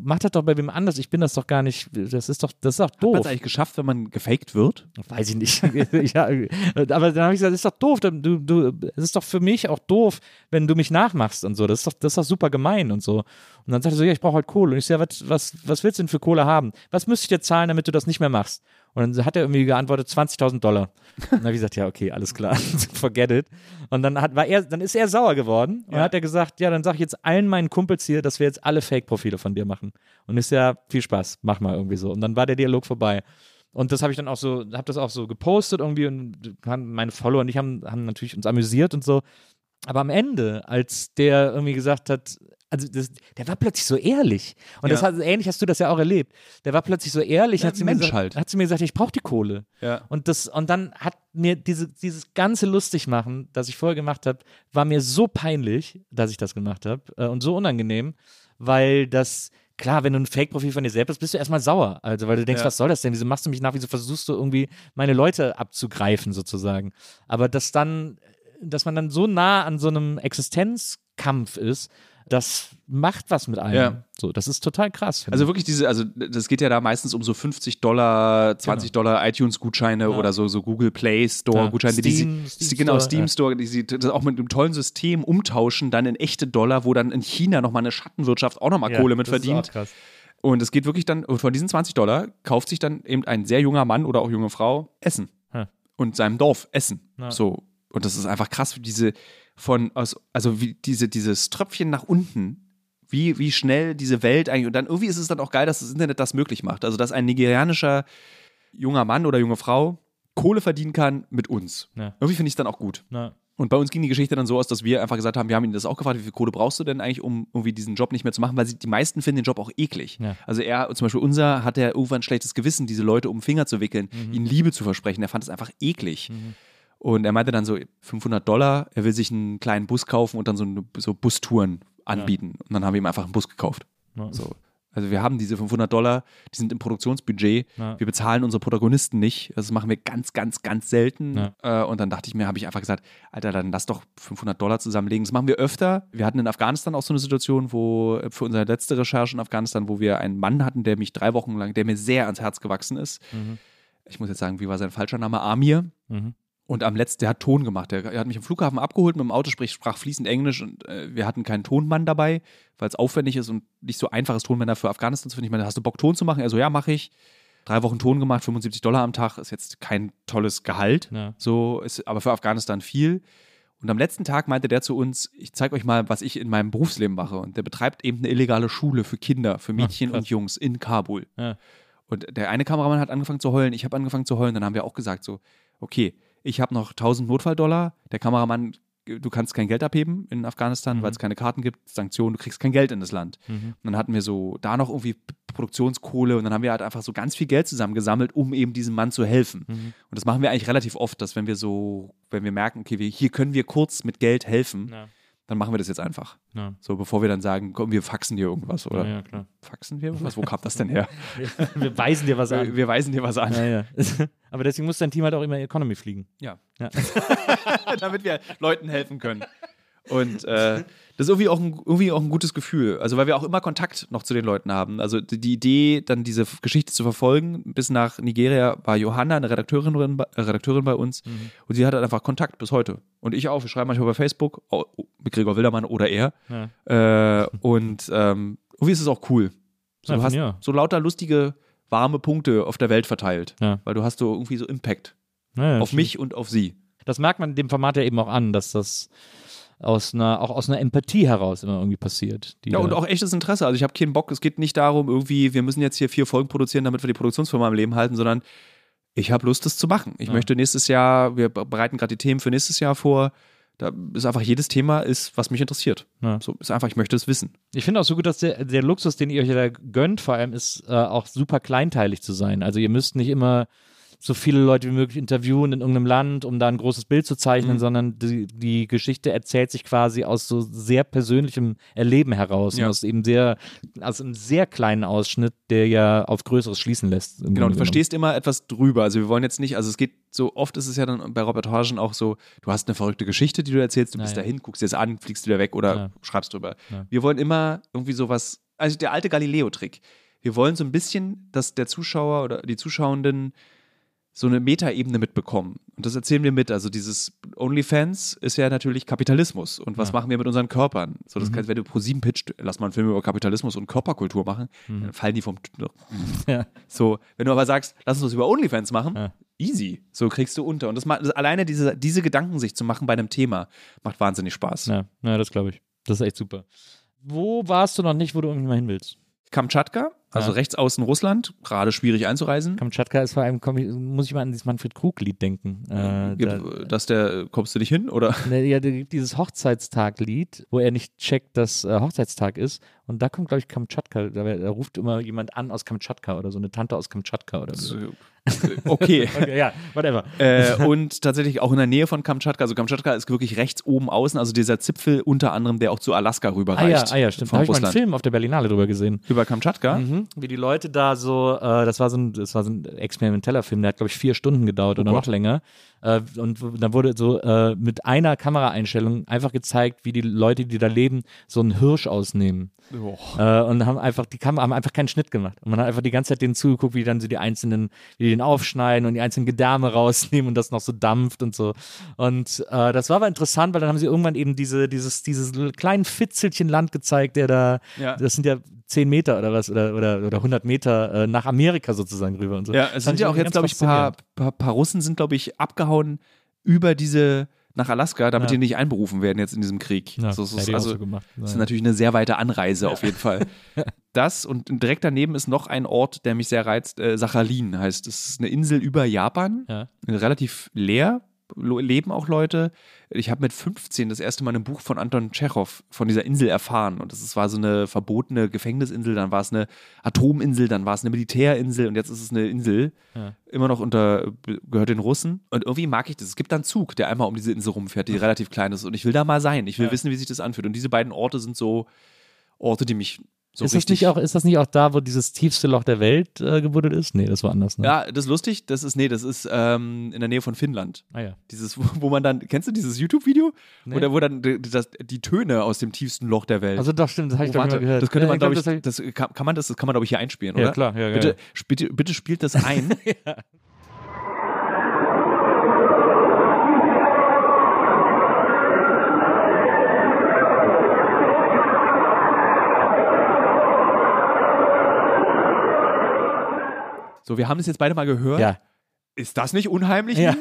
mach das doch bei wem anders. Ich bin das doch gar nicht, das ist doch, das ist doch Hat man doof. es eigentlich geschafft, wenn man gefaked wird? Weiß ich nicht. ja, aber dann habe ich gesagt, das ist doch doof. Du, du, es ist doch für mich auch doof, wenn du mich nachmachst und so. Das ist doch, das ist doch super gemein und so. Und dann sagt er so, ja, ich brauche halt Kohle. Und ich so, ja, was, was, was willst du denn für Kohle haben? Was müsste ich dir zahlen, damit du das nicht mehr machst? Und dann hat er irgendwie geantwortet, 20.000 Dollar. Und dann habe ich gesagt, ja, okay, alles klar, forget it. Und dann hat, war er, dann ist er sauer geworden und Ja. hat er gesagt, ja, dann sag ich jetzt allen meinen Kumpels hier, dass wir jetzt alle Fake-Profile von dir machen. Und ist ja viel Spaß, mach mal irgendwie so. Und dann war der Dialog vorbei. Und das habe ich dann auch so, habe das auch so gepostet irgendwie und meine Follower und ich haben, haben natürlich uns amüsiert und so. Aber am Ende, als der irgendwie gesagt hat, also das, der war plötzlich so ehrlich. Und das Ja. hat, ähnlich hast du das ja auch erlebt. Der war plötzlich so ehrlich, Ja, hat, sie Mensch mir gesagt, halt. hat sie mir gesagt, ich brauche die Kohle. Ja. Und, das, und dann hat mir diese, dieses ganze Lustigmachen, das ich vorher gemacht habe, war mir so peinlich, dass ich das gemacht habe äh, und so unangenehm, weil das, klar, wenn du ein Fake-Profil von dir selbst bist, bist du erstmal sauer. Also, weil du denkst, Ja. was soll das denn? Wieso machst du mich nach? Wieso versuchst du irgendwie meine Leute abzugreifen, sozusagen? Aber dass dann, dass man dann so nah an so einem Existenzkampf ist, das macht was mit einem. Ja. So, das ist total krass. Also wirklich diese, also das geht ja da meistens um so 50 Dollar, 20 Dollar iTunes-Gutscheine oder so, so Google Play Store-Gutscheine, Ja, die sie, genau, Store, Steam ja. Store, die sie auch mit einem tollen System umtauschen, dann in echte Dollar, wo dann in China nochmal eine Schattenwirtschaft auch nochmal. Kohle mit verdient. Und es geht wirklich dann, von diesen 20 Dollar kauft sich dann eben ein sehr junger Mann oder auch junge Frau Essen. Ja. Und seinem Dorf Essen. Ja. So. Und das ist einfach krass, wie diese von, aus, also wie diese, dieses Tröpfchen nach unten, wie, wie schnell diese Welt eigentlich, und dann irgendwie ist es dann auch geil, dass das Internet das möglich macht. Also, dass ein nigerianischer junger Mann oder junge Frau Kohle verdienen kann mit uns. Ja. Irgendwie finde ich es dann auch gut. Na, Und bei uns ging die Geschichte dann so aus, dass wir einfach gesagt haben, wir haben ihn das auch gefragt, wie viel Kohle brauchst du denn eigentlich, um irgendwie diesen Job nicht mehr zu machen, weil sie, die meisten finden den Job auch eklig. Ja. Also er, zum Beispiel unser, hat er irgendwann ein schlechtes Gewissen, diese Leute um den Finger zu wickeln, Mhm. ihnen Liebe zu versprechen. Er fand es einfach eklig. Und er meinte dann so 500 Dollar, er will sich einen kleinen Bus kaufen und dann so, so Bustouren anbieten. Und dann haben wir ihm einfach einen Bus gekauft. Ja. So. Also wir haben diese 500 Dollar, die sind im Produktionsbudget. Ja. Wir bezahlen unsere Protagonisten nicht. Das machen wir ganz, ganz, ganz selten. Ja. Äh, und dann dachte ich mir, habe ich einfach gesagt, Alter, dann lass doch 500 Dollar zusammenlegen. Das machen wir öfter. Wir hatten in Afghanistan auch so eine Situation, wo äh, für unsere letzte Recherche in Afghanistan, wo wir einen Mann hatten, der mich drei Wochen lang, der mir sehr ans Herz gewachsen ist. Ich muss jetzt sagen, wie war sein falscher Name? Amir. Mhm. Und am letzten, der hat Ton gemacht. Der, er hat mich am Flughafen abgeholt mit dem Auto, sprich, sprach fließend Englisch und äh, wir hatten keinen Tonmann dabei, weil es aufwendig ist und nicht so einfach ist, Tonmänner für Afghanistan zu finden. Ich meine, hast du Bock, Ton zu machen? Er so, ja, mache ich. Drei Wochen Ton gemacht, 75 Dollar am Tag, ist jetzt kein tolles Gehalt. Ja. So ist aber für Afghanistan viel. Und am letzten Tag meinte der zu uns, ich zeige euch mal, was ich in meinem Berufsleben mache. Und der betreibt eben eine illegale Schule für Kinder, für Mädchen krass. und Jungs in Kabul. Ja. Und der eine Kameramann hat angefangen zu heulen, ich habe angefangen zu heulen. Dann haben wir auch gesagt so, okay, ich habe noch 1000 Notfalldollar. Der Kameramann, du kannst kein Geld abheben in Afghanistan, weil es keine Karten gibt, Sanktionen, du kriegst kein Geld in das Land. Und dann hatten wir so da noch irgendwie Produktionskohle und dann haben wir halt einfach so ganz viel Geld zusammengesammelt, um eben diesem Mann zu helfen. Und das machen wir eigentlich relativ oft, dass wenn wir so, wenn wir merken, okay, wir, hier können wir kurz mit Geld helfen, Ja. Dann machen wir das jetzt einfach. Ja. So, bevor wir dann sagen, komm, wir faxen dir irgendwas oder Ja, ja, klar. faxen wir irgendwas? Wo kam das denn her? Wir weisen dir was wir, an. wir weisen dir was an. Ja. Aber deswegen muss dein Team halt auch immer Economy fliegen. Ja. Ja. Damit wir Leuten helfen können. Und äh, das ist irgendwie auch, ein, irgendwie auch ein gutes Gefühl. Also, weil wir auch immer Kontakt noch zu den Leuten haben. Also, die, Idee, dann diese Geschichte zu verfolgen, bis nach Nigeria war Johanna, eine Redakteurin, bei- äh, Redakteurin bei uns. Und sie hat halt einfach Kontakt bis heute. Und ich auch. Wir schreiben manchmal bei Facebook oh, oh, mit Gregor Wildermann oder er. Ja. Äh, und ähm, irgendwie ist es auch cool. So, Ja, du hast ja. so lauter lustige, warme Punkte auf der Welt verteilt. Weil du hast so irgendwie so Impact auf stimmt. mich und auf sie. Das merkt man dem Format ja eben auch an, dass das aus einer, auch aus einer Empathie heraus immer irgendwie passiert. Ja, und auch echtes Interesse. Also ich habe keinen Bock, es geht nicht darum, irgendwie, wir müssen jetzt hier vier Folgen produzieren, damit wir die Produktionsfirma am Leben halten, sondern ich habe Lust, das zu machen. Ich Ja. möchte nächstes Jahr, wir bereiten gerade die Themen für nächstes Jahr vor. Da ist einfach jedes Thema ist, was mich interessiert. Ja. So ist einfach, ich möchte es wissen. Ich finde auch so gut, dass der, der Luxus, den ihr euch da gönnt, vor allem ist äh, auch super kleinteilig zu sein. Also ihr müsst nicht immer so viele Leute wie möglich interviewen in irgendeinem Land, um da ein großes Bild zu zeichnen, Mhm. sondern die, die Geschichte erzählt sich quasi aus so sehr persönlichem Erleben heraus Ja. und aus eben sehr, aus einem sehr kleinen Ausschnitt, der ja auf Größeres schließen lässt. Genau, du verstehst immer etwas drüber. Also wir wollen jetzt nicht, also es geht so oft ist es ja dann bei Reportagen auch so, du hast eine verrückte Geschichte, die du erzählst, du Ja, bist ja. dahin, guckst dir das an, fliegst wieder weg oder Ja. schreibst drüber. Ja. Wir wollen immer irgendwie sowas, also der alte Galileo-Trick. Wir wollen so ein bisschen, dass der Zuschauer oder die Zuschauenden so eine Metaebene mitbekommen. Und das erzählen wir mit. Also dieses OnlyFans ist ja natürlich Kapitalismus. Und was Ja. machen wir mit unseren Körpern? So, das Mhm. heißt, wenn du pro sieben pitcht, lass mal einen Film über Kapitalismus und Körperkultur machen, Mhm. dann fallen die vom Ja. so, wenn du aber sagst, lass uns das über OnlyFans machen, Ja. easy. So kriegst du unter. Und das macht, alleine diese, diese Gedanken sich zu machen bei einem Thema, macht wahnsinnig Spaß. Ja, ja das glaube ich. Das ist echt super. Wo warst du noch nicht, wo du irgendwie mal hin willst? Kamtschatka, also Ja. rechts außen Russland, gerade schwierig einzureisen. Kamtschatka ist vor allem, muss ich mal an dieses Manfred Krug-Lied denken. Äh, Gibt, da, dass der, kommst du nicht hin? Oder? Ne, ja, da gibt dieses Hochzeitstag-Lied, wo er nicht checkt, dass äh, Hochzeitstag ist. Und da kommt, glaube ich, Kamtschatka. Da, da ruft immer jemand an aus Kamtschatka oder so eine Tante aus Kamtschatka oder so. Okay. Okay, ja, whatever. äh, und tatsächlich auch in der Nähe von Kamtschatka. Also Kamtschatka ist wirklich rechts oben außen, also dieser Zipfel unter anderem, der auch zu Alaska Ah ja, rüberreicht. ah ja, stimmt. Da habe ich mal einen. Film auf der Berlinale drüber gesehen. Über Kamtschatka. Mhm. Wie die Leute da so, äh, das war so ein, das war so ein experimenteller Film, der hat, glaube ich, vier Stunden gedauert Oh oder Gott. noch länger. Äh, und dann wurde so äh, mit einer Kameraeinstellung einfach gezeigt, wie die Leute, die da leben, so einen Hirsch ausnehmen. Äh, und haben einfach, die Kamera haben einfach keinen Schnitt gemacht. Und man hat einfach die ganze Zeit denen zugeguckt, wie dann so die einzelnen, wie die den aufschneiden und die einzelnen Gedärme rausnehmen und das noch so dampft und so. Und äh, das war aber interessant, weil dann haben sie irgendwann eben diese, dieses, dieses kleinen Fitzelchen Land gezeigt, der da, Ja. das sind ja 10 Meter oder was, oder, oder, oder 100 Meter äh, nach Amerika sozusagen rüber und so. Ja, es sind ja auch jetzt, glaube ich, ein paar, paar, paar Russen sind, glaube ich, abgehauen über diese nach Alaska, damit Ja. die nicht einberufen werden jetzt in diesem Krieg. Ja, so, es hätte ist also, so gemacht. das ist natürlich eine sehr weite Anreise auf jeden Fall. Das und direkt daneben ist noch ein Ort, der mich sehr reizt. Äh, Sachalin heißt. Es ist eine Insel über Japan, Ja. relativ leer. Leben auch Leute. Ich habe mit 15 das erste Mal ein Buch von Anton Tschechow von dieser Insel erfahren. Und das war so eine verbotene Gefängnisinsel, dann war es eine Atominsel, dann war es eine Militärinsel und jetzt ist es eine Insel. Ja. Immer noch unter, gehört den Russen. Und irgendwie mag ich das. Es gibt da einen Zug, der einmal um diese Insel rumfährt, die relativ klein ist. Und ich will da mal sein. Ich will Ja. wissen, wie sich das anfühlt. Und diese beiden Orte sind so Orte, die mich so ist, das nicht auch, ist das nicht auch da, wo dieses tiefste Loch der Welt äh, gebuddelt ist? Nee, das war anders. Ne? ja, das ist lustig. Das ist, nee, das ist ähm, in der Nähe von Finnland. Ah ja. Dieses, wo, wo man dann, kennst du dieses YouTube-Video? Nee. Oder wo dann die, das, die Töne aus dem tiefsten Loch der Welt. Also doch, stimmt, das habe ich Oh, warte, gehört. das könnte Ja, man, glaube glaub, ich, das kann, kann man das, das kann man, glaube ich, hier einspielen, Ja, oder? klar, ja, ja, bitte, ja. bitte, bitte spielt das ein. So, wir haben es jetzt beide mal gehört. Ja. Ist das nicht unheimlich? Ja.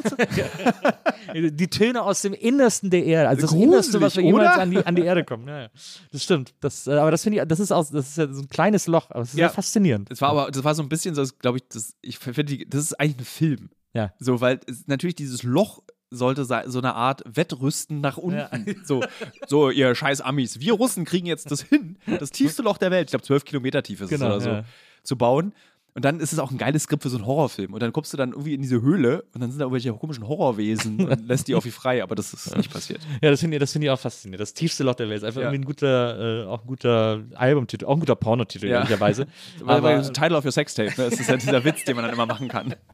Die Töne aus dem Innersten der Erde, also das Gruselig, Innerste, was wir jemals an die, an die Erde kommen. Ja, ja. Das stimmt. Das, äh, aber das finde ich, das ist auch, das ist ja so ein kleines Loch, aber es ist Ja. faszinierend. Das war aber, das war so ein bisschen so, glaube ich, das, ich finde, das ist eigentlich ein Film. Ja. So, weil es, natürlich dieses Loch sollte so eine Art Wettrüsten nach unten. Ja. So, so, ihr scheiß Amis. Wir Russen kriegen jetzt das hin, das tiefste Loch der Welt, ich glaube zwölf Kilometer tief ist Genau, es oder so, zu bauen. Und dann ist es auch ein geiles Skript für so einen Horrorfilm. Und dann kommst du dann irgendwie in diese Höhle und dann sind da irgendwelche komischen Horrorwesen und lässt die auf wie frei, aber das ist nicht passiert. Ja, das finde ich, das finde ich auch faszinierend. Das tiefste Loch der Welt ist einfach Ja. irgendwie ein guter, äh, auch ein guter Albumtitel, auch ein guter Pornotitel, Ja. ehrlicherweise. Aber, Aber- aber Title of your Sextape, ne? Das ist ja dieser Witz, den man dann immer machen kann.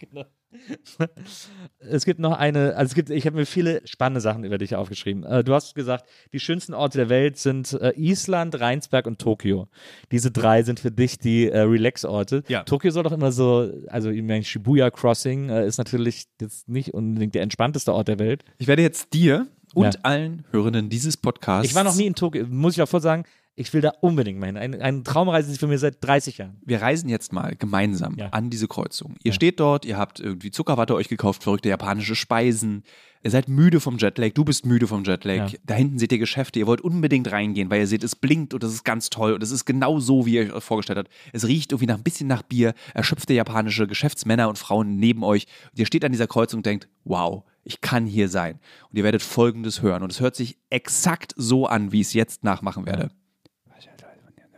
Es gibt noch eine, also es gibt, ich habe mir viele spannende Sachen über dich aufgeschrieben. Äh, du hast gesagt, die schönsten Orte der Welt sind äh, Island, Rheinsberg und Tokio. Diese drei sind für dich die äh, Relax-Orte. Ja. Tokio soll doch immer so, also ich meine, Shibuya Crossing äh, ist natürlich jetzt nicht unbedingt der entspannteste Ort der Welt. Ich werde jetzt dir und Ja. allen Hörenden dieses Podcasts. Ich war noch nie in Tokio, muss ich auch voll sagen. Ich will da unbedingt mal hin. Eine, eine Traumreise ist für mich seit 30 Jahren. Wir reisen jetzt mal gemeinsam Ja. an diese Kreuzung. Ihr steht dort, ihr habt irgendwie Zuckerwatte euch gekauft, verrückte japanische Speisen. Ihr seid müde vom Jetlag, du bist müde vom Jetlag. Ja. Da hinten seht ihr Geschäfte, ihr wollt unbedingt reingehen, weil ihr seht, es blinkt und das ist ganz toll und es ist genau so, wie ihr euch vorgestellt habt. Es riecht irgendwie nach ein bisschen nach Bier, erschöpfte japanische Geschäftsmänner und Frauen neben euch. Und ihr steht an dieser Kreuzung und denkt, wow, ich kann hier sein. Und ihr werdet Folgendes hören und es hört sich exakt so an, wie ich es jetzt nachmachen werde.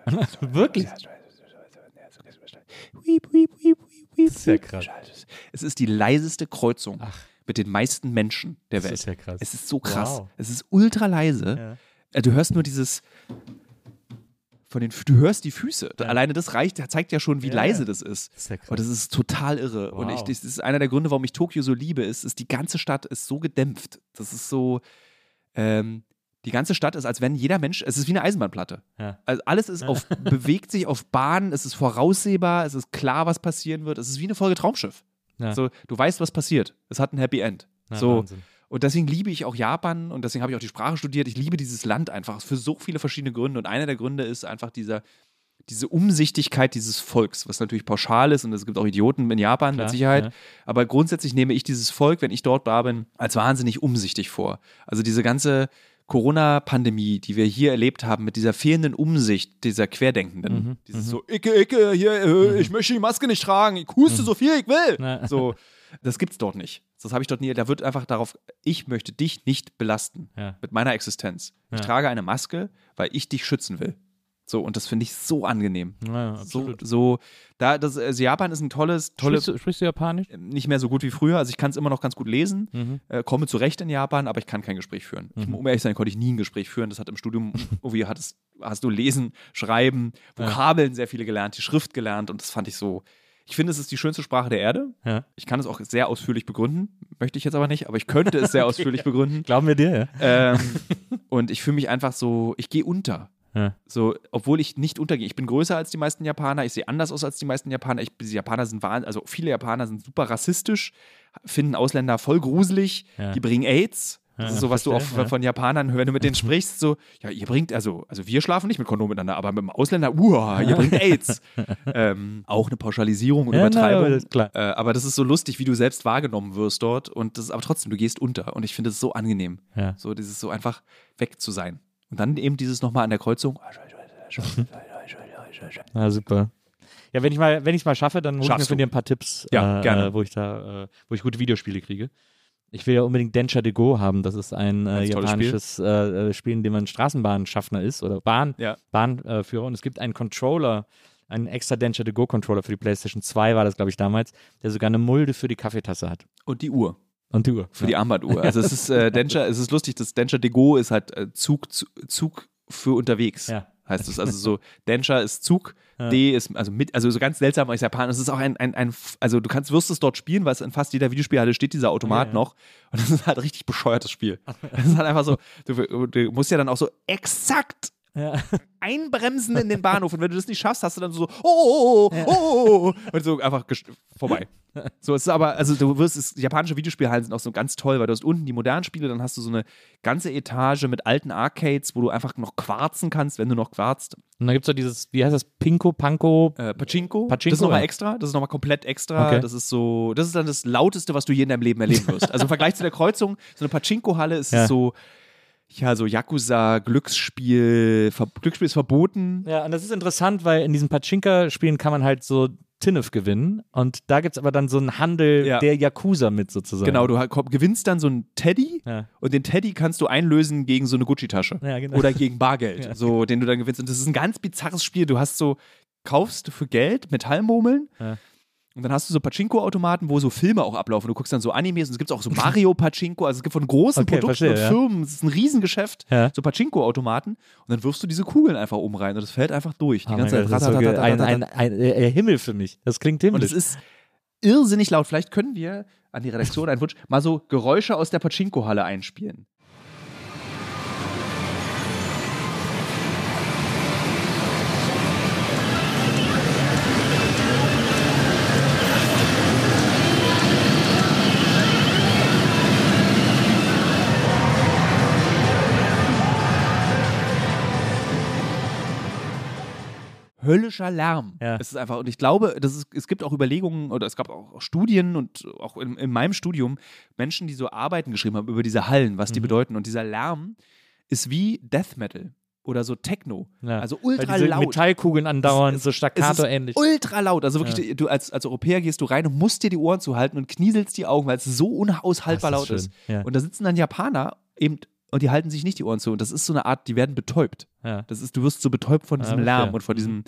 Wirklich? Das ist ja krass. Es ist die leiseste Kreuzung Ach. mit den meisten Menschen der Das Welt. ist ja krass. Es ist so krass. Wow. Es ist ultra leise. Äh, Du hörst nur dieses. Von den, du hörst die Füße. Alleine das reicht, zeigt ja schon, wie Ja, leise ja. das ist. Das ist ja krass. Und das ist total irre. Und ich, Wow. das ist einer der Gründe, warum ich Tokio so liebe, ist, ist die ganze Stadt ist so gedämpft. Das ist so. Ähm, die ganze Stadt ist, als wenn jeder Mensch, es ist wie eine Eisenbahnplatte. Ja. Also alles ist auf, bewegt sich auf Bahn, es ist voraussehbar, es ist klar, was passieren wird. Es ist wie eine Folge Traumschiff. Ja. So, du weißt, was passiert. Es hat ein Happy End. Ja, so. Wahnsinn. Und deswegen liebe ich auch Japan und deswegen habe ich auch die Sprache studiert. Ich liebe dieses Land einfach für so viele verschiedene Gründe. Und einer der Gründe ist einfach dieser, diese Umsichtigkeit dieses Volks, was natürlich pauschal ist und es gibt auch Idioten in Japan Klar, mit Sicherheit. ja. Aber grundsätzlich nehme ich dieses Volk, wenn ich dort da bin, als wahnsinnig umsichtig vor. Also diese ganze Corona-Pandemie, die wir hier erlebt haben, mit dieser fehlenden Umsicht dieser Querdenkenden. Mhm, Dieses so, Icke, Icke, hier, äh, ich möchte die Maske nicht tragen, ich huste so viel ich will. Ja. So, das gibt's dort nicht. Das habe ich dort nie. Da wird einfach darauf, ich möchte dich nicht belasten Ja. mit meiner Existenz. Ich Ja. trage eine Maske, weil ich dich schützen will. So, und das finde ich so angenehm. Ja, So, absolut. so, da, das, also Japan ist ein tolles, tolles, Sprichst, du, sprichst du Japanisch? nicht mehr so gut wie früher. Also ich kann es immer noch ganz gut lesen, Mhm. äh, komme zurecht in Japan, aber ich kann kein Gespräch führen. Ich, um ehrlich zu sein, konnte ich nie ein Gespräch führen. Das hat im Studium, irgendwie hat es, hast du Lesen, Schreiben, Vokabeln sehr viele gelernt, die Schrift gelernt und das fand ich so. Ich finde, es ist die schönste Sprache der Erde. Ja. Ich kann es auch sehr ausführlich begründen. Möchte ich jetzt aber nicht, aber ich könnte es sehr ausführlich begründen. Glauben wir dir, ja? Ähm, und ich fühle mich einfach so, ich gehe unter. Ja. So, obwohl ich nicht untergehe. Ich bin größer als die meisten Japaner, ich sehe anders aus als die meisten Japaner. Ich, die Japaner sind wahnsinnig, also viele Japaner sind super rassistisch, finden Ausländer voll gruselig, Ja. die bringen AIDS. Das ist so, was du auch verstehe, ja. von Japanern, wenn du mit denen sprichst, so, ja, ihr bringt, also, also wir schlafen nicht mit Kondom miteinander, aber mit dem Ausländer, uah, ihr bringt AIDS. ähm, auch eine Pauschalisierung und Ja, na, Übertreibung. aber das- klar. Äh, aber das ist so lustig, wie du selbst wahrgenommen wirst dort. Und das ist aber trotzdem, du gehst unter. Und ich finde es so angenehm. Ja. So dieses so einfach weg zu sein. Und dann eben dieses nochmal an der Kreuzung. Ja, super. Ja, wenn ich mal, wenn ich es mal schaffe, dann hole ich mir von dir ein paar Tipps, Ja, äh, gerne. Äh, wo ich da, äh, wo ich gute Videospiele kriege. Ich will ja unbedingt Densha de Go haben. Das ist ein äh, japanisches Spiel. Äh, äh, Spiel, in dem man Straßenbahnschaffner ist oder Bahn, Ja. Bahnführer. und es gibt einen Controller, einen extra Densha de Go Controller für die PlayStation 2 war das, glaube ich, damals, der sogar eine Mulde für die Kaffeetasse hat. Und die Uhr. Und die Uhr. Für die Armbanduhr. Also es ist äh, Densha, es ist lustig, das Densha de Go ist halt äh, Zug, Zug, für unterwegs. Ja. Heißt es. Also so, Densha ist Zug, Ja. D ist, also mit, also so ganz seltsam als Japan. Es ist auch ein, ein, ein, also du kannst, wirst es dort spielen, weil es in fast jeder Videospielhalle steht dieser Automat Ja, ja. noch. Und das ist halt richtig bescheuertes Spiel. Das ist halt einfach so, du, du musst ja dann auch so exakt Ja. einbremsen in den Bahnhof und wenn du das nicht schaffst, hast du dann so oh, oh, oh, oh, oh, und so einfach vorbei. So, es ist aber, also du wirst, es, japanische Videospielhallen sind auch so ganz toll, weil du hast unten die modernen Spiele, dann hast du so eine ganze Etage mit alten Arcades, wo du einfach noch quarzen kannst, wenn du noch quarzt. Und dann gibt es so dieses, wie heißt das, Pinko, Panko, Äh, Pachinko, Pachinko, das ist nochmal ja. extra, das ist nochmal komplett extra, Okay. das ist so, das ist dann das lauteste, was du je in deinem Leben erleben wirst. Also im Vergleich zu der Kreuzung, so eine Pachinko-Halle ist Ja. es so, ja, so Yakuza, Glücksspiel, Ver Glücksspiel ist verboten. Ja, und das ist interessant, weil in diesen Pachinka-Spielen kann man halt so Tinnef gewinnen. Und da gibt es aber dann so einen Handel Ja. der Yakuza mit sozusagen. Genau, du gewinnst dann so einen Teddy Ja. und den Teddy kannst du einlösen gegen so eine Gucci-Tasche. Ja, genau. Oder gegen Bargeld, so, den du dann gewinnst. Und das ist ein ganz bizarres Spiel. Du hast so, kaufst du für Geld Metallmurmeln. Und dann hast du so Pachinko-Automaten, wo so Filme auch ablaufen. Du guckst dann so Animes und es gibt auch so Mario Pachinko. Also es gibt von großen Okay, Produkten verstehe, und ja. Firmen, es ist ein Riesengeschäft, Ja. so Pachinko-Automaten. Und dann wirfst du diese Kugeln einfach oben rein und das fällt einfach durch. Die Oh ganze Zeit. das ist so ein, Ratatatatata. ein, ein, äh, Himmel für mich. Das klingt Und himmlisch. es ist irrsinnig laut. Vielleicht können wir an die Redaktion einen Wunsch mal so Geräusche aus der Pachinko-Halle einspielen. Höllischer Lärm. Ja. Es ist einfach, und ich glaube, das ist, es gibt auch Überlegungen oder es gab auch Studien und auch in, in meinem Studium Menschen, die so Arbeiten geschrieben haben über diese Hallen, was die Mhm. bedeuten. Und dieser Lärm ist wie Death Metal oder so Techno. Ja. Also Weil ultra diese laut. Metallkugeln andauernd, Es- so Es ist staccato-ähnlich. ultra laut. Also wirklich, du als, als Europäer gehst du rein und musst dir die Ohren zuhalten und knieselst die Augen, weil es so unaushaltbar Das laut ist ist. schön, ja. Und da sitzen dann Japaner eben und die halten sich nicht die Ohren zu. Und das ist so eine Art, die werden betäubt. Ja. Das ist, du wirst so betäubt von diesem okay. Lärm und von diesem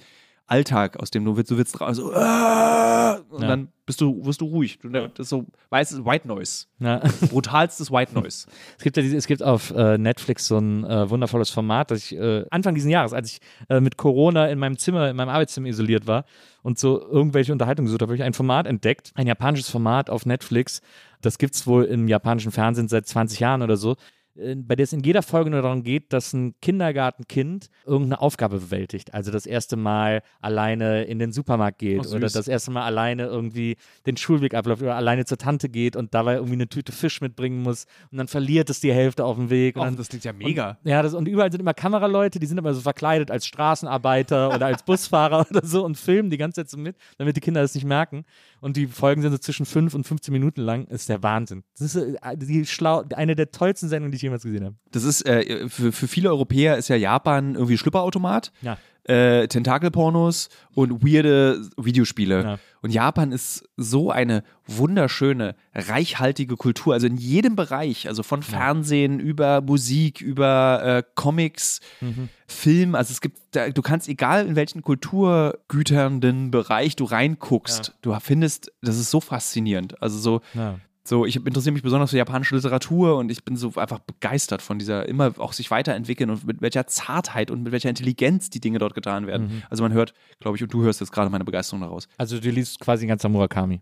Alltag, aus dem du willst, du willst raus, so, "Ah!" und Ja. dann bist du, wirst du ruhig. Du, das ist so weißes White Noise. Ja. Brutalstes White Noise. Es gibt ja diese, es gibt auf äh, Netflix so ein äh, wundervolles Format, das ich äh, Anfang dieses Jahres, als ich äh, mit Corona in meinem Zimmer, in meinem Arbeitszimmer isoliert war und so irgendwelche Unterhaltungen gesucht habe, habe ich ein Format entdeckt, ein japanisches Format auf Netflix. Das gibt es wohl im japanischen Fernsehen seit 20 Jahren oder so. Bei der es in jeder Folge nur darum geht, dass ein Kindergartenkind irgendeine Aufgabe bewältigt. Also das erste Mal alleine in den Supermarkt geht Ach, oder das erste Mal alleine irgendwie den Schulweg abläuft oder alleine zur Tante geht und dabei irgendwie eine Tüte Fisch mitbringen muss und dann verliert es die Hälfte auf dem Weg. Und dann, das klingt ja mega. ja, das, und überall sind immer Kameraleute, die sind immer so verkleidet als Straßenarbeiter oder als Busfahrer oder so und filmen die ganze Zeit so mit, damit die Kinder das nicht merken. Und die Folgen sind so zwischen 5 und 15 Minuten lang. Ist der Wahnsinn. Das ist äh, die schlau, eine der tollsten Sendungen, die ich jemals gesehen habe. Das ist, äh, für, für viele Europäer ist ja Japan irgendwie Schlüpperautomat. Ja. Äh, Tentakelpornos und weirde Videospiele. Ja. Und Japan ist so eine wunderschöne, reichhaltige Kultur. Also in jedem Bereich, also von Fernsehen über Musik, über äh, Comics, Mhm. Film. Also es gibt, da, du kannst egal in welchen kulturgüternden Bereich du reinguckst, du findest, das ist so faszinierend. Also so, Ja. So, ich interessiere mich besonders für japanische Literatur und ich bin so einfach begeistert von dieser immer auch sich weiterentwickeln und mit welcher Zartheit und mit welcher Intelligenz die Dinge dort getan werden. Mhm. Also man hört, glaube ich, und du hörst jetzt gerade meine Begeisterung daraus. Also du liest quasi ein ganzer Murakami.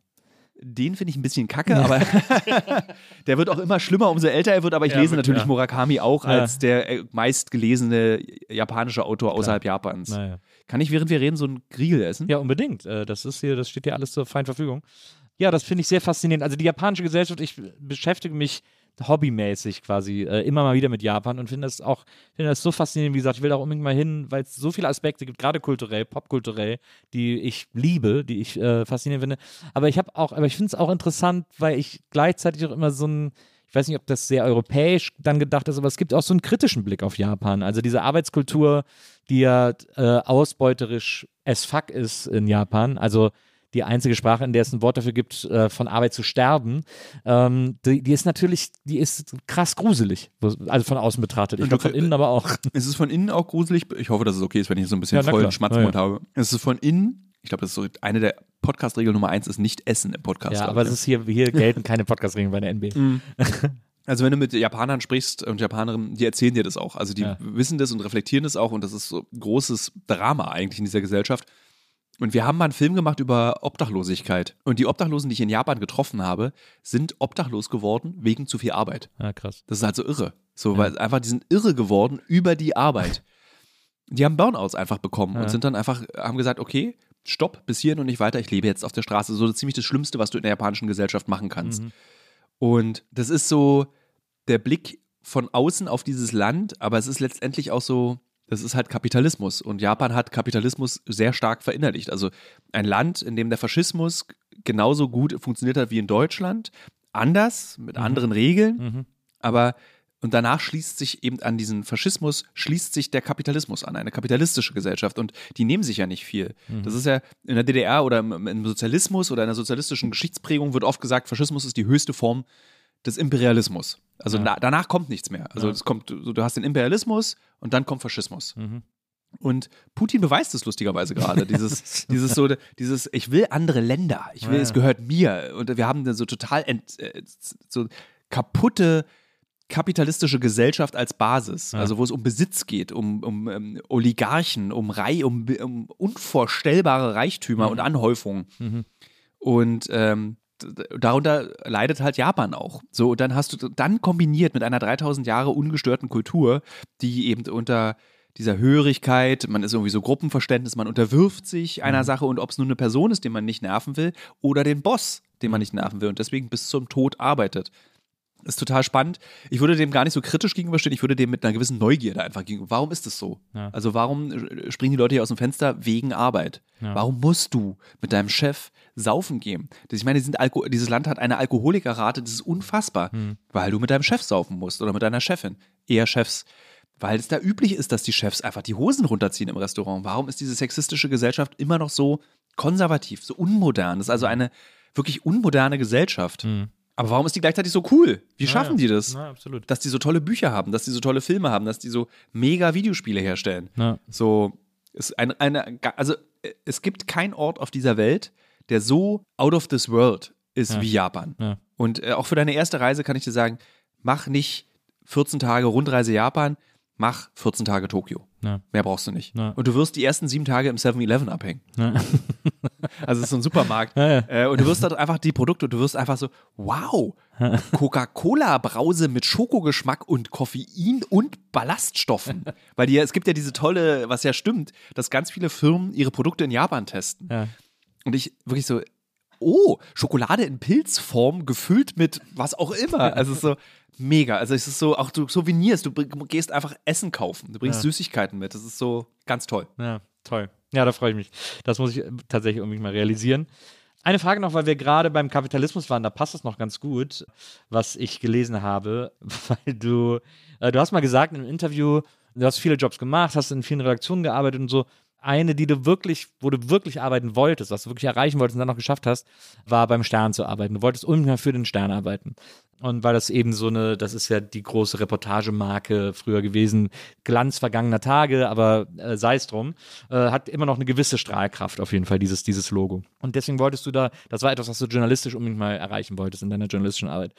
Den finde ich ein bisschen kacke, aber der wird auch immer schlimmer, umso älter er wird. Aber ich Ja, lese natürlich ja. Murakami auch Ja. als der äh, meistgelesene japanische Autor außerhalb Japans. Naja. Kann ich, während wir reden, so ein Griegel essen? Ja, unbedingt. Äh, Das ist hier, das steht hier alles zur freien Verfügung. Ja, das finde ich sehr faszinierend. Also die japanische Gesellschaft, ich beschäftige mich hobbymäßig quasi äh, immer mal wieder mit Japan und finde das auch, finde das so faszinierend. Wie gesagt, ich will da unbedingt mal hin, weil es so viele Aspekte gibt, gerade kulturell, popkulturell, die ich liebe, die ich äh, faszinierend finde. Aber ich habe auch, aber ich finde es auch interessant, weil ich gleichzeitig auch immer so ein ich weiß nicht, ob das sehr europäisch dann gedacht ist, aber es gibt auch so einen kritischen Blick auf Japan. Also diese Arbeitskultur, die ja äh, ausbeuterisch as fuck ist in Japan. Also die einzige Sprache, in der es ein Wort dafür gibt, äh, von Arbeit zu sterben, ähm, die, die ist natürlich, die ist krass gruselig. Also von außen betrachtet. Ich glaube von innen aber auch. Es ist von innen auch gruselig. Ich hoffe, dass es okay ist, wenn ich so ein bisschen Ja, vollen. Schmatzmund Ja, habe. Es ist von innen, ich glaube, das ist so eine der Podcast-Regeln Nummer eins, ist nicht Essen im Podcast. Ja, aber ich. es ist hier, hier gelten keine Podcast-Regeln bei der NB. Also wenn du mit Japanern sprichst und Japanerinnen, die erzählen dir das auch. Also die Ja. wissen das und reflektieren das auch und das ist so großes Drama eigentlich in dieser Gesellschaft. Und wir haben mal einen Film gemacht über Obdachlosigkeit. Und die Obdachlosen, die ich in Japan getroffen habe, sind obdachlos geworden wegen zu viel Arbeit. Ja, krass. Das ist halt so irre. So, weil einfach, die sind irre geworden über die Arbeit. Die haben Burnouts einfach bekommen Ja. und sind dann einfach, haben gesagt, okay, stopp, bis hierhin und nicht weiter, ich lebe jetzt auf der Straße. So ziemlich das Schlimmste, was du in der japanischen Gesellschaft machen kannst. Mhm. Und das ist so der Blick von außen auf dieses Land, aber es ist letztendlich auch so, das ist halt Kapitalismus. Und Japan hat Kapitalismus sehr stark verinnerlicht. Also ein Land, in dem der Faschismus genauso gut funktioniert hat wie in Deutschland, anders, mit anderen Regeln, Mhm. aber und danach schließt sich eben an diesen Faschismus, schließt sich der Kapitalismus an, eine kapitalistische Gesellschaft. Und die nehmen sich ja nicht viel. Das ist ja in der DDR oder im, im Sozialismus oder in der sozialistischen Geschichtsprägung wird oft gesagt, Faschismus ist die höchste Form des Imperialismus. Also Ja. na, danach kommt nichts mehr. Also Ja. es kommt, du, du hast den Imperialismus und dann kommt Faschismus. Mhm. Und Putin beweist es lustigerweise gerade. Dieses, dieses so, dieses, ich will andere Länder, ich will, Ja, es gehört mir. Und wir haben eine so total ent, äh, so kaputte kapitalistische Gesellschaft als Basis, Ja. also wo es um Besitz geht, um, um ähm, Oligarchen, um, Rei, um, um unvorstellbare Reichtümer und Anhäufungen. Mhm. Und ähm, darunter leidet halt Japan auch. So, und dann hast du dann kombiniert mit einer 3000 Jahre ungestörten Kultur, die eben unter dieser Hörigkeit, man ist irgendwie so Gruppenverständnis, man unterwirft sich einer Sache und ob es nur eine Person ist, den man nicht nerven will, oder den Boss, den man nicht nerven will und deswegen bis zum Tod arbeitet. Ist total spannend. Ich würde dem gar nicht so kritisch gegenüberstehen, ich würde dem mit einer gewissen Neugierde einfach gegenüber. Warum ist das so? Ja. Also warum äh, springen die Leute hier aus dem Fenster wegen Arbeit? Warum musst du mit deinem Chef saufen gehen? Das- Ich meine, dieses Land hat eine Alkoholikerrate, das ist unfassbar, weil du mit deinem Chef saufen musst oder mit deiner Chefin. Eher Chefs. Weil es da üblich ist, dass die Chefs einfach die Hosen runterziehen im Restaurant. Warum ist diese sexistische Gesellschaft immer noch so konservativ, so unmodern? Das ist also eine wirklich unmoderne Gesellschaft. Aber warum ist die gleichzeitig so cool? Wie schaffen die das? Ja, absolut. Dass die so tolle Bücher haben, dass die so tolle Filme haben, dass die so mega Videospiele herstellen. Ja. So, ist eine, eine, also äh, es gibt keinen Ort auf dieser Welt, der so out of this world ist Ja. wie Japan. Ja. Und äh, auch für deine erste Reise kann ich dir sagen, mach nicht 14 Tage Rundreise Japan, mach 14 Tage Tokio. Ja. Mehr brauchst du nicht. Ja. Und du wirst die ersten sieben Tage im 7-Eleven abhängen. Also es ist so ein Supermarkt. Ja, ja. Äh, und du wirst dort einfach die Produkte, du wirst einfach so, wow, Coca-Cola-Brause mit Schokogeschmack und Koffein und Ballaststoffen. Weil die, es gibt ja diese tolle, was ja stimmt, dass ganz viele Firmen ihre Produkte in Japan testen. Ja. Und ich wirklich so, oh, Schokolade in Pilzform gefüllt mit was auch immer. Also es ist so mega. Also es ist so, auch du souvenirst, du gehst einfach Essen kaufen. Du bringst Ja. Süßigkeiten mit. Das ist so ganz toll. Ja, toll. Ja, da freue ich mich. Das muss ich äh, tatsächlich irgendwie mal realisieren. Eine Frage noch, weil wir gerade beim Kapitalismus waren, da passt es noch ganz gut, was ich gelesen habe, weil du, äh, du hast mal gesagt in einem Interview, du hast viele Jobs gemacht, hast in vielen Redaktionen gearbeitet und so. Eine, die du wirklich, wo du wirklich arbeiten wolltest, was du wirklich erreichen wolltest und dann noch geschafft hast, war beim Stern zu arbeiten. Du wolltest unbedingt für den Stern arbeiten. Und weil das eben so eine, das ist ja die große Reportagemarke früher gewesen, Glanz vergangener Tage, aber äh, sei es drum, äh, hat immer noch eine gewisse Strahlkraft auf jeden Fall, dieses, dieses Logo. Und deswegen wolltest du da, das war etwas, was du journalistisch unbedingt mal erreichen wolltest in deiner journalistischen Arbeit.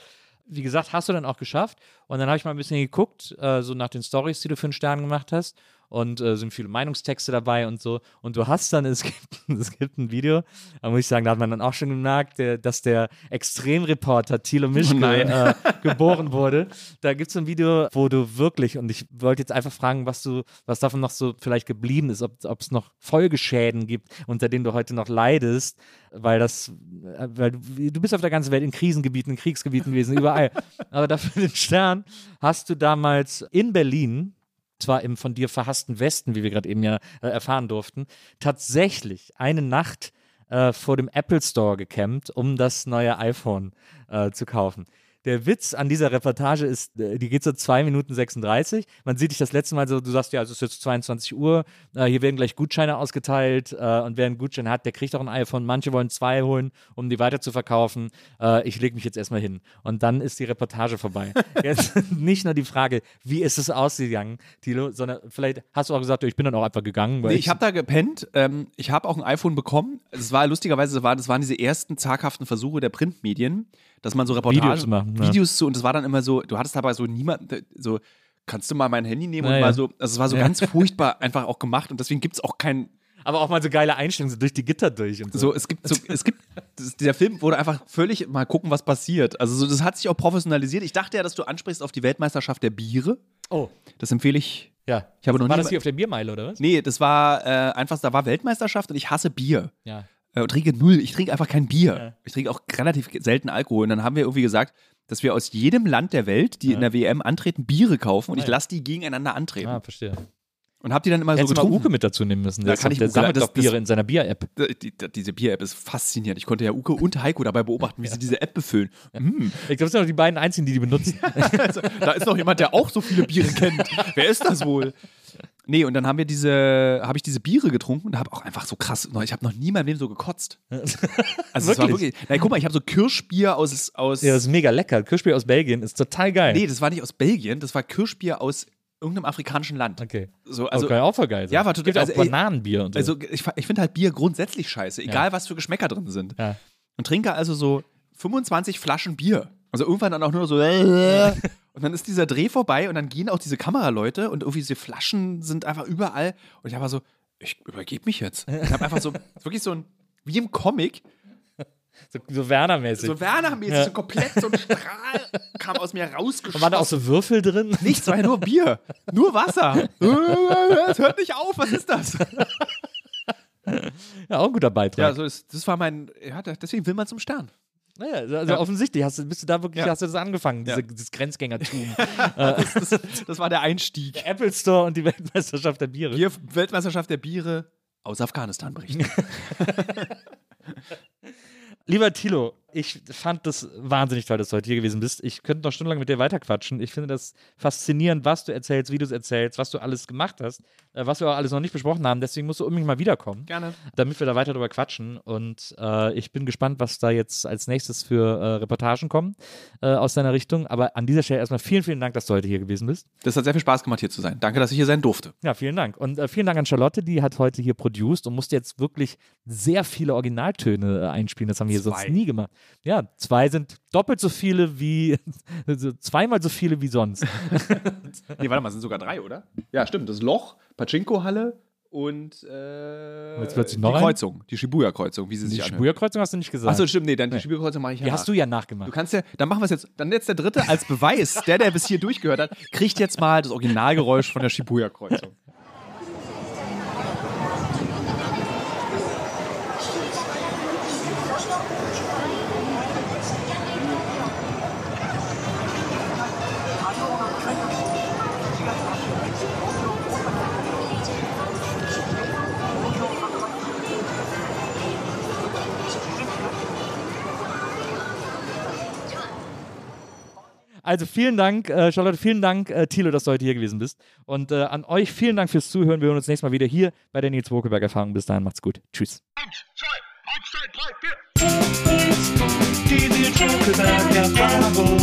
Wie gesagt, hast du dann auch geschafft. Und dann habe ich mal ein bisschen geguckt, äh, so nach den Stories, die du für den Stern gemacht hast. Und äh, sind viele Meinungstexte dabei und so. Und du hast dann, es gibt, es gibt ein Video, da muss ich sagen, da hat man dann auch schon gemerkt, der, dass der Extremreporter Thilo Mischke nein. äh, geboren wurde. Da gibt es ein Video, wo du wirklich, und ich wollte jetzt einfach fragen, was du, was davon noch so vielleicht geblieben ist, ob es noch Folgeschäden gibt, unter denen du heute noch leidest, weil das, äh, weil du, du bist auf der ganzen Welt in Krisengebieten, in Kriegsgebieten gewesen, überall. Aber dafür den Stern hast du damals in Berlin, zwar im von dir verhassten Westen, wie wir gerade eben ja äh, erfahren durften, tatsächlich eine Nacht äh, vor dem Apple Store gecampt, um das neue iPhone äh, zu kaufen. Der Witz an dieser Reportage ist, äh, die geht so 2 Minuten 36. Man sieht dich das letzte Mal so, du sagst ja, es ist jetzt 22 Uhr, äh, hier werden gleich Gutscheine ausgeteilt äh, und wer einen Gutschein hat, der kriegt auch ein iPhone. Manche wollen zwei holen, um die weiter zu verkaufen. Äh, ich lege mich jetzt erstmal hin. Und dann ist die Reportage vorbei. Jetzt nicht nur die Frage, wie ist es ausgegangen, Thilo, sondern vielleicht hast du auch gesagt, ich bin dann auch einfach gegangen. Nee, ich habe da gepennt. Ähm, ich habe auch ein iPhone bekommen. Es war lustigerweise, das waren diese ersten zaghaften Versuche der Printmedien, dass man so Reportagen, Videos zu machen, ja. Videos zu, und das war dann immer so, du hattest dabei so niemand, so, kannst du mal mein Handy nehmen Ja, und ja. mal so, also es war so Ja. ganz furchtbar einfach auch gemacht und deswegen gibt es auch kein, aber auch mal so geile Einstellungen, so durch die Gitter durch und so. so, es gibt so, es gibt, das, dieser Film wurde einfach völlig mal gucken, was passiert. Also so, das hat sich auch professionalisiert. Ich dachte ja, dass du ansprichst auf die Weltmeisterschaft der Biere. Oh, Das empfehle ich. ja. Ich habe noch war nie das hier auf der Biermeile, oder was? Nee, das war äh, einfach, da war Weltmeisterschaft und ich hasse Bier. Ja. Äh, trinke null. Ich trinke einfach kein Bier. Ja. Ich trinke auch relativ selten Alkohol. Und dann haben wir irgendwie gesagt, dass wir aus jedem Land der Welt, die in der WM antreten, Biere kaufen und ich ja. lasse die gegeneinander antreten. Ah, verstehe. Und habe die dann immer so Hättest mal getrunken. Uke mit dazu nehmen müssen. Ja, ist kann ich der Uke- sammelt das- doch Biere das- in seiner Bier-App. Die, die, diese Bier-App ist faszinierend. Ich konnte ja Uke und Heiko dabei beobachten, wie sie diese App befüllen. Mm. Ich glaube, das sind doch die beiden einzigen, die die benutzen. Also, da ist noch jemand, der auch so viele Biere kennt. Wer ist das wohl? Nee, und dann haben wir diese, habe ich diese Biere getrunken und habe auch einfach so krass, ich habe noch nie in meinem Leben so gekotzt. Also es war Wirklich? nein, guck mal, ich habe so Kirschbier aus, aus ja, das ist mega lecker. Kirschbier aus Belgien ist total geil. Nee, das war nicht aus Belgien, das war Kirschbier aus irgendeinem afrikanischen Land. Okay. So, Also, ja auch voll geil sein. Ja, war total- Gibt auch also, Bananenbier und so. also ich, ich finde halt Bier grundsätzlich scheiße, egal was für Geschmäcker drin sind. ja. Und trinke also so 25 Flaschen Bier. Also irgendwann dann auch nur so. Und dann ist dieser Dreh vorbei und dann gehen auch diese Kameraleute und irgendwie diese Flaschen sind einfach überall. Und ich habe so, ich übergebe mich jetzt. Ich habe einfach so, wirklich so ein, wie im Comic, So, so Werner-mäßig. so Werner-mäßig, Ja. so komplett so ein Strahl kam aus mir rausgeschossen. Und waren da auch so Würfel drin? Nichts, war ja nur Bier. Nur Wasser. Es hört nicht auf, was ist das? Ja, auch ein guter Beitrag. Ja, so ist, das war mein, ja, deswegen will man zum Stern. Naja, also Ja. offensichtlich hast du, bist du da wirklich, Ja. hast du das angefangen, diese, Ja. dieses Grenzgängertum. Das, das, das war der Einstieg. Der Apple Store und die Weltmeisterschaft der Biere. Hier Weltmeisterschaft der Biere aus Afghanistan berichten. Lieber Thilo, ich fand das wahnsinnig toll, dass du heute hier gewesen bist. Ich könnte noch stundenlang mit dir weiterquatschen. Ich finde das faszinierend, was du erzählst, wie du es erzählst, was du alles gemacht hast, äh, was wir auch alles noch nicht besprochen haben. Deswegen musst du unbedingt mal wiederkommen, Gerne. damit wir da weiter drüber quatschen. Und äh, ich bin gespannt, was da jetzt als nächstes für äh, Reportagen kommen äh, aus deiner Richtung. Aber an dieser Stelle erstmal vielen, vielen Dank, dass du heute hier gewesen bist. Das hat sehr viel Spaß gemacht, hier zu sein. Danke, dass ich hier sein durfte. Ja, vielen Dank. Und äh, vielen Dank an Charlotte, die hat heute hier produced und musste jetzt wirklich sehr viele Originaltöne äh, einspielen. Das haben wir hier Zwei. sonst nie gemacht. Ja, zwei sind doppelt so viele wie, also zweimal so viele wie sonst. Nee, warte mal, sind sogar drei, oder? Ja, stimmt. Das Loch, Pachinko-Halle und äh, Jetzt plötzlich die ein? Kreuzung, die Shibuya-Kreuzung, wie sie Die sich anhört. Shibuya-Kreuzung hast du nicht gesagt. Achso, stimmt, nee, dann die Nee. Shibuya-Kreuzung mache ich ja die nach. hast du ja nachgemacht. Du kannst ja, dann machen wir es jetzt, dann jetzt der dritte als Beweis, der, der bis hier durchgehört hat, kriegt jetzt mal das Originalgeräusch von der Shibuya-Kreuzung. Also vielen Dank, äh, Charlotte, vielen Dank, äh, Thilo, dass du heute hier gewesen bist. Und äh, an euch vielen Dank fürs Zuhören. Wir hören uns nächstes Mal wieder hier bei der Nils Wokelberg Erfahrung. Bis dahin, macht's gut. Tschüss. Eins, zwei, eins, zwei, drei, vier. Die Nils Wokelberg Erfahrung.